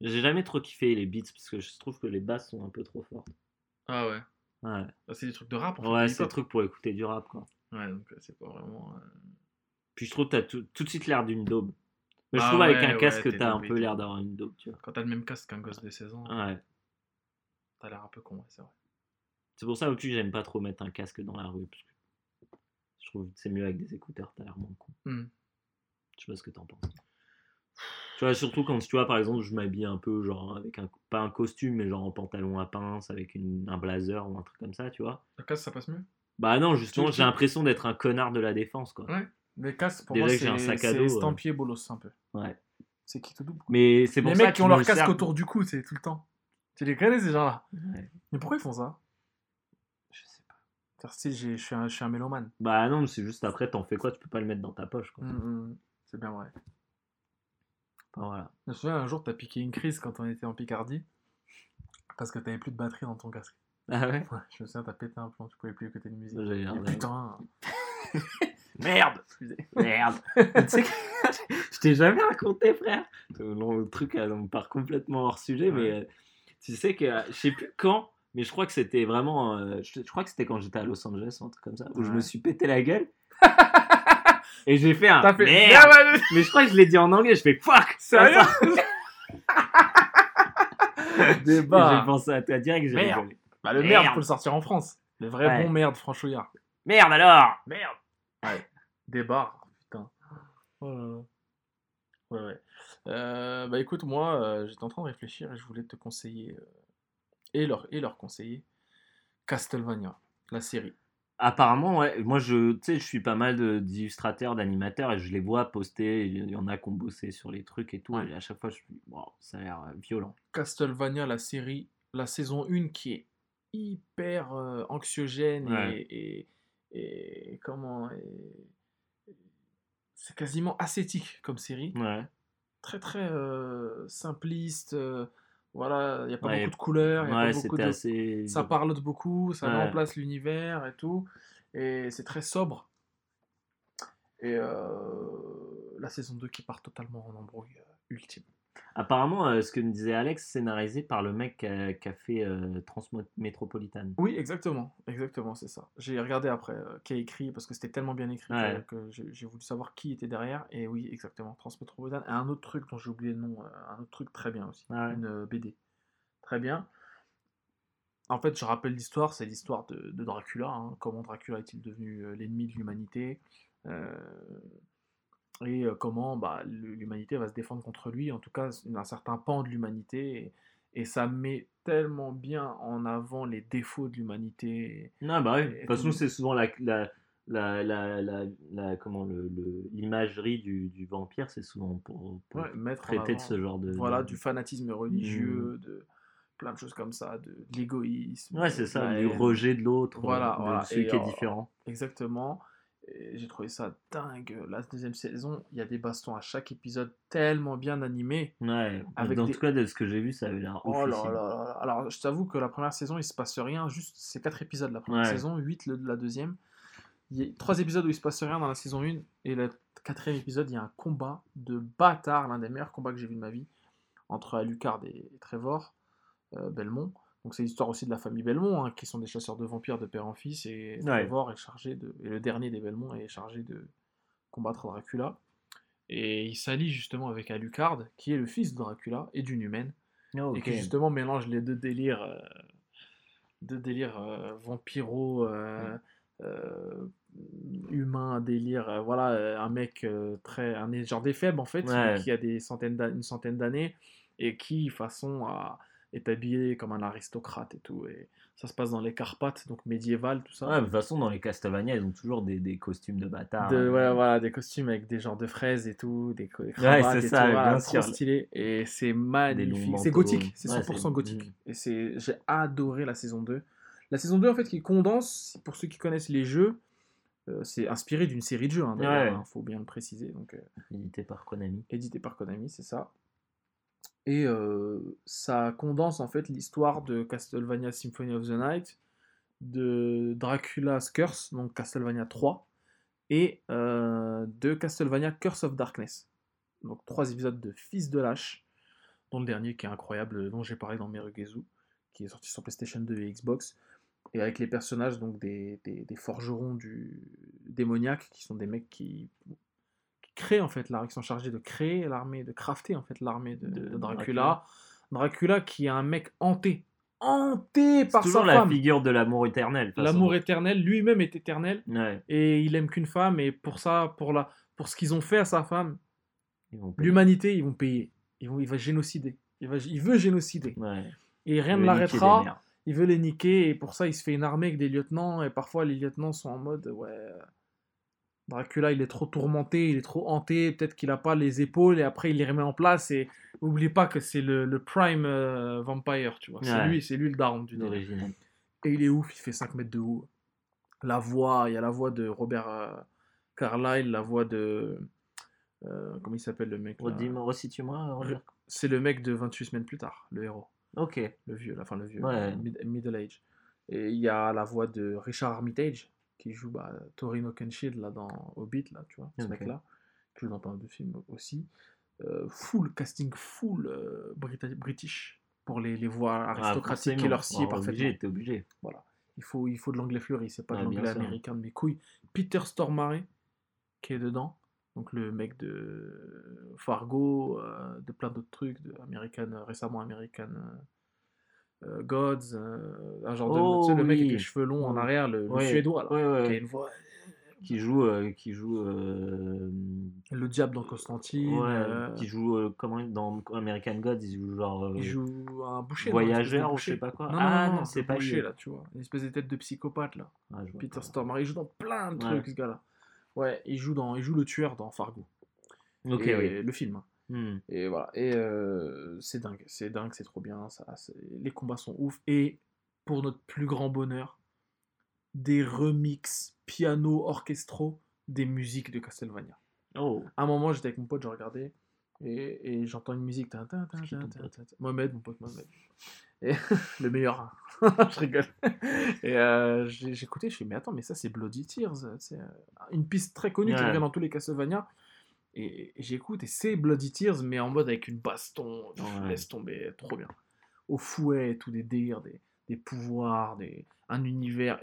Speaker 3: J'ai jamais trop kiffé les beats parce que je trouve que les basses sont un peu trop fortes.
Speaker 2: Ah ouais.
Speaker 3: Ouais,
Speaker 2: Ah, c'est des trucs de rap, en fait.
Speaker 3: ouais c'est un
Speaker 2: hip-hop.
Speaker 3: truc pour écouter du rap quoi.
Speaker 2: Ouais, donc euh, c'est pas vraiment. euh,
Speaker 3: Puis je trouve que t'as tout, tout de suite l'air d'une daube. Mais je
Speaker 2: Ah
Speaker 3: trouve avec un
Speaker 2: ouais,
Speaker 3: casque t'as un peu l'air d'avoir une daube, tu vois.
Speaker 2: Quand t'as le même casque qu'un gosse de 16 ans,
Speaker 3: Ouais.
Speaker 2: t'as l'air un peu con, ouais, c'est vrai.
Speaker 3: C'est pour ça que j'aime pas trop mettre un casque dans la rue. Parce que je trouve que c'est mieux avec des écouteurs, t'as l'air moins con.
Speaker 2: Hmm.
Speaker 3: Je sais pas ce que t'en penses. Tu vois, surtout quand tu vois, par exemple, je m'habille un peu, genre, avec un, pas un costume, mais genre en pantalon à pince, avec une- un blazer ou un truc comme ça, tu vois.
Speaker 2: Le casque, ça passe mieux?
Speaker 3: Bah non, justement, j'ai l'impression d'être un connard de la défense, quoi.
Speaker 2: Ouais. Les casques, pour
Speaker 3: Déjà
Speaker 2: moi, c'est
Speaker 3: sac à
Speaker 2: c'est
Speaker 3: dos, euh.
Speaker 2: estampillé bolos, un peu.
Speaker 3: Ouais.
Speaker 2: C'est qui te double. quoi.
Speaker 3: Mais c'est pour
Speaker 2: Les
Speaker 3: ça
Speaker 2: mecs qui ont leur casque autour du cou, c'est tout le temps. Tu les connais, ces gens-là?
Speaker 3: Ouais.
Speaker 2: Mais pourquoi ils font ça?
Speaker 3: Je sais pas.
Speaker 2: J'ai- je suis un, un mélomane.
Speaker 3: Bah non, mais c'est juste après, t'en fais quoi? Tu peux pas le mettre dans ta poche, quoi.
Speaker 2: Hum, hum, C'est bien vrai.
Speaker 3: Enfin, voilà.
Speaker 2: Je me souviens, un jour, t'as piqué une crise quand on était en Picardie. Parce que t'avais plus de batterie dans ton casque.
Speaker 3: Ah ouais?
Speaker 2: Ouais, je me souviens, t'as pété un plomb, tu pouvais plus écouter de musique.
Speaker 3: J'avais
Speaker 2: Et putain
Speaker 3: Merde Merde Tu sais que je t'ai jamais raconté, frère. Le truc, euh, on part complètement hors sujet, mais euh, tu sais que euh, je sais plus quand, mais je crois que c'était vraiment. je, crois que c'était quand j'étais à Los Angeles ou un truc comme ça, où je me suis pété la gueule. Et j'ai fait un.
Speaker 2: T'as fait
Speaker 3: Merde
Speaker 2: Merde
Speaker 3: Mais je crois que je l'ai dit en anglais, je fais fuck
Speaker 2: Sérieux Débat
Speaker 3: J'ai pensé à toi direct, j'ai rigolé.
Speaker 2: Bah, le
Speaker 3: Merde.
Speaker 2: merde, faut le sortir en France. Le vrai
Speaker 3: Ouais.
Speaker 2: bon merde, franchouillard.
Speaker 3: Merde alors
Speaker 2: Merde Débat, putain. Oh là là. Ouais, ouais. Euh, bah écoute, moi, euh, j'étais en train de réfléchir et je voulais te conseiller, euh, et, leur, et leur conseiller, Castlevania, la série.
Speaker 3: Apparemment, ouais. Moi, je, tu sais, je suis pas mal d'illustrateurs, d'animateurs et je les vois poster. Il y en a qui ont bossé sur les trucs et tout.
Speaker 2: Ouais.
Speaker 3: Et à chaque fois, je suis, wow, ça a l'air euh, violent.
Speaker 2: Castlevania, la série, la saison 1 qui est hyper euh, anxiogène
Speaker 3: Ouais.
Speaker 2: et, et, et comment c'est quasiment ascétique comme série
Speaker 3: Ouais.
Speaker 2: très très euh, simpliste euh, voilà il n'y a pas
Speaker 3: Ouais,
Speaker 2: beaucoup de couleurs y a
Speaker 3: Ouais,
Speaker 2: pas beaucoup de
Speaker 3: assez.
Speaker 2: ça parle de beaucoup ça met
Speaker 3: Ouais.
Speaker 2: en place l'univers et tout et c'est très sobre et euh, la saison 2 qui part totalement en embrouille euh, ultime
Speaker 3: Apparemment, euh, ce que me disait Alex, scénarisé par le mec qui a, qui a fait euh, Transmétropolitane.
Speaker 2: Oui, exactement, exactement, c'est ça. J'ai regardé après euh, qui a écrit parce que c'était tellement bien écrit que-
Speaker 3: Ouais.
Speaker 2: que, j'ai voulu savoir qui était derrière. Et oui, exactement, Transmétropolitane. Et un autre truc dont j'ai oublié le nom, euh, un autre truc très bien aussi,
Speaker 3: Ouais.
Speaker 2: une euh, BD, très bien. En fait, je rappelle l'histoire, c'est l'histoire de, de Dracula. hein. Comment Dracula est-il devenu euh, l'ennemi de l'humanité euh, et comment bah, l'humanité va se défendre contre lui, en tout cas un certain pan de l'humanité, et, et ça met tellement bien en avant les défauts de l'humanité.
Speaker 3: Non, bah oui. De toute façon, c'est souvent la, la, la, la, comment l'imagerie du, du vampire, c'est souvent pour, pour
Speaker 2: Ouais, mettre en
Speaker 3: traiter de ce genre de.
Speaker 2: Voilà,
Speaker 3: de-
Speaker 2: du fanatisme religieux, de plein de choses comme ça, de, de l'égoïsme.
Speaker 3: Ouais, c'est
Speaker 2: de
Speaker 3: ça, du rejet de l'autre,
Speaker 2: Voilà,
Speaker 3: de
Speaker 2: voilà.
Speaker 3: celui
Speaker 2: Et,
Speaker 3: qui est différent.
Speaker 2: Exactement. J'ai trouvé ça dingue. La deuxième saison, il y a des bastons à chaque épisode tellement bien animés.
Speaker 3: Ouais,
Speaker 2: avec des-
Speaker 3: tout cas, de ce que j'ai vu, ça avait l'air
Speaker 2: Oh là
Speaker 3: oufissime.
Speaker 2: là là. Alors, je t'avoue que la première saison, il se passe rien. Juste, c'est quatre épisodes la première
Speaker 3: Ouais.
Speaker 2: saison, 8 le, la deuxième. Il y a trois épisodes où il se passe rien dans la saison 1. Et le quatrième épisode, il y a un combat de bâtard, l'un des meilleurs combats que j'ai vu de ma vie, entre Alucard et, et Trevor euh, Belmont. Donc, c'est l'histoire aussi de la famille Belmont, hein, qui sont des chasseurs de vampires de père en fils. Et
Speaker 3: Ouais.
Speaker 2: Est chargé de. Et le dernier des Belmont est chargé de combattre Dracula. Et il s'allie justement avec Alucard, qui est le fils de Dracula et d'une humaine
Speaker 3: Oh,
Speaker 2: et qui justement mélange les deux délires, euh, deux délires euh, vampiro, euh, humain, un délire. euh, voilà, un mec euh, très. Un genre des faibles, en fait,
Speaker 3: Ouais.
Speaker 2: qui a des centaines une centaine d'années et qui, façon, a, est habillé comme un aristocrate et tout. Et ça se passe dans les Carpates, donc médiéval, tout ça.
Speaker 3: Ouais, de toute façon, dans les Castlevania, ils ont toujours des, des costumes de bâtards.
Speaker 2: De,
Speaker 3: hein.
Speaker 2: ouais, voilà, des costumes avec des genres de fraises et tout, des, des cravates
Speaker 3: c'est
Speaker 2: et
Speaker 3: ça,
Speaker 2: tout, voilà, trop stylé. Et c'est magnifique. C'est gothique, c'est
Speaker 3: Ouais,
Speaker 2: 100%
Speaker 3: c'est-
Speaker 2: gothique.
Speaker 3: mm.
Speaker 2: Et c'est, j'ai adoré la saison 2. La saison 2, en fait, qui condense, pour ceux qui connaissent les jeux, euh, c'est inspiré d'une série de jeux, hein,
Speaker 3: Ouais.
Speaker 2: hein, faut bien le préciser. Donc, euh,
Speaker 3: Édité par Konami.
Speaker 2: édité par Konami, c'est ça. Et euh, ça condense en fait l'histoire de Castlevania Symphony of the Night, de Dracula's Curse, donc Castlevania 3, et euh, de Castlevania Curse of Darkness. Donc trois épisodes de Fils de Lâche, dont le dernier qui est incroyable, dont j'ai parlé dans Merugezu, qui est sorti sur PlayStation 2 et Xbox, et avec les personnages donc des, des- forgerons du démoniaque, qui sont des mecs qui créent en fait l'armée, qui sont chargés de créer l'armée, de crafter en fait l'armée de,
Speaker 3: De
Speaker 2: de Dracula.
Speaker 3: Dracula.
Speaker 2: Dracula qui est un mec hanté, hanté par sa
Speaker 3: la
Speaker 2: femme.
Speaker 3: figure de l'amour éternel.
Speaker 2: L'amour éternel, lui-même est éternel
Speaker 3: Ouais,
Speaker 2: et il aime qu'une femme et pour ça, pour la, pour ce qu'ils ont fait à sa femme, l'humanité, ils vont payer. Ils vont, il va génocider. Il, va, il veut génocider.
Speaker 3: Ouais.
Speaker 2: Et rien ne l'arrêtera. Il veut les niquer et pour ça, il se fait une armée avec des lieutenants et parfois les lieutenants sont en mode ouais. Dracula, il est trop tourmenté, il est trop hanté, peut-être qu'il a pas les épaules et après il les remet en place et n'oublie pas que c'est le, le prime euh, vampire, tu vois. C'est lui, c'est lui le daron du. Et il est ouf, il fait 5 mètres de haut. La voix, il y a la voix de Robert euh, Carlyle, la voix de. euh, comment il s'appelle le mec
Speaker 3: resitue-moi.
Speaker 2: C'est le mec de 28 semaines plus tard, le héros.
Speaker 3: Ok.
Speaker 2: Le vieux, la fin le vieux,
Speaker 3: Ouais.
Speaker 2: mid- middle age. Et il y a la voix de Richard Armitage, qui joue bah, Torino Kenshield là, dans Hobbit, là, tu vois, ce mec-là, qui joue dans pas mal de films aussi. Euh, full, casting full euh, British, pour les, les voix
Speaker 3: Ah,
Speaker 2: aristocratiques et
Speaker 3: forcément.
Speaker 2: leur scie
Speaker 3: Ah,
Speaker 2: parfaitement.
Speaker 3: Obligé, t'es obligé.
Speaker 2: Il faut, il faut de l'anglais fleuri, c'est pas
Speaker 3: Ah,
Speaker 2: de
Speaker 3: bien
Speaker 2: l'anglais américain de mes couilles. Peter Stormare, qui est dedans, donc le mec de Fargo, euh, de plein d'autres trucs, de American, récemment American euh, Gods, euh, un genre de.
Speaker 3: Oh,
Speaker 2: tu sais, le mec avec les cheveux longs en arrière, le, suédois, là,
Speaker 3: Ouais, ouais,
Speaker 2: qui a
Speaker 3: ouais.
Speaker 2: une voix.
Speaker 3: Qui joue, euh, qui joue,
Speaker 2: Le diable dans Constantine,
Speaker 3: ouais, qui joue comment dans American Gods, il joue genre
Speaker 2: il joue un boucher.
Speaker 3: voyageur ou je sais pas quoi.
Speaker 2: Non,
Speaker 3: ah
Speaker 2: non, non,
Speaker 3: non, c'est pas
Speaker 2: boucher,
Speaker 3: lui.
Speaker 2: là, tu vois. Une espèce de tête de psychopathe, là.
Speaker 3: Ah,
Speaker 2: Peter. Stormare, il joue dans plein de trucs, ce gars-là. Ouais, il joue, dans, il joue le tueur dans Fargo.
Speaker 3: Ok,
Speaker 2: Et
Speaker 3: oui.
Speaker 2: Le film.
Speaker 3: Hmm.
Speaker 2: Et voilà. Et euh, c'est dingue. C'est dingue, c'est trop bien. Ça, les combats sont ouf. Et pour notre plus grand bonheur, des remixes piano orchestraux des musiques de Castlevania.
Speaker 3: Oh,
Speaker 2: À un moment, j'étais avec mon pote, je regardais. Et, et j'entends une musique. tin, tin, tin,
Speaker 3: qui.
Speaker 2: Mohamed, mon pote Mohamed. Et le meilleur. hein. je rigole. Et euh, j'écoutais, je fais, mais attends, mais ça c'est Bloody Tears. C'est euh, une piste très connue qui
Speaker 3: Ouais.
Speaker 2: revient dans tous les Castlevania. Et, j'écoute, et c'est Bloody Tears, mais en mode avec une baston.
Speaker 3: Ouais.
Speaker 2: Laisse tomber, trop bien. Au fouet, et tout, des délires, des, des pouvoirs, des, un univers.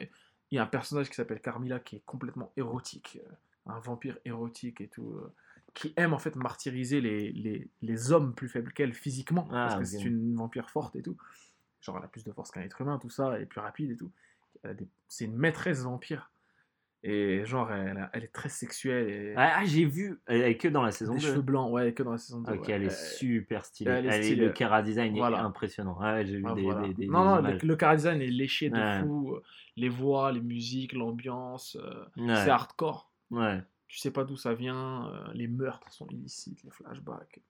Speaker 2: Il y a un personnage qui s'appelle Carmilla qui est complètement érotique. euh, Un vampire érotique et tout. euh, qui aime en fait martyriser les, les, les hommes plus faibles qu'elle physiquement. parce
Speaker 3: Ah,
Speaker 2: que
Speaker 3: ok.
Speaker 2: c'est une vampire forte et tout. Genre, elle a plus de force qu'un être humain, tout ça, elle est plus rapide et tout. C'est une maîtresse vampire. Et genre, elle, elle est très sexuelle. Et...
Speaker 3: Ah, ah, j'ai vu, elle est que dans la saison
Speaker 2: des
Speaker 3: 2.
Speaker 2: cheveux blancs, ouais, que dans la saison 2.
Speaker 3: Ok,
Speaker 2: ouais.
Speaker 3: elle est
Speaker 2: Euh,
Speaker 3: super stylée.
Speaker 2: elle est
Speaker 3: Elle est-
Speaker 2: stylée.
Speaker 3: le Kara design
Speaker 2: Voilà.
Speaker 3: est impressionnant. Ah ouais, j'ai vu
Speaker 2: ah,
Speaker 3: des,
Speaker 2: voilà.
Speaker 3: des, des-
Speaker 2: non, non, le, le chara design est léché de
Speaker 3: Ouais.
Speaker 2: fou. Les voix, les musiques, l'ambiance. euh. C'est hardcore.
Speaker 3: Ouais.
Speaker 2: Tu sais pas d'où ça vient. euh, les meurtres sont illicites, les flashbacks.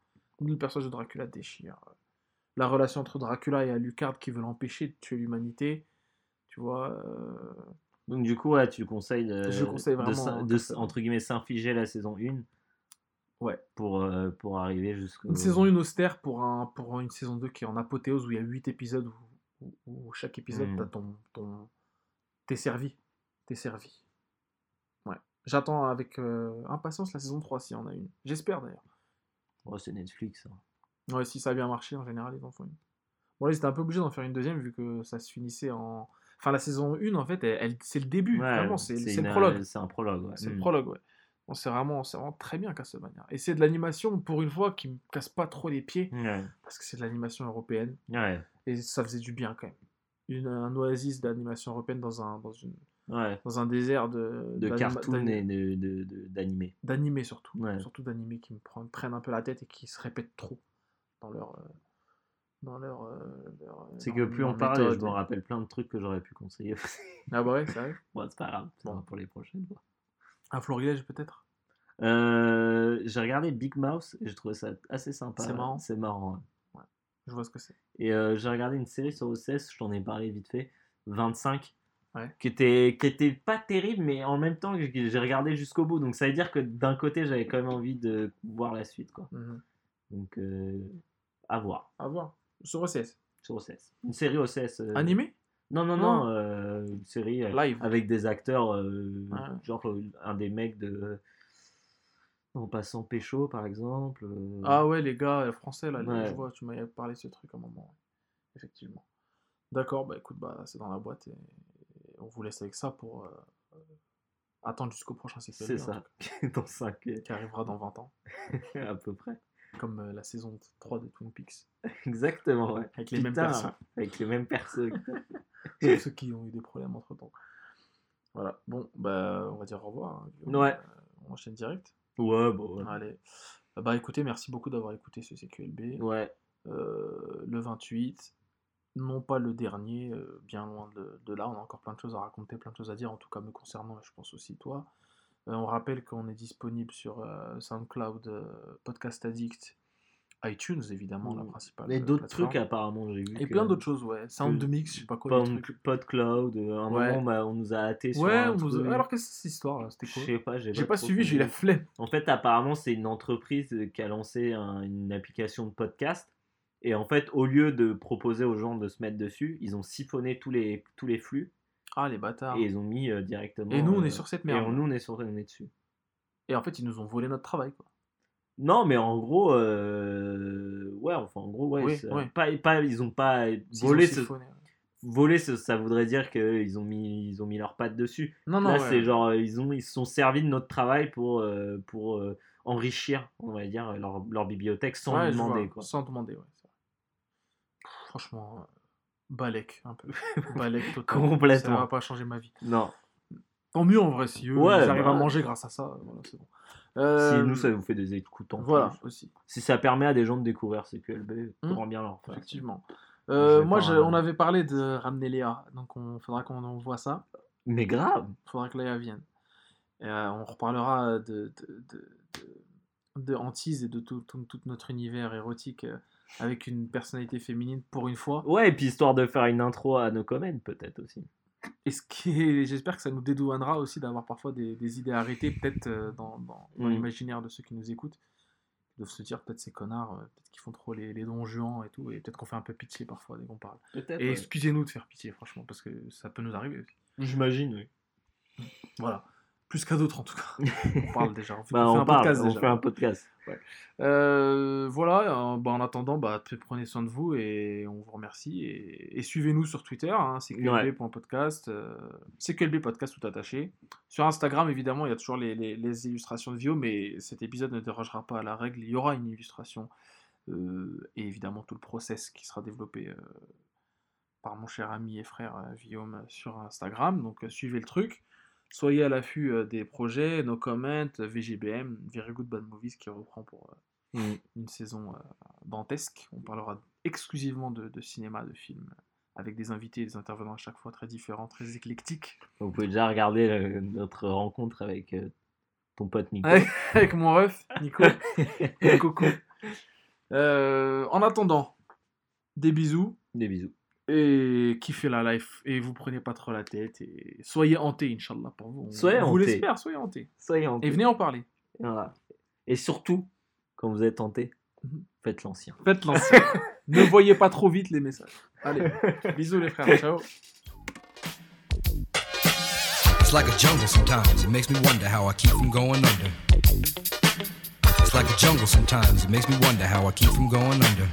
Speaker 2: Le personnage de Dracula déchire. La relation entre Dracula et Alucard qui veut l'empêcher de tuer l'humanité. Tu vois. euh,
Speaker 3: Donc du coup, ouais, tu conseilles de,
Speaker 2: Je conseille
Speaker 3: de
Speaker 2: vraiment
Speaker 3: s'in- de,
Speaker 2: Castlevania.
Speaker 3: entre guillemets s'infliger la saison 1
Speaker 2: Ouais.
Speaker 3: pour, euh, pour arriver jusqu'au...
Speaker 2: Une saison 1 austère pour, un, pour une saison 2 qui est en apothéose où il y a 8 épisodes où, où- où chaque épisode
Speaker 3: Mm.
Speaker 2: t'as ton, ton... T'es servi. T'es servi. Ouais. J'attends avec euh, impatience la saison 3 si on a une. J'espère d'ailleurs.
Speaker 3: Oh, c'est Netflix. hein.
Speaker 2: Ouais, si ça a bien marché, en général, ils en font une. Bon, là, ils étaient un peu obligés d'en faire une deuxième vu que ça se finissait en. Enfin, la saison 1, en fait, elle, elle- c'est le début.
Speaker 3: Ouais,
Speaker 2: vraiment, c'est c'est
Speaker 3: une-
Speaker 2: le prologue.
Speaker 3: C'est un prologue, ouais.
Speaker 2: C'est le
Speaker 3: Mm.
Speaker 2: prologue, ouais. Bon, c'est vraiment, c'est vraiment très bien Castlevania. Et c'est de l'animation, pour une fois, qui me casse pas trop les pieds,
Speaker 3: Ouais.
Speaker 2: parce que c'est de l'animation européenne. Et ça faisait du bien quand même. Une, un oasis d'animation européenne dans, un, dans, une,
Speaker 3: Ouais.
Speaker 2: dans un désert de
Speaker 3: De cartoon et de- de- de- d'animé.
Speaker 2: d'animés surtout,
Speaker 3: Ouais.
Speaker 2: surtout d'animés qui me prennent, prennent un peu la tête et qui se répètent trop dans leur euh, dans leur, euh, leur-
Speaker 3: C'est que plus on parle, je me rappelle plein de trucs que j'aurais pu conseiller.
Speaker 2: Ah bah ouais, c'est vrai.
Speaker 3: bon, c'est pas grave,
Speaker 2: Bon.
Speaker 3: pour les prochaines fois.
Speaker 2: Un florilège peut-être?
Speaker 3: Euh, J'ai regardé Big Mouse et je trouvais ça assez sympa.
Speaker 2: C'est marrant.
Speaker 3: C'est marrant. ouais.
Speaker 2: Je vois ce que c'est.
Speaker 3: Et euh, j'ai regardé une série sur OCS, je t'en ai parlé vite fait, 25,
Speaker 2: Ouais.
Speaker 3: qui, était, qui était pas terrible, mais en même temps, j'ai j'ai regardé jusqu'au bout. Donc ça veut dire que d'un côté, j'avais quand même envie de voir la suite. Quoi.
Speaker 2: Mhm.
Speaker 3: Donc euh, à voir
Speaker 2: À voir. Sur OCS.
Speaker 3: sur OCS. Une série OCS. euh,
Speaker 2: Animé
Speaker 3: Non, non,
Speaker 2: Non.
Speaker 3: non, euh, une série euh,
Speaker 2: Live.
Speaker 3: avec des acteurs, euh, genre un des mecs de. En passant Pécho, par exemple.
Speaker 2: Ah ouais, les gars français, là, les- je vois, tu m'avais parlé de ce truc à un moment. Effectivement. D'accord, bah écoute, bah, c'est dans la boîte et, et on vous laisse avec ça pour attendre jusqu'au prochain CQLB.
Speaker 3: C'est
Speaker 2: en
Speaker 3: ça, dans 5
Speaker 2: cas, qui arrivera dans 20 ans,
Speaker 3: à peu près.
Speaker 2: Comme euh, la saison 3 de Twin Peaks.
Speaker 3: Exactement, ouais.
Speaker 2: Avec les mêmes personnes.
Speaker 3: Avec les mêmes personnes.
Speaker 2: Sauf ceux qui ont eu des problèmes entre temps. Voilà, bon, bah on va dire au revoir. hein.
Speaker 3: Ouais.
Speaker 2: Euh, on enchaîne direct.
Speaker 3: ouais, bon. ouais.
Speaker 2: Allez. Euh, Bah écoutez, merci beaucoup d'avoir écouté ce CQLB.
Speaker 3: Ouais,
Speaker 2: Euh, le 28, non pas le dernier, euh, bien loin de, de là, on a encore plein de choses à raconter, plein de choses à dire, en tout cas me concernant, et je pense aussi toi. Euh, on rappelle qu'on est disponible sur euh, SoundCloud, euh, Podcast Addict, iTunes évidemment, la
Speaker 3: Mm.
Speaker 2: principale.
Speaker 3: mais
Speaker 2: euh,
Speaker 3: d'autres trucs apparemment, j'ai vu.
Speaker 2: Et plein d'autres choses, ouais. Sound
Speaker 3: que-
Speaker 2: Mix, je sais pas quoi, des
Speaker 3: Pod,
Speaker 2: trucs.
Speaker 3: PodCloud, euh, à un
Speaker 2: Ouais.
Speaker 3: moment bah, on nous a hâté sur
Speaker 2: Ouais, on nous a- alors qu'est-ce que c'est cette histoire là C'était
Speaker 3: Je
Speaker 2: quoi
Speaker 3: sais pas, j'ai
Speaker 2: pas suivi, j'ai eu la flemme.
Speaker 3: En fait, apparemment, c'est une entreprise qui a lancé un- une application de podcast. Et en fait, au lieu de proposer aux gens de se mettre dessus, ils ont siphonné tous les, tous les flux
Speaker 2: Ah, les bâtards.
Speaker 3: et ils ont mis euh, directement.
Speaker 2: Et nous, on
Speaker 3: euh,
Speaker 2: est sur cette
Speaker 3: Et
Speaker 2: merde.
Speaker 3: on- nous, on est, sur, on est dessus.
Speaker 2: Et en fait, ils nous ont volé notre travail, quoi.
Speaker 3: Non, mais en gros, euh, ouais, enfin, en gros, ouais,
Speaker 2: Oui,
Speaker 3: c'est-. Pas, pas, ils ont pas
Speaker 2: S'ils ont
Speaker 3: volé. Ce,
Speaker 2: siphonné.
Speaker 3: voler, ce- ça voudrait dire qu'ils ont mis, ils ont mis leurs pattes dessus.
Speaker 2: Non, non,
Speaker 3: Là,
Speaker 2: ouais.
Speaker 3: c'est genre, euh, ils ont, ils se sont servis de notre travail pour, euh, pour euh, enrichir, on va dire, leur, leur bibliothèque sans
Speaker 2: Ouais,
Speaker 3: nous
Speaker 2: je
Speaker 3: demander, quoi.
Speaker 2: Sans demander, ouais. c'est vrai. Pff, Franchement, euh, balèque un peu. balèque total.
Speaker 3: Complètement.
Speaker 2: Ça va pas changer ma vie.
Speaker 3: Non.
Speaker 2: Tant mieux en vrai, si eux
Speaker 3: Ouais,
Speaker 2: ils arrivent à
Speaker 3: bah.
Speaker 2: manger grâce à ça, voilà, c'est bon.
Speaker 3: Si
Speaker 2: Euh,
Speaker 3: nous, ça vous fait des écoutes en
Speaker 2: Voilà,
Speaker 3: plus.
Speaker 2: aussi,
Speaker 3: Si ça permet à des gens de découvrir CQLB,
Speaker 2: Hmm.
Speaker 3: grand bien leur faire.
Speaker 2: effectivement. Euh, moi,
Speaker 3: pas,
Speaker 2: on avait parlé de ramener Léa, donc on faudra qu'on envoie ça.
Speaker 3: Mais grave.
Speaker 2: faudra que Léa vienne. Et, euh, on reparlera de, de, de, de, de Antise et de tout, tout, tout notre univers érotique avec une personnalité féminine pour une fois.
Speaker 3: Ouais, et puis histoire de faire une intro à nos comments, peut-être aussi.
Speaker 2: Et ce qui j'espère que ça nous dédouanera aussi d'avoir parfois des, des idées arrêtées, peut-être euh, dans, dans, dans
Speaker 3: Mm.
Speaker 2: l'imaginaire de ceux qui nous écoutent. Ils doivent se dire peut-être ces connards, euh, peut-être qu'ils font trop les, les dons et tout, et peut-être qu'on fait un peu pitié parfois dès qu'on parle. Et excusez-nous de faire pitié, franchement, parce que ça peut nous arriver aussi.
Speaker 3: J'imagine, oui.
Speaker 2: Voilà. Plus qu'à d'autres en tout cas. on parle déjà. On fait,
Speaker 3: Bah,
Speaker 2: on fait
Speaker 3: on,
Speaker 2: un
Speaker 3: parle,
Speaker 2: podcast
Speaker 3: on
Speaker 2: déjà.
Speaker 3: fait un podcast.
Speaker 2: Euh, voilà, euh, bah, en attendant, bah, prenez soin de vous et on vous remercie. Et, et suivez-nous sur Twitter, hein, cqlb.podcast, euh, cqlb podcast tout attaché. Sur Instagram, évidemment, il y a toujours les, les- les illustrations de Vio, mais cet épisode ne dérogera pas à la règle. Il y aura une illustration euh, et évidemment tout le process qui sera développé euh, par mon cher ami et frère Guillaume sur Instagram. Donc suivez le truc. Soyez à l'affût euh, des projets, nos comments, VGBM, Very Good Bad Movies qui reprend pour euh,
Speaker 3: Mm.
Speaker 2: une saison euh, dantesque. On parlera exclusivement de, de cinéma, de films, avec des invités et des intervenants à chaque fois très différents, très éclectiques.
Speaker 3: Vous pouvez déjà regarder notre rencontre avec euh, ton pote Nico.
Speaker 2: Avec, mon ref, Nico. Euh, en attendant, des bisous
Speaker 3: Des bisous.
Speaker 2: Et kiffez la life et vous prenez pas trop la tête et soyez hantés, Inch'Allah, pour vous.
Speaker 3: Soyez
Speaker 2: on vous
Speaker 3: hantés.
Speaker 2: l'espère, soyez hantés.
Speaker 3: Soyez en
Speaker 2: Et venez en parler.
Speaker 3: Voilà. Et surtout, quand vous êtes tenté,
Speaker 2: Mhm.
Speaker 3: faites l'ancien.
Speaker 2: Faites l'ancien. ne voyez pas trop vite les messages. Allez, bisous les frères, ciao.
Speaker 6: It's like a jungle sometimes. It makes me wonder how I keep from going under. It's like a jungle sometimes. It makes me wonder how I keep from going under.